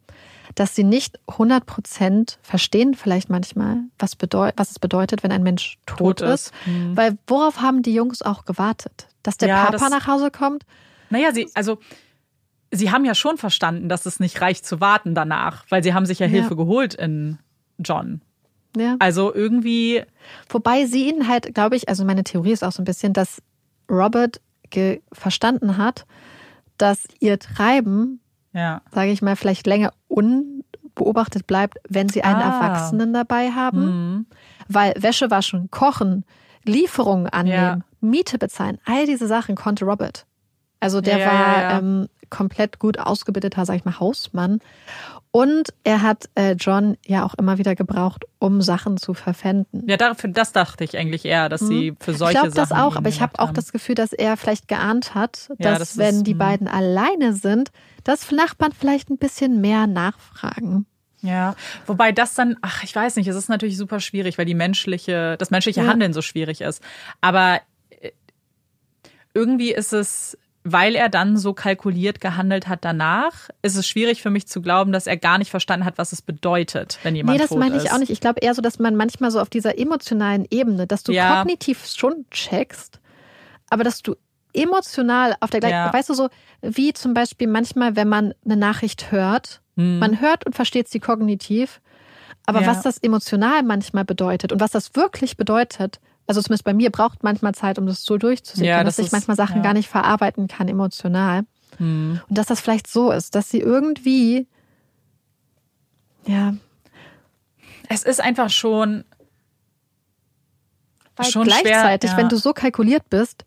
dass sie nicht 100% verstehen vielleicht manchmal, was, was es bedeutet, wenn ein Mensch tot, Tot ist. ist. Mhm. Weil worauf haben die Jungs auch gewartet? Dass der Ja, Papa das- nach Hause kommt? Naja, sie, also, sie haben ja schon verstanden, dass es nicht reicht zu warten danach, weil sie haben sich ja Ja. Hilfe geholt in John. Ja. Also irgendwie, Wobei sie ihn halt, glaube ich, also meine Theorie ist auch so ein bisschen, dass Robert verstanden hat, dass ihr Treiben, ja. sage ich mal, vielleicht länger unbeobachtet bleibt, wenn sie einen Ah. Erwachsenen dabei haben. Weil Wäsche waschen, kochen, Lieferungen annehmen, Miete bezahlen, all diese Sachen konnte Robert. Also der Ja, ja, war ja, ja. Ähm, komplett gut ausgebildeter, sag ich mal, Hausmann. Und er hat äh, John ja auch immer wieder gebraucht, um Sachen zu verpfänden. Ja, dafür, das dachte ich eigentlich eher, dass sie für solche Mhm. ich glaube das Sachen auch, aber ich habe auch das Gefühl, dass er vielleicht geahnt hat, Ja, dass das wenn ist, die hm. beiden alleine sind, dass Nachbarn vielleicht ein bisschen mehr nachfragen. Ja, wobei das dann, ach, ich weiß nicht, es ist natürlich super schwierig, weil die menschliche, das menschliche Ja. Handeln so schwierig ist. Aber äh, irgendwie ist es, weil er dann so kalkuliert gehandelt hat danach, ist es schwierig für mich zu glauben, dass er gar nicht verstanden hat, was es bedeutet, wenn jemand nee, das meine ich ist. auch nicht. Ich glaube eher so, dass man manchmal so auf dieser emotionalen Ebene, dass du Ja. kognitiv schon checkst, aber dass du emotional auf der gleichen, Ja. weißt du so, wie zum Beispiel manchmal, wenn man eine Nachricht hört, man hört und versteht sie kognitiv, aber Hm. Ja. was das emotional manchmal bedeutet und was das wirklich bedeutet, also zumindest bei mir braucht manchmal Zeit, um das so durchzusehen, Ja, dass das ich ist- manchmal Sachen ja. gar nicht verarbeiten kann emotional. Hm. Und dass das vielleicht so ist, dass sie irgendwie, ja, Es ist einfach schon, Weil schon schwer. gleichzeitig, ja. wenn du so kalkuliert bist,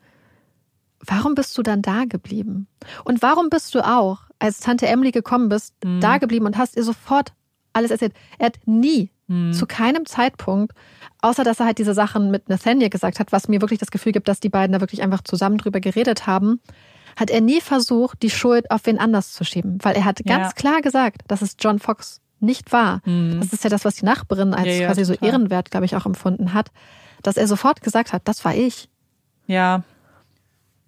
warum bist du dann da geblieben? Und warum bist du auch, als Tante Emily gekommen bist, Mhm. da geblieben und hast ihr sofort alles erzählt? Er hat nie, Mhm. zu keinem Zeitpunkt, außer dass er halt diese Sachen mit Nathaniel gesagt hat, was mir wirklich das Gefühl gibt, dass die beiden da wirklich einfach zusammen drüber geredet haben, hat er nie versucht, die Schuld auf wen anders zu schieben. Weil er hat ganz Ja. klar gesagt, dass es John Fox nicht war. Das ist ja das, was die Nachbarin als Mhm. Ja, ja, quasi so total. ehrenwert, glaube ich, auch empfunden hat, dass er sofort gesagt hat, das war ich. ja,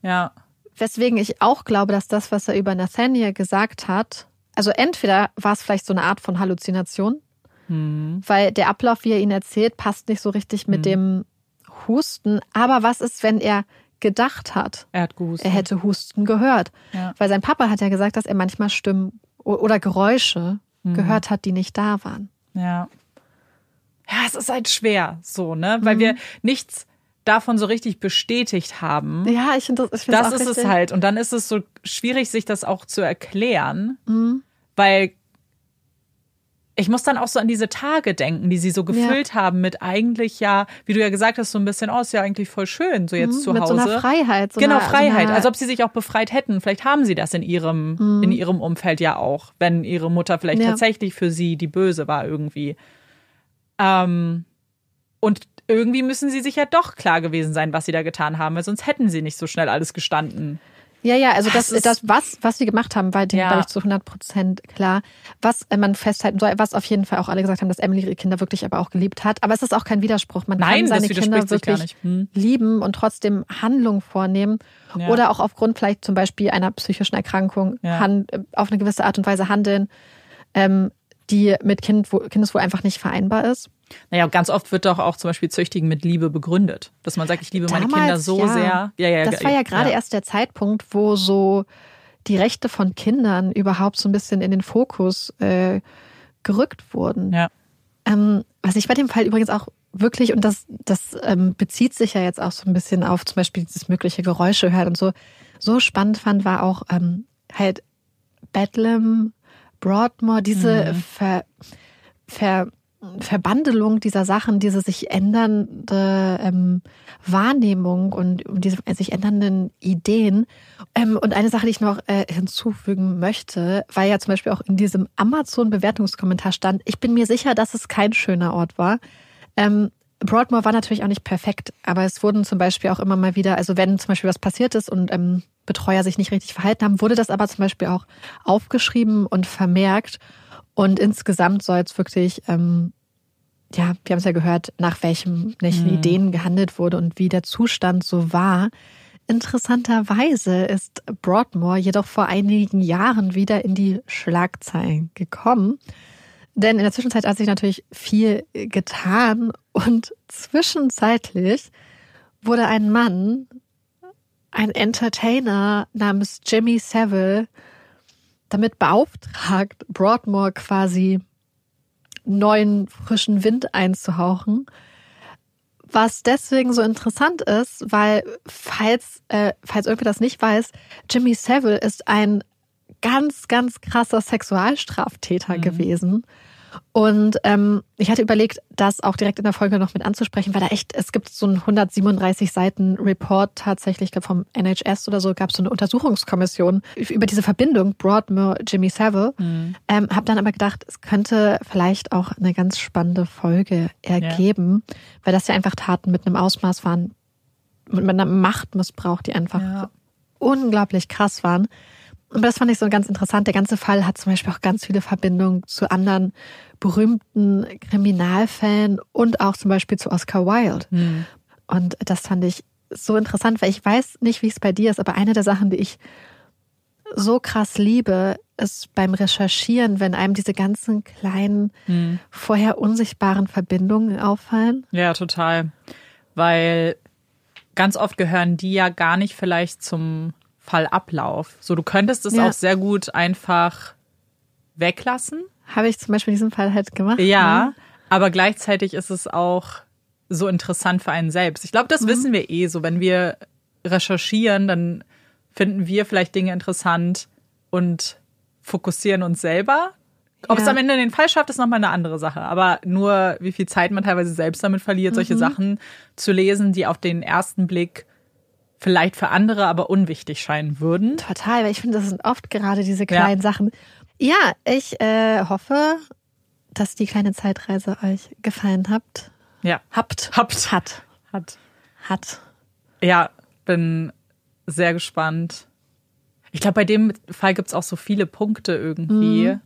ja, Weswegen ich auch glaube, dass das, was er über Nathaniel gesagt hat, also entweder war es vielleicht so eine Art von Halluzination, Hm. weil der Ablauf, wie er ihn erzählt, passt nicht so richtig mit dem Husten. Aber was ist, wenn er gedacht hat, er hat gehustet. er hätte Husten gehört? Ja. Weil sein Papa hat ja gesagt, dass er manchmal Stimmen oder Geräusche Mhm. gehört hat, die nicht da waren. Ja. Ja, es ist halt schwer, so, ne? Weil Mhm. wir nichts davon so richtig bestätigt haben. Ja, ich finde das, ich das ist richtig. es halt. Und dann ist es so schwierig, sich das auch zu erklären, Mhm. weil ich muss dann auch so an diese Tage denken, die sie so gefüllt haben mit eigentlich ja, wie du ja gesagt hast, so ein bisschen, oh, ist ja eigentlich voll schön, so jetzt Mhm, zu mit Hause. so einer Freiheit. So genau, einer, Freiheit. So einer, Als ob sie sich auch befreit hätten. Vielleicht haben sie das in ihrem, Mhm. in ihrem Umfeld ja auch, wenn ihre Mutter vielleicht Ja. tatsächlich für sie die Böse war irgendwie. Ähm, und irgendwie müssen sie sich ja doch klar gewesen sein, was sie da getan haben, weil sonst hätten sie nicht so schnell alles gestanden. Ja, ja, also das, Das das was, was sie gemacht haben, war dem, Ja. glaube ich, zu 100 Prozent klar. Was äh, man festhalten soll, was auf jeden Fall auch alle gesagt haben, dass Emily ihre Kinder wirklich aber auch geliebt hat. Aber es ist auch kein Widerspruch. Man Nein, kann seine Kinder wirklich. Hm. lieben und trotzdem Handlungen vornehmen. Ja. Oder auch aufgrund vielleicht zum Beispiel einer psychischen Erkrankung Ja. hand, äh, auf eine gewisse Art und Weise handeln, ähm, die mit kind, wo, Kindeswohl einfach nicht vereinbar ist. Naja, ganz oft wird doch auch zum Beispiel Züchtigen mit Liebe begründet. Dass man sagt, ich liebe meine Damals, Kinder so ja. sehr. Ja, ja, Das war ja gerade erst der Zeitpunkt, wo so die Rechte von Kindern überhaupt so ein bisschen in den Fokus äh, gerückt wurden. Ja. Ähm, was ich bei dem Fall übrigens auch wirklich, und das, das ähm, bezieht sich ja jetzt auch so ein bisschen auf zum Beispiel dieses mögliche Geräusche hören und so, so spannend fand, war auch ähm, halt Bedlam, Broadmoor, diese Ver, Ver, Verbandelung dieser Sachen, diese sich ändernde ähm, Wahrnehmung und um diese sich ändernden Ideen. Ähm, und eine Sache, die ich noch äh, hinzufügen möchte, weil ja zum Beispiel auch in diesem Amazon-Bewertungskommentar stand, ich bin mir sicher, dass es kein schöner Ort war. Ähm, Broadmoor war natürlich auch nicht perfekt, aber es wurden zum Beispiel auch immer mal wieder, also wenn zum Beispiel was passiert ist und ähm, Betreuer sich nicht richtig verhalten haben, wurde das aber zum Beispiel auch aufgeschrieben und vermerkt. Und insgesamt soll es wirklich, ähm, ja, wir haben es ja gehört, nach welchen, welchen Ideen gehandelt wurde und wie der Zustand so war. Interessanterweise ist Broadmoor jedoch vor einigen Jahren wieder in die Schlagzeilen gekommen. Denn in der Zwischenzeit hat sich natürlich viel getan und zwischenzeitlich wurde ein Mann, ein Entertainer namens Jimmy Savile, damit beauftragt, Broadmoor quasi neuen frischen Wind einzuhauchen. Was deswegen so interessant ist, weil falls, äh, falls irgendwer das nicht weiß, Jimmy Savile ist ein ganz, ganz krasser Sexualstraftäter mhm. gewesen. Und ähm, ich hatte überlegt, das auch direkt in der Folge noch mit anzusprechen, weil da echt, es gibt so einen 137 Seiten Report tatsächlich, ich glaube vom NHS oder so, gab es so eine Untersuchungskommission über diese Verbindung Broadmoor, Jimmy Savile. Mhm. Ähm, habe dann aber gedacht, es könnte vielleicht auch eine ganz spannende Folge ergeben, ja. weil das ja einfach Taten mit einem Ausmaß waren, mit einem Machtmissbrauch, die einfach ja. unglaublich krass waren. Und das fand ich so ganz interessant. Der ganze Fall hat zum Beispiel auch ganz viele Verbindungen zu anderen berühmten Kriminalfällen und auch zum Beispiel zu Oscar Wilde. Mhm. Und das fand ich so interessant, weil ich weiß nicht, wie es bei dir ist, aber eine der Sachen, die ich so krass liebe, ist beim Recherchieren, wenn einem diese ganzen kleinen, mhm. vorher unsichtbaren Verbindungen auffallen. Ja, total. Weil ganz oft gehören die ja gar nicht vielleicht zum Fallablauf. So, du könntest es ja. auch sehr gut einfach weglassen. Habe ich zum Beispiel in diesem Fall halt gemacht. Ja, ne? aber gleichzeitig ist es auch so interessant für einen selbst. Ich glaube, das mhm. wissen wir eh so. Wenn wir recherchieren, dann finden wir vielleicht Dinge interessant und fokussieren uns selber. Ob ja. es am Ende den Fall schafft, ist nochmal eine andere Sache. Aber nur, wie viel Zeit man teilweise selbst damit verliert, mhm. solche Sachen zu lesen, die auf den ersten Blick vielleicht für andere aber unwichtig scheinen würden. Total, weil ich finde, das sind oft gerade diese kleinen ja. Sachen. Ja, ich äh, hoffe, dass die kleine Zeitreise euch gefallen habt. Ja. Habt. Habt. Hat. Hat. Hat. Ja, bin sehr gespannt. Ich glaube, bei dem Fall gibt es auch so viele Punkte irgendwie. Mhm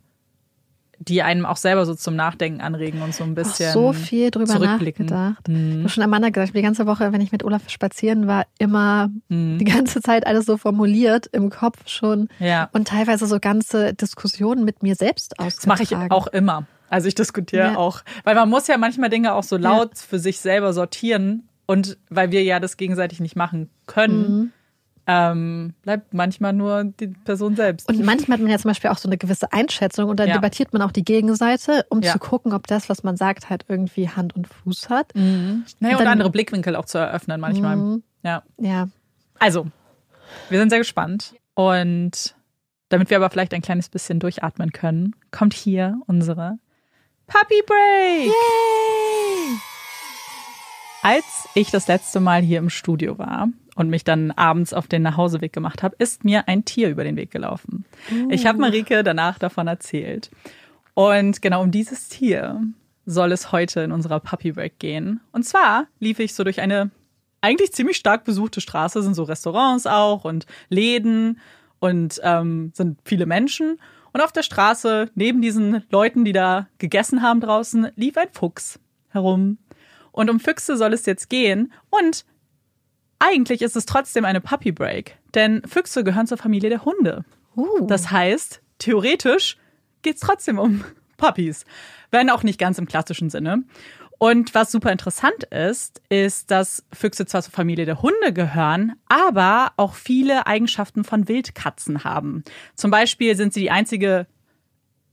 die einem auch selber so zum Nachdenken anregen und so ein bisschen. so viel drüber nachgedacht. Mhm. Ich habe schon Amanda gesagt, die ganze Woche, wenn ich mit Olaf spazieren war, immer mhm. die ganze Zeit alles so formuliert im Kopf schon. Ja. Und teilweise so ganze Diskussionen mit mir selbst ausgetragen. Das mache ich auch immer. Also ich diskutiere ja. auch, weil man muss ja manchmal Dinge auch so laut ja. für sich selber sortieren und weil wir ja das gegenseitig nicht machen können. Mhm ähm, bleibt manchmal nur die Person selbst. Und manchmal hat man ja zum Beispiel auch so eine gewisse Einschätzung und dann ja. debattiert man auch die Gegenseite, um ja. zu gucken, ob das, was man sagt, halt irgendwie Hand und Fuß hat. Mhm. Naja, und, und andere Blickwinkel auch zu eröffnen manchmal. Mhm. Ja. Ja. Also, wir sind sehr gespannt und damit wir aber vielleicht ein kleines bisschen durchatmen können, kommt hier unsere Puppy Break. Yay! Als ich das letzte Mal hier im Studio war, und mich dann abends auf den Nachhauseweg gemacht habe, ist mir ein Tier über den Weg gelaufen. Uh. Ich habe Marike danach davon erzählt. Und genau um dieses Tier soll es heute in unserer Puppy Break gehen. Und zwar lief ich so durch eine eigentlich ziemlich stark besuchte Straße, sind so Restaurants auch und Läden und ähm, sind viele Menschen. Und auf der Straße, neben diesen Leuten, die da gegessen haben draußen, lief ein Fuchs herum. Und um Füchse soll es jetzt gehen. Und eigentlich ist es trotzdem eine Puppy Break, denn Füchse gehören zur Familie der Hunde. Uh. Das heißt, theoretisch geht es trotzdem um Puppies, wenn auch nicht ganz im klassischen Sinne. Und was super interessant ist, ist, dass Füchse zwar zur Familie der Hunde gehören, aber auch viele Eigenschaften von Wildkatzen haben. Zum Beispiel sind sie die einzige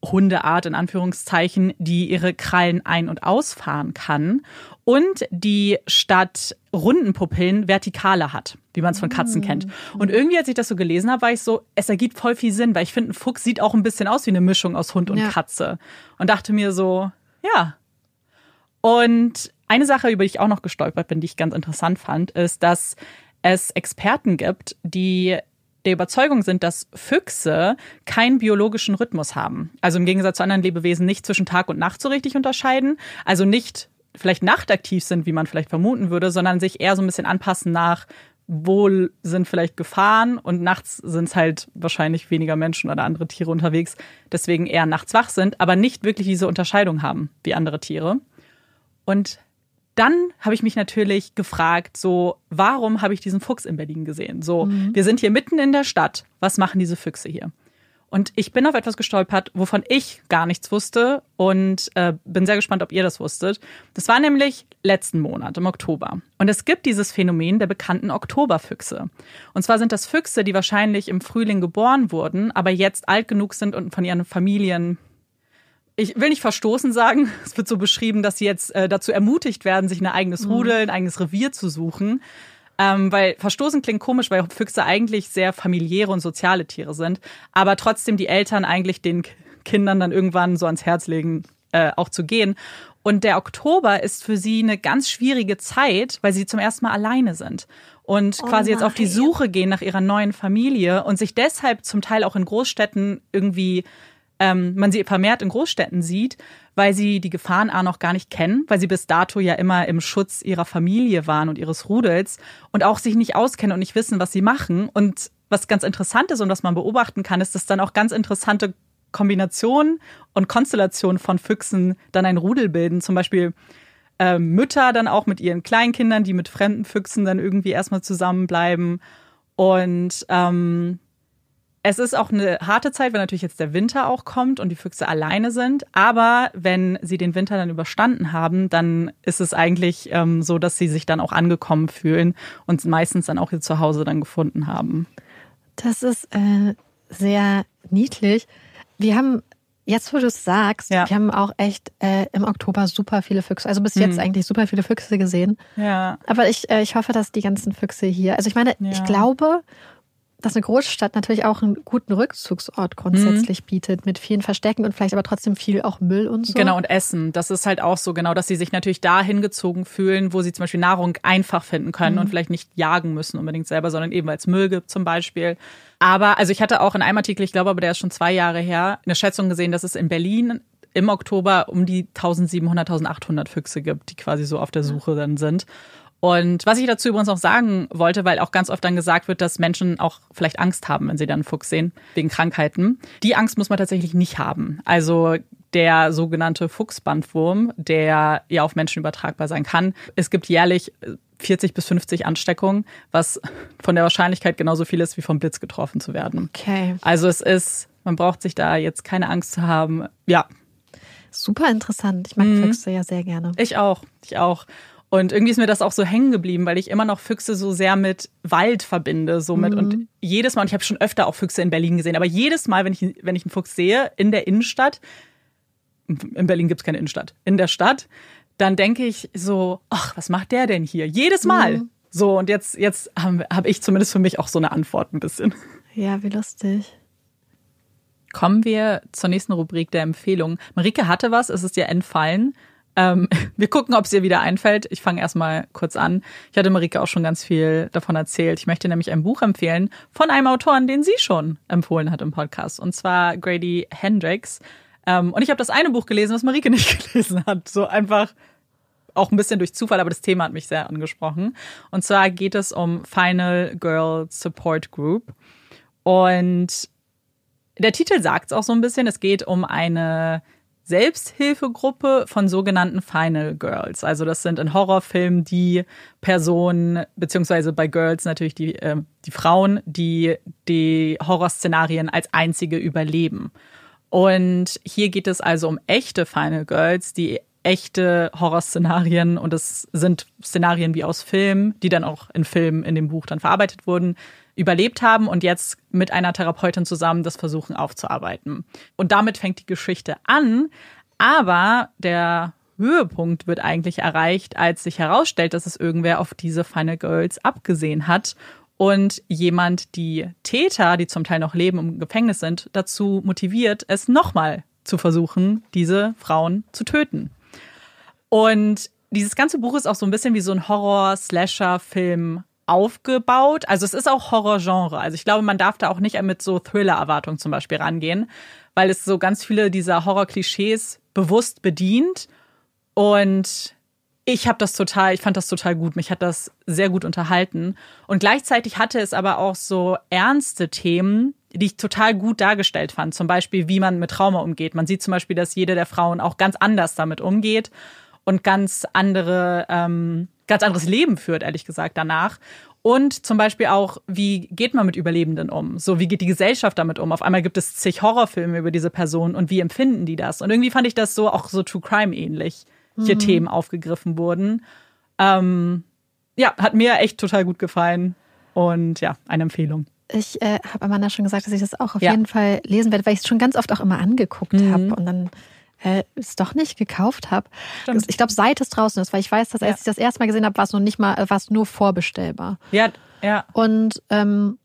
Hundeart in Anführungszeichen, die ihre Krallen ein- und ausfahren kann und die statt runden Pupillen vertikale hat, wie man es von Katzen mm. kennt. Und irgendwie, als ich das so gelesen habe, war ich so, es ergibt voll viel Sinn, weil ich finde, ein Fuchs sieht auch ein bisschen aus wie eine Mischung aus Hund und ja. Katze. Und dachte mir so, ja. Und eine Sache, über die ich auch noch gestolpert bin, die ich ganz interessant fand, ist, dass es Experten gibt, die der Überzeugung sind, dass Füchse keinen biologischen Rhythmus haben. Also im Gegensatz zu anderen Lebewesen nicht zwischen Tag und Nacht so richtig unterscheiden. Also nicht vielleicht nachtaktiv sind, wie man vielleicht vermuten würde, sondern sich eher so ein bisschen anpassen nach, wo sind vielleicht Gefahren und nachts sind es halt wahrscheinlich weniger Menschen oder andere Tiere unterwegs, deswegen eher nachts wach sind, aber nicht wirklich diese Unterscheidung haben wie andere Tiere. Und dann habe ich mich natürlich gefragt, so, warum habe ich diesen Fuchs in Berlin gesehen? So, mhm. wir sind hier mitten in der Stadt. Was machen diese Füchse hier? Und ich bin auf etwas gestolpert, wovon ich gar nichts wusste und äh, bin sehr gespannt, ob ihr das wusstet. Das war nämlich letzten Monat, im Oktober. Und es gibt dieses Phänomen der bekannten Oktoberfüchse. Und zwar sind das Füchse, die wahrscheinlich im Frühling geboren wurden, aber jetzt alt genug sind und von ihren Familien ich will nicht verstoßen sagen, es wird so beschrieben, dass sie jetzt äh, dazu ermutigt werden, sich ein eigenes mhm. Rudel, ein eigenes Revier zu suchen. Ähm, weil verstoßen klingt komisch, weil Füchse eigentlich sehr familiäre und soziale Tiere sind, aber trotzdem die Eltern eigentlich den Kindern dann irgendwann so ans Herz legen, äh, auch zu gehen. Und der Oktober ist für sie eine ganz schwierige Zeit, weil sie zum ersten Mal alleine sind und oh quasi jetzt auf die Suche gehen nach ihrer neuen Familie und sich deshalb zum Teil auch in Großstädten irgendwie ähm, man sie vermehrt in Großstädten sieht, weil sie die Gefahren A noch gar nicht kennen, weil sie bis dato ja immer im Schutz ihrer Familie waren und ihres Rudels und auch sich nicht auskennen und nicht wissen, was sie machen. Und was ganz interessant ist und was man beobachten kann, ist, dass dann auch ganz interessante Kombinationen und Konstellationen von Füchsen dann ein Rudel bilden. Zum Beispiel äh, Mütter dann auch mit ihren Kleinkindern, die mit fremden Füchsen dann irgendwie erstmal zusammenbleiben. Und ähm, es ist auch eine harte Zeit, wenn natürlich jetzt der Winter auch kommt und die Füchse alleine sind. Aber wenn sie den Winter dann überstanden haben, dann ist es eigentlich ähm, so, dass sie sich dann auch angekommen fühlen und meistens dann auch ihr Zuhause dann gefunden haben. Das ist äh, sehr niedlich. Wir haben Jetzt, wo du es sagst, ja. wir haben auch echt äh, im Oktober super viele Füchse, also bis jetzt mhm. eigentlich super viele Füchse gesehen. Ja. Aber ich, äh, ich hoffe, dass die ganzen Füchse hier, also ich meine, ja. ich glaube, dass eine Großstadt natürlich auch einen guten Rückzugsort grundsätzlich mhm. bietet, mit vielen Verstecken und vielleicht aber trotzdem viel auch Müll und so. Genau, und Essen. Das ist halt auch so, genau, dass sie sich natürlich da hingezogen fühlen, wo sie zum Beispiel Nahrung einfach finden können mhm. und vielleicht nicht jagen müssen unbedingt selber, sondern eben weil es Müll gibt zum Beispiel. Aber, also ich hatte auch in einem Artikel, ich glaube aber der ist schon zwei Jahre her, eine Schätzung gesehen, dass es in Berlin im Oktober um die 1700, 1800 Füchse gibt, die quasi so auf der Suche dann sind. Und was ich dazu übrigens auch sagen wollte, weil auch ganz oft dann gesagt wird, dass Menschen auch vielleicht Angst haben, wenn sie dann einen Fuchs sehen, wegen Krankheiten. Die Angst muss man tatsächlich nicht haben. Also der sogenannte Fuchsbandwurm, der ja auf Menschen übertragbar sein kann. Es gibt jährlich 40 bis 50 Ansteckungen, was von der Wahrscheinlichkeit genauso viel ist, wie vom Blitz getroffen zu werden. Okay. Also es ist, man braucht sich da jetzt keine Angst zu haben. Ja. Super interessant. Ich mag mhm. Füchse ja sehr gerne. Ich auch. Ich auch. Und irgendwie ist mir das auch so hängen geblieben, weil ich immer noch Füchse so sehr mit Wald verbinde, so mit mhm. und jedes Mal und ich habe schon öfter auch Füchse in Berlin gesehen, aber jedes Mal, wenn ich wenn ich einen Fuchs sehe in der Innenstadt, in Berlin gibt's keine Innenstadt, in der Stadt, dann denke ich so, ach, was macht der denn hier? Jedes Mal. Mhm. So und jetzt jetzt habe hab ich zumindest für mich auch so eine Antwort ein bisschen. Ja, wie lustig. Kommen wir zur nächsten Rubrik der Empfehlung. Marike hatte was, es ist dir entfallen. Ähm, wir gucken, ob es ihr wieder einfällt. Ich fange erstmal kurz an. Ich hatte Marike auch schon ganz viel davon erzählt. Ich möchte nämlich ein Buch empfehlen von einem Autoren, den sie schon empfohlen hat im Podcast. Und zwar Grady Hendrix. Ähm, und ich habe das eine Buch gelesen, was Marike nicht gelesen hat. So einfach auch ein bisschen durch Zufall, aber das Thema hat mich sehr angesprochen. Und zwar geht es um Final Girl Support Group. Und der Titel sagt es auch so ein bisschen. Es geht um eine Selbsthilfegruppe von sogenannten Final Girls. Also das sind in Horrorfilmen die Personen, beziehungsweise bei Girls natürlich die, äh, die Frauen, die die Horrorszenarien als einzige überleben. Und hier geht es also um echte Final Girls, die echte Horrorszenarien und es sind Szenarien wie aus Filmen, die dann auch in Filmen in dem Buch dann verarbeitet wurden, überlebt haben und jetzt mit einer Therapeutin zusammen das versuchen aufzuarbeiten. Und damit fängt die Geschichte an, aber der Höhepunkt wird eigentlich erreicht, als sich herausstellt, dass es irgendwer auf diese Final Girls abgesehen hat und jemand die Täter, die zum Teil noch leben im Gefängnis sind, dazu motiviert, es nochmal zu versuchen, diese Frauen zu töten. Und dieses ganze Buch ist auch so ein bisschen wie so ein Horror-Slasher-Film aufgebaut. Also es ist auch Horrorgenre. Also ich glaube, man darf da auch nicht mit so Thriller-Erwartungen zum Beispiel rangehen, weil es so ganz viele dieser Horror-Klischees bewusst bedient. Und ich habe das total, ich fand das total gut. Mich hat das sehr gut unterhalten. Und gleichzeitig hatte es aber auch so ernste Themen, die ich total gut dargestellt fand. Zum Beispiel, wie man mit Trauma umgeht. Man sieht zum Beispiel, dass jede der Frauen auch ganz anders damit umgeht und ganz andere, ähm, ganz anderes Leben führt, ehrlich gesagt, danach. Und zum Beispiel auch, wie geht man mit Überlebenden um? So, wie geht die Gesellschaft damit um? Auf einmal gibt es zig Horrorfilme über diese Person und wie empfinden die das? Und irgendwie fand ich das so auch so True Crime ähnlich, hier mhm. Themen aufgegriffen wurden. Ähm, ja, hat mir echt total gut gefallen. Und ja, eine Empfehlung. Ich äh, habe Amanda schon gesagt, dass ich das auch auf ja. jeden Fall lesen werde, weil ich es schon ganz oft auch immer angeguckt mhm. habe und dann äh, es doch nicht gekauft habe. Ich glaube, seit es draußen ist, weil ich weiß, dass als ja. ich das erste Mal gesehen habe, war es noch nicht mal, war es nur vorbestellbar. Ja, ja. Und ähm,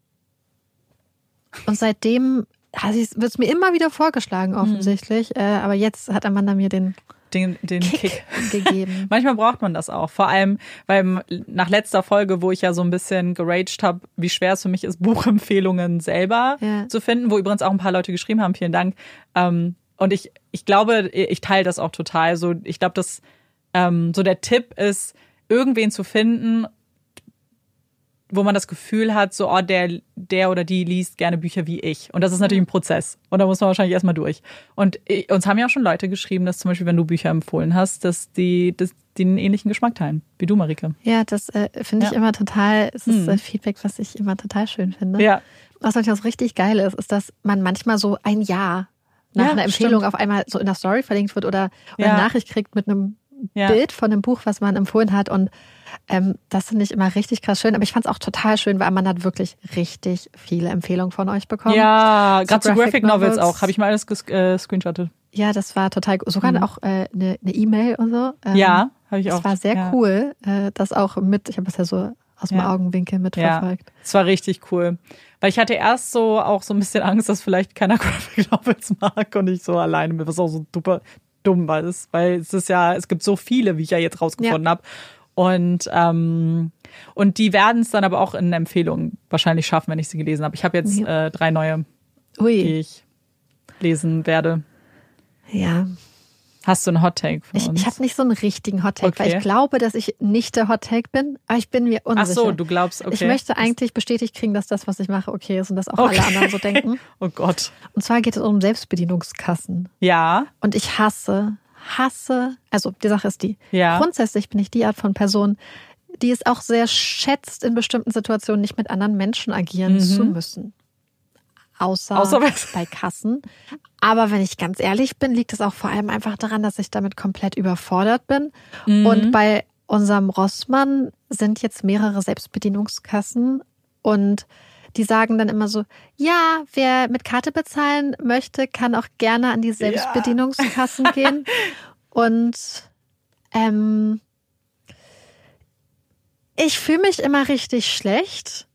und seitdem wird es mir immer wieder vorgeschlagen, mhm. offensichtlich. Mhm. Äh, aber jetzt hat Amanda mir den den, den Kick, Kick. gegeben. Manchmal braucht man das auch. Vor allem, weil nach letzter Folge, wo ich ja so ein bisschen geraged habe, wie schwer es für mich ist, Buchempfehlungen selber ja. zu finden, wo übrigens auch ein paar Leute geschrieben haben, vielen Dank. Ähm, und ich, ich glaube, ich teile das auch total. So, ich glaube, dass ähm, so der Tipp ist, irgendwen zu finden, wo man das Gefühl hat, so, oh, der, der oder die liest gerne Bücher wie ich. Und das ist natürlich ein Prozess. Und da muss man wahrscheinlich erstmal durch. Und ich, uns haben ja auch schon Leute geschrieben, dass zum Beispiel, wenn du Bücher empfohlen hast, dass die, dass die einen ähnlichen Geschmack teilen. Wie du, Marike. Ja, das äh, finde ich ja. immer total, es ist hm. Feedback, was ich immer total schön finde. Ja. Was natürlich auch richtig geil ist, ist, dass man manchmal so ein Jahr nach ja, einer Empfehlung stimmt. auf einmal so in der Story verlinkt wird oder, oder ja. eine Nachricht kriegt mit einem Bild von einem Buch, was man empfohlen hat. Und ähm, das finde ich immer richtig krass schön. Aber ich fand es auch total schön, weil man hat wirklich richtig viele Empfehlungen von euch bekommen. Ja, gerade zu Graphic, Graphic Novels, Novels auch. Habe ich mal alles gescreenshottet. Äh, ja, das war total sogar mhm. auch eine äh, ne E-Mail und so. Ähm, ja, habe ich auch. Das war sehr ja. cool, äh, das auch mit, ich habe das ja so aus dem ja. Augenwinkel mitverfolgt. Ja, es war richtig cool. Weil ich hatte erst so auch so ein bisschen Angst, dass vielleicht keiner Graphic Novels mag und ich so alleine bin, was auch so super dumm war, weil es ist ja, es gibt so viele, wie ich ja jetzt rausgefunden ja. habe. Und, ähm, und die werden es dann aber auch in Empfehlungen wahrscheinlich schaffen, wenn ich sie gelesen habe. Ich habe jetzt ja. äh, drei neue, Ui. die ich lesen werde. Ja, Hast du einen Hot Take für uns? Ich, ich habe nicht so einen richtigen Hot Take, okay. weil ich glaube, dass ich nicht der Hot Take bin, aber ich bin mir unsicher. Ach so, du glaubst, okay. Ich möchte eigentlich bestätigt kriegen, dass das, was ich mache, okay ist und dass auch okay. alle anderen so denken. oh Gott. Und zwar geht es um Selbstbedienungskassen. Ja. Und ich hasse, hasse, also die Sache ist die. Ja. Grundsätzlich bin ich die Art von Person, die es auch sehr schätzt, in bestimmten Situationen nicht mit anderen Menschen agieren mhm. zu müssen außer, außer bei Kassen. Aber wenn ich ganz ehrlich bin, liegt es auch vor allem einfach daran, dass ich damit komplett überfordert bin. Mhm. Und bei unserem Rossmann sind jetzt mehrere Selbstbedienungskassen und die sagen dann immer so, ja, wer mit Karte bezahlen möchte, kann auch gerne an die Selbstbedienungskassen ja. gehen. Und ähm, ich fühle mich immer richtig schlecht,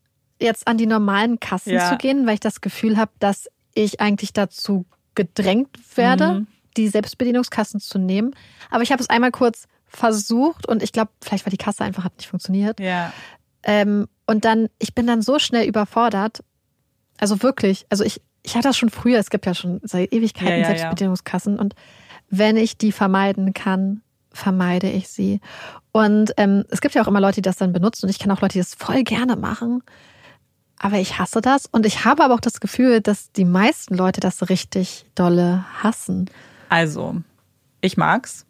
jetzt an die normalen Kassen ja. zu gehen, weil ich das Gefühl habe, dass ich eigentlich dazu gedrängt werde, mhm. die Selbstbedienungskassen zu nehmen. Aber ich habe es einmal kurz versucht und ich glaube, vielleicht war die Kasse einfach hat nicht funktioniert. Ja. Ähm, und dann, ich bin dann so schnell überfordert. Also wirklich, also ich, ich hatte das schon früher, es gibt ja schon seit Ewigkeiten ja, ja, Selbstbedienungskassen und wenn ich die vermeiden kann, vermeide ich sie. Und ähm, es gibt ja auch immer Leute, die das dann benutzen und ich kenne auch Leute, die das voll gerne machen. Aber ich hasse das und ich habe aber auch das Gefühl, dass die meisten Leute das richtig dolle hassen. Also, ich mag's.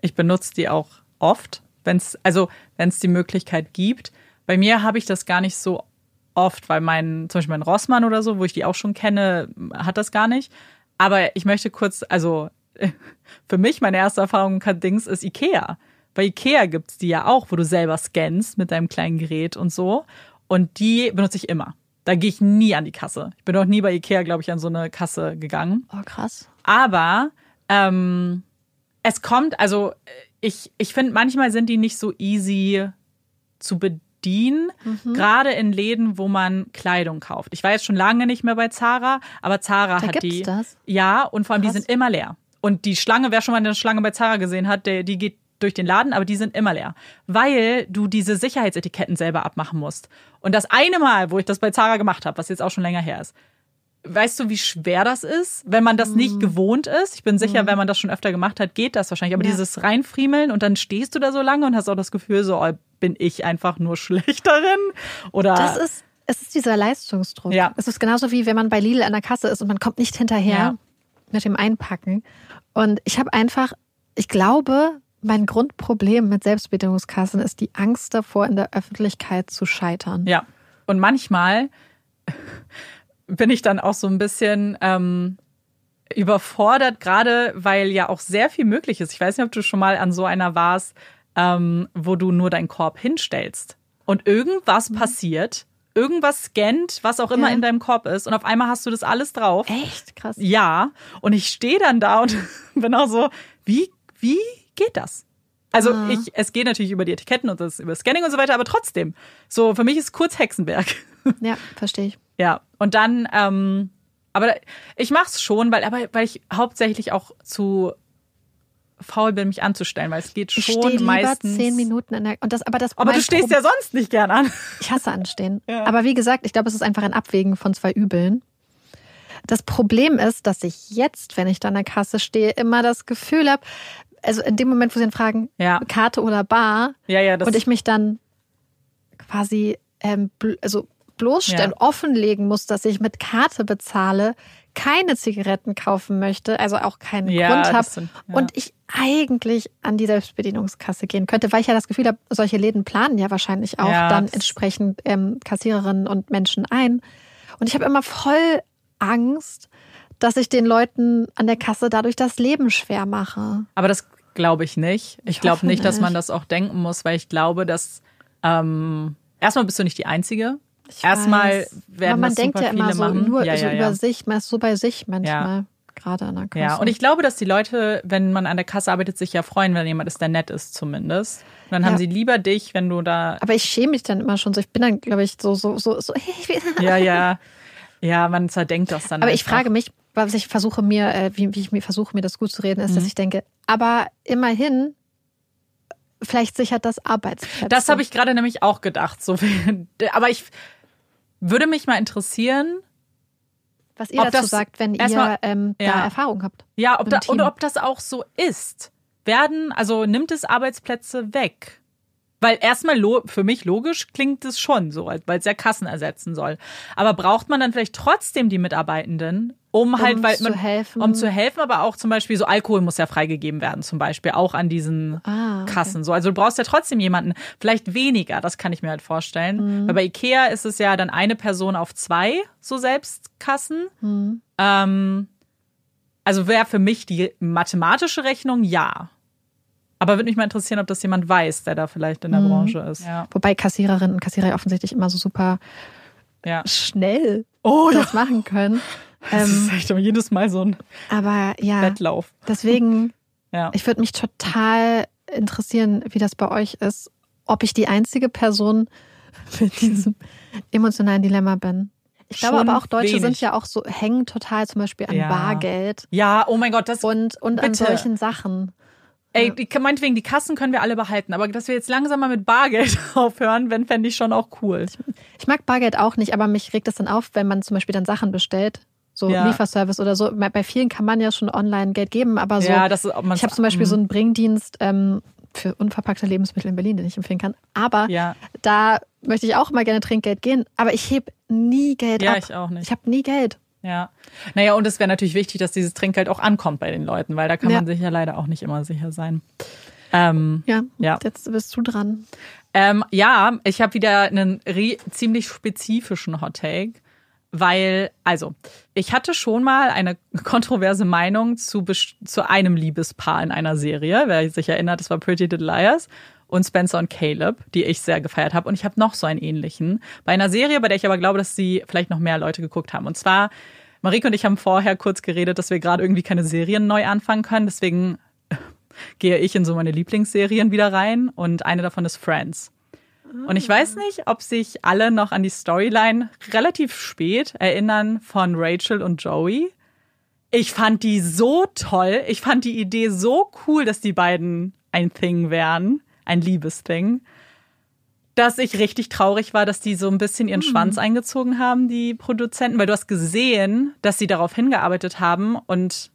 Ich benutze die auch oft, wenn's also wenn es die Möglichkeit gibt. Bei mir habe ich das gar nicht so oft, weil mein zum Beispiel mein Rossmann oder so, wo ich die auch schon kenne, hat das gar nicht. Aber ich möchte kurz, also für mich meine erste Erfahrung mit Dings ist Ikea. Bei Ikea gibt's die ja auch, wo du selber scannst mit deinem kleinen Gerät und so. Und die benutze ich immer. Da gehe ich nie an die Kasse. Ich bin auch nie bei Ikea, glaube ich, an so eine Kasse gegangen. Oh, krass. Aber ähm, es kommt, also ich, ich finde, manchmal sind die nicht so easy zu bedienen. Mhm. Gerade in Läden, wo man Kleidung kauft. Ich war jetzt schon lange nicht mehr bei Zara, aber Zara da hat die. Das? Ja, und vor allem, Krass. die sind immer leer. Und die Schlange, wer schon mal eine Schlange bei Zara gesehen hat, der, die geht durch den Laden, aber die sind immer leer, weil du diese Sicherheitsetiketten selber abmachen musst. Und das eine Mal, wo ich das bei Zara gemacht habe, was jetzt auch schon länger her ist, weißt du, wie schwer das ist, wenn man das nicht mhm. gewohnt ist? Ich bin sicher, mhm. wenn man das schon öfter gemacht hat, geht das wahrscheinlich. Aber ja. dieses reinfriemeln und dann stehst du da so lange und hast auch das Gefühl, so oh, bin ich einfach nur schlechterin oder Das ist es ist dieser Leistungsdruck. Ja. Es ist genauso wie wenn man bei Lidl an der Kasse ist und man kommt nicht hinterher ja. mit dem Einpacken. Und ich habe einfach, ich glaube, Mein Grundproblem mit Selbstbedienungskassen ist die Angst davor, in der Öffentlichkeit zu scheitern. Ja. Und manchmal bin ich dann auch so ein bisschen ähm, überfordert, gerade weil ja auch sehr viel möglich ist. Ich weiß nicht, ob du schon mal an so einer warst, ähm, wo du nur deinen Korb hinstellst und irgendwas passiert, irgendwas scannt, was auch immer Ja. in deinem Korb ist und auf einmal hast du das alles drauf. Echt krass. Ja, und ich stehe dann da und bin auch so, wie, wie geht das? Also Ah. ich, es geht natürlich über die Etiketten und das über Scanning und so weiter, aber trotzdem. So, für mich ist kurz Hexenberg. Ja, verstehe ich. Ja, und dann, ähm, aber ich mach's schon, weil, aber, weil ich hauptsächlich auch zu faul bin, mich anzustellen, weil es geht Ich schon stehe lieber meistens. zehn Minuten in der. Und das, aber das Aber du stehst Pro- ja sonst nicht gern an. Ich hasse Anstehen. Ja. Aber wie gesagt, ich glaube, es ist einfach ein Abwägen von zwei Übeln. Das Problem ist, dass ich jetzt, wenn ich da an der Kasse stehe, immer das Gefühl habe, also in dem Moment, wo sie dann fragen, Ja. Karte oder Bar, Ja, ja, und ich mich dann quasi ähm, bl also bloßstellen, offenlegen muss, dass ich mit Karte bezahle, keine Zigaretten kaufen möchte, also auch keinen Grund habe und ich eigentlich an die Selbstbedienungskasse gehen könnte, weil ich ja das Gefühl habe, solche Läden planen ja wahrscheinlich auch dann entsprechend ähm, Kassiererinnen und Menschen ein. Und ich habe immer voll Angst, dass ich den Leuten an der Kasse dadurch das Leben schwer mache. Aber das glaube ich nicht. Ich, Ich glaube nicht, dass man das auch denken muss, weil ich glaube, dass ähm, erstmal bist du nicht die Einzige. Ich Erstmal weiß. werden Aber man das denkt ja immer so machen. nur ja, so ja, über ja. sich, man ist so bei sich manchmal, gerade an der Kasse. Ja, und ich glaube, dass die Leute, wenn man an der Kasse arbeitet, sich ja freuen, wenn jemand ist, der nett ist zumindest. Und dann Ja. haben sie lieber dich, wenn du da. aber ich schäme mich dann immer schon so. Ich bin dann, glaube ich, so, so, so, so. Ja, ja. Ja, man zerdenkt das dann. Aber ich einfach. frage mich, was ich versuche mir, äh, wie, wie ich mir versuche, mir das gut zu reden, ist, Mhm. dass ich denke, aber immerhin, vielleicht sichert das Arbeitsplätze. Das habe ich gerade nämlich auch gedacht. So, aber ich würde mich mal interessieren, Was ihr dazu sagt, wenn ihr ähm, da ja. Erfahrung habt. ja, ob da, Team. oder ob das auch so ist. Werden, also nimmt es Arbeitsplätze weg? Weil erstmal für mich logisch klingt es schon so, weil es ja Kassen ersetzen soll. Aber braucht man dann vielleicht trotzdem die Mitarbeitenden, um halt, weil zu man, helfen. um zu helfen, aber auch zum Beispiel so Alkohol muss ja freigegeben werden, zum Beispiel auch an diesen Ah, okay. Kassen. So, also du brauchst ja trotzdem jemanden, vielleicht weniger, das kann ich mir halt vorstellen. Mhm. Weil bei Ikea ist es ja dann eine Person auf zwei so Selbstkassen. Mhm. Ähm, also wäre für mich die mathematische Rechnung ja. Aber würde mich mal interessieren, ob das jemand weiß, der da vielleicht in der Mhm. Branche ist. Ja. Wobei Kassiererinnen und Kassierer offensichtlich immer so super ja. schnell Oh ja. das machen können. Das ist Ähm, echt immer jedes Mal so ein aber ja, Wettlauf. deswegen Ja. Ich würde mich total interessieren, wie das bei euch ist, ob ich die einzige Person mit diesem emotionalen Dilemma bin. Ich glaube Schon aber auch Deutsche wenig. sind ja auch so, hängen total zum Beispiel an Ja. Bargeld ja, oh mein Gott, das und, und an solchen Sachen. Ey, die, meinetwegen, die Kassen können wir alle behalten, aber dass wir jetzt langsam mal mit Bargeld aufhören, wenn fände ich schon auch cool. Ich mag Bargeld auch nicht, aber mich regt es dann auf, wenn man zum Beispiel dann Sachen bestellt. So Ja. Lieferservice oder so. Bei vielen kann man ja schon online Geld geben, aber so. Ja, das ist, ich habe zum Beispiel Mhm. so einen Bringdienst ähm, für unverpackte Lebensmittel in Berlin, den ich empfehlen kann. Aber Ja. da möchte ich auch mal gerne Trinkgeld gehen, aber ich heb nie Geld Ja, ab. ich auch nicht. Ich habe nie Geld. Ja. Naja, und es wäre natürlich wichtig, dass dieses Trinkgeld auch ankommt bei den Leuten, weil da kann Ja. man sich ja leider auch nicht immer sicher sein. Ähm, Ja, Ja. jetzt bist du dran. ähm, ja, ich habe wieder einen ziemlich spezifischen Hot Take, weil, also, ich hatte schon mal eine kontroverse Meinung zu, zu einem Liebespaar in einer Serie. Wer sich erinnert, das war Pretty Little Liars und Spencer und Caleb, die ich sehr gefeiert habe. Und ich habe noch so einen ähnlichen. Bei einer Serie, bei der ich aber glaube, dass sie vielleicht noch mehr Leute geguckt haben. Und zwar, Marike und ich haben vorher kurz geredet, dass wir gerade irgendwie keine Serien neu anfangen können. Deswegen gehe ich in so meine Lieblingsserien wieder rein. Und eine davon ist Friends. Und ich weiß nicht, ob sich alle noch an die Storyline relativ spät erinnern von Rachel und Joey. Ich fand die so toll. Ich fand die Idee so cool, dass die beiden ein Thing wären, ein Liebesthing, dass ich richtig traurig war, dass die so ein bisschen ihren Schwanz eingezogen haben, die Produzenten, weil du hast gesehen, dass sie darauf hingearbeitet haben und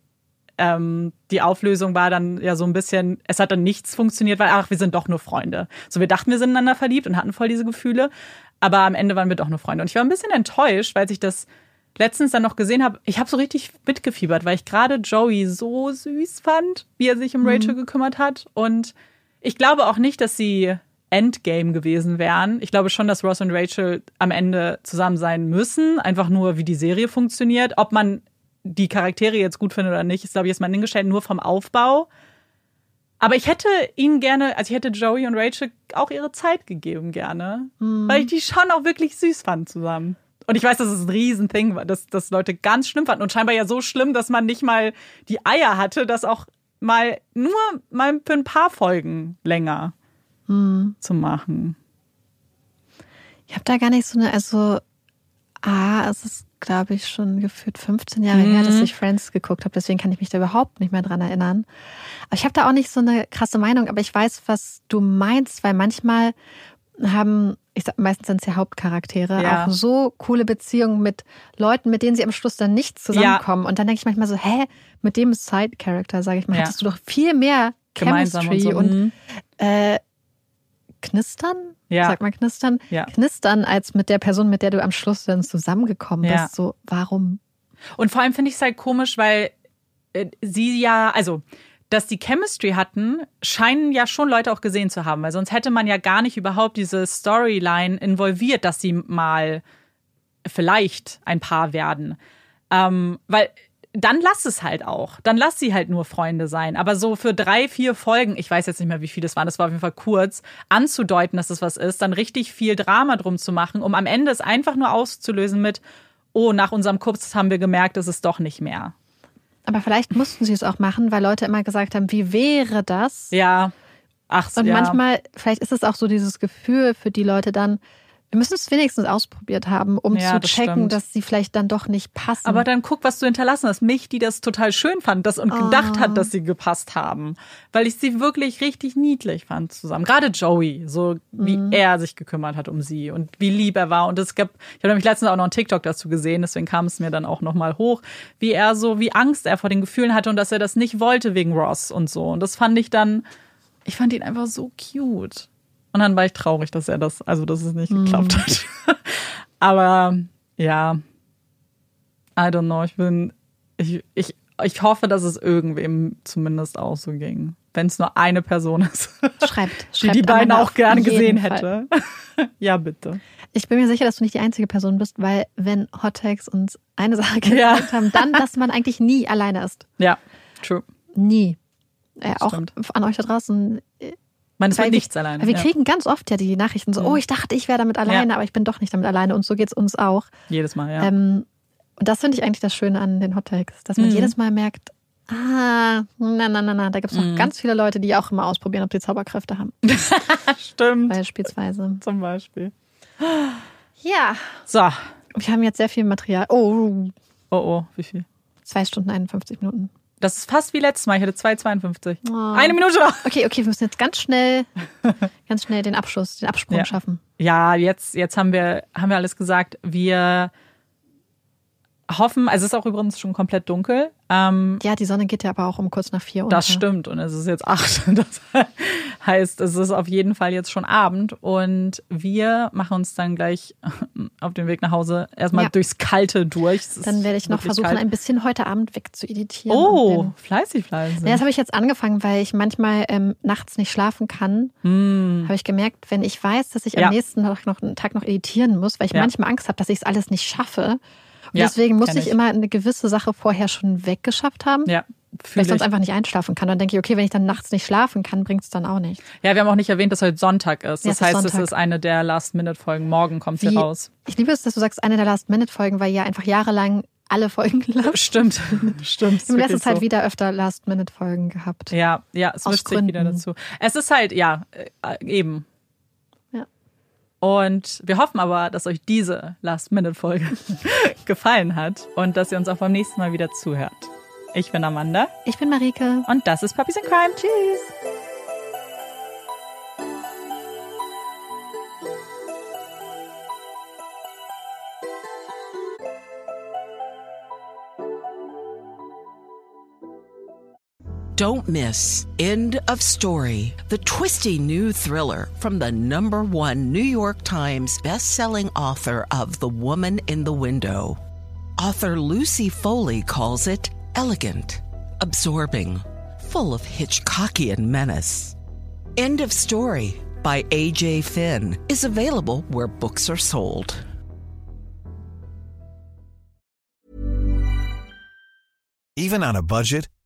ähm, die Auflösung war dann ja so ein bisschen, es hat dann nichts funktioniert, weil, ach, wir sind doch nur Freunde. So, wir dachten, wir sind ineinander verliebt und hatten voll diese Gefühle, aber am Ende waren wir doch nur Freunde. Und ich war ein bisschen enttäuscht, weil sich das letztens dann noch gesehen habe, ich habe so richtig mitgefiebert, weil ich gerade Joey so süß fand, wie er sich um Rachel gekümmert hat. Und ich glaube auch nicht, dass sie Endgame gewesen wären. Ich glaube schon, dass Ross und Rachel am Ende zusammen sein müssen. Einfach nur, wie die Serie funktioniert. Ob man die Charaktere jetzt gut findet oder nicht, ist, glaube ich, jetzt mal hingestellt, nur vom Aufbau. Aber ich hätte ihnen gerne, also ich hätte Joey und Rachel auch ihre Zeit gegeben gerne, weil ich die schon auch wirklich süß fand zusammen. Und ich weiß, dass es ein Riesending war, dass das Leute ganz schlimm fanden und scheinbar ja so schlimm, dass man nicht mal die Eier hatte, das auch mal nur mal für ein paar Folgen länger zu machen. Ich habe da gar nicht so eine, also, ah, es ist, glaube ich, schon gefühlt 15 Jahre her, dass ich Friends geguckt habe. Deswegen kann ich mich da überhaupt nicht mehr dran erinnern. Aber ich habe da auch nicht so eine krasse Meinung, aber ich weiß, was du meinst, weil manchmal haben, ich sag, meistens sind es ja Hauptcharaktere, Ja. auch so coole Beziehungen mit Leuten, mit denen sie am Schluss dann nicht zusammenkommen. Und dann denke ich manchmal so, hä, mit dem Side-Character, sage ich mal, Ja. hattest du doch viel mehr Gemeinsam und Chemistry so. und, Mhm. äh, knistern? Ja. Sag mal knistern? Ja. Knistern als mit der Person, mit der du am Schluss dann zusammengekommen Ja. bist. So, warum? Und vor allem finde ich es halt komisch, weil äh, sie ja, also, dass die Chemistry hatten, scheinen ja schon Leute auch gesehen zu haben, weil sonst hätte man ja gar nicht überhaupt diese Storyline involviert, dass sie mal vielleicht ein Paar werden. Ähm, weil dann lass es halt auch. Dann lass sie halt nur Freunde sein. Aber so für drei, vier Folgen, ich weiß jetzt nicht mehr, wie viele es waren, das war auf jeden Fall kurz, anzudeuten, dass es was ist, dann richtig viel Drama drum zu machen, um am Ende es einfach nur auszulösen mit, oh, nach unserem Kurs haben wir gemerkt, es ist doch nicht mehr. Aber vielleicht mussten sie es auch machen, weil Leute immer gesagt haben, wie wäre das? Ja. Ach so, Und ja. manchmal, vielleicht ist es auch so dieses Gefühl für die Leute dann, wir müssen es wenigstens ausprobiert haben, um Ja, zu das checken, stimmt. dass sie vielleicht dann doch nicht passen. Aber dann guck, was du hinterlassen hast. Mich, die das total schön fand das und gedacht hat, dass sie gepasst haben. Weil ich sie wirklich richtig niedlich fand zusammen. Gerade Joey, so wie er sich gekümmert hat um sie und wie lieb er war. Und es gab, ich habe nämlich letztens auch noch einen TikTok dazu gesehen, deswegen kam es mir dann auch nochmal hoch, wie er so, wie Angst er vor den Gefühlen hatte und dass er das nicht wollte wegen Ross und so. Und das fand ich dann, ich fand ihn einfach so cute. Und dann war ich traurig, dass er das, also dass es nicht geklappt hat. Aber ja, I don't know. Ich bin, ich, ich, ich hoffe, dass es irgendwem zumindest auch so ging. Wenn es nur eine Person ist, schreibt, die schreibt die beiden auch gerne gesehen Fall. hätte. ja, bitte. Ich bin mir sicher, dass du nicht die einzige Person bist, weil wenn Hot Takes uns eine Sache Ja. gesagt haben, dann, dass man eigentlich nie alleine ist. Ja, true. Nie. Äh, auch an euch da draußen. Man ist mit wir- nichts alleine. weil Wir ja. kriegen ganz oft ja die Nachrichten so, oh, ich dachte, ich wäre damit alleine, aber ich bin doch nicht damit alleine. Und so geht's uns auch. Jedes Mal, ja. Ähm, und das finde ich eigentlich das Schöne an den Hot Takes, dass man Mhm. jedes Mal merkt, ah, na, na, na, na, da gibt es noch Mhm. ganz viele Leute, die auch immer ausprobieren, ob sie Zauberkräfte haben. Stimmt. Beispielsweise. Zum Beispiel. Ja. So. Wir haben jetzt sehr viel Material. Oh, Oh, oh, wie viel? zwei Stunden 51 Minuten. Das ist fast wie letztes Mal. Ich hatte 2,52. Oh. Eine Minute noch. Okay, okay, wir müssen jetzt ganz schnell, ganz schnell den Abschluss, den Absprung Ja. schaffen. Ja, jetzt, jetzt haben wir, haben wir alles gesagt. Wir hoffen, also es ist auch übrigens schon komplett dunkel. Ähm, Ja, die Sonne geht ja aber auch um kurz nach vier Uhr. das stimmt und es ist jetzt acht. Das heißt, es ist auf jeden Fall jetzt schon Abend und wir machen uns dann gleich auf den Weg nach Hause erstmal Ja. durchs Kalte durch. Dann werde ich noch versuchen, kalt. ein bisschen heute Abend wegzueditieren. Oh, fleißig, fleißig. Ja, das habe ich jetzt angefangen, weil ich manchmal ähm, nachts nicht schlafen kann. Habe ich gemerkt, wenn ich weiß, dass ich Hm. Ja. am nächsten Tag noch einen Tag noch editieren muss, weil ich Ja. manchmal Angst habe, dass ich es alles nicht schaffe. Ja, deswegen muss ich ich. immer eine gewisse Sache vorher schon weggeschafft haben. ja, Weil ich sonst einfach nicht einschlafen kann. Dann denke ich, okay, wenn ich dann nachts nicht schlafen kann, bringt es dann auch nicht. Ja, wir haben auch nicht erwähnt, dass heute Sonntag ist. Ja, Das ist heißt, es ist eine der Last-Minute-Folgen. Morgen kommt sie Wie- raus. Ich liebe es, dass du sagst, eine der Last-Minute-Folgen, weil ja einfach jahrelang alle Folgen gelaufen. Stimmt, stimmt. in letzter Zeit so. wieder öfter Last-Minute-Folgen gehabt. Ja, ja, es mischt sich wieder dazu. Es ist halt, ja, äh, eben. Und wir hoffen aber, dass euch diese Last-Minute-Folge gefallen hat und dass ihr uns auch beim nächsten Mal wieder zuhört. Ich bin Amanda Ich bin Marike. und das ist Puppies in Crime. Tschüss. Don't miss End of Story, the twisty new thriller from the number one New York Times bestselling author of The Woman in the Window. Author Lucy Foley calls it elegant, absorbing, full of Hitchcockian menace. End of Story by A.J. Finn is available where books are sold. Even on a budget,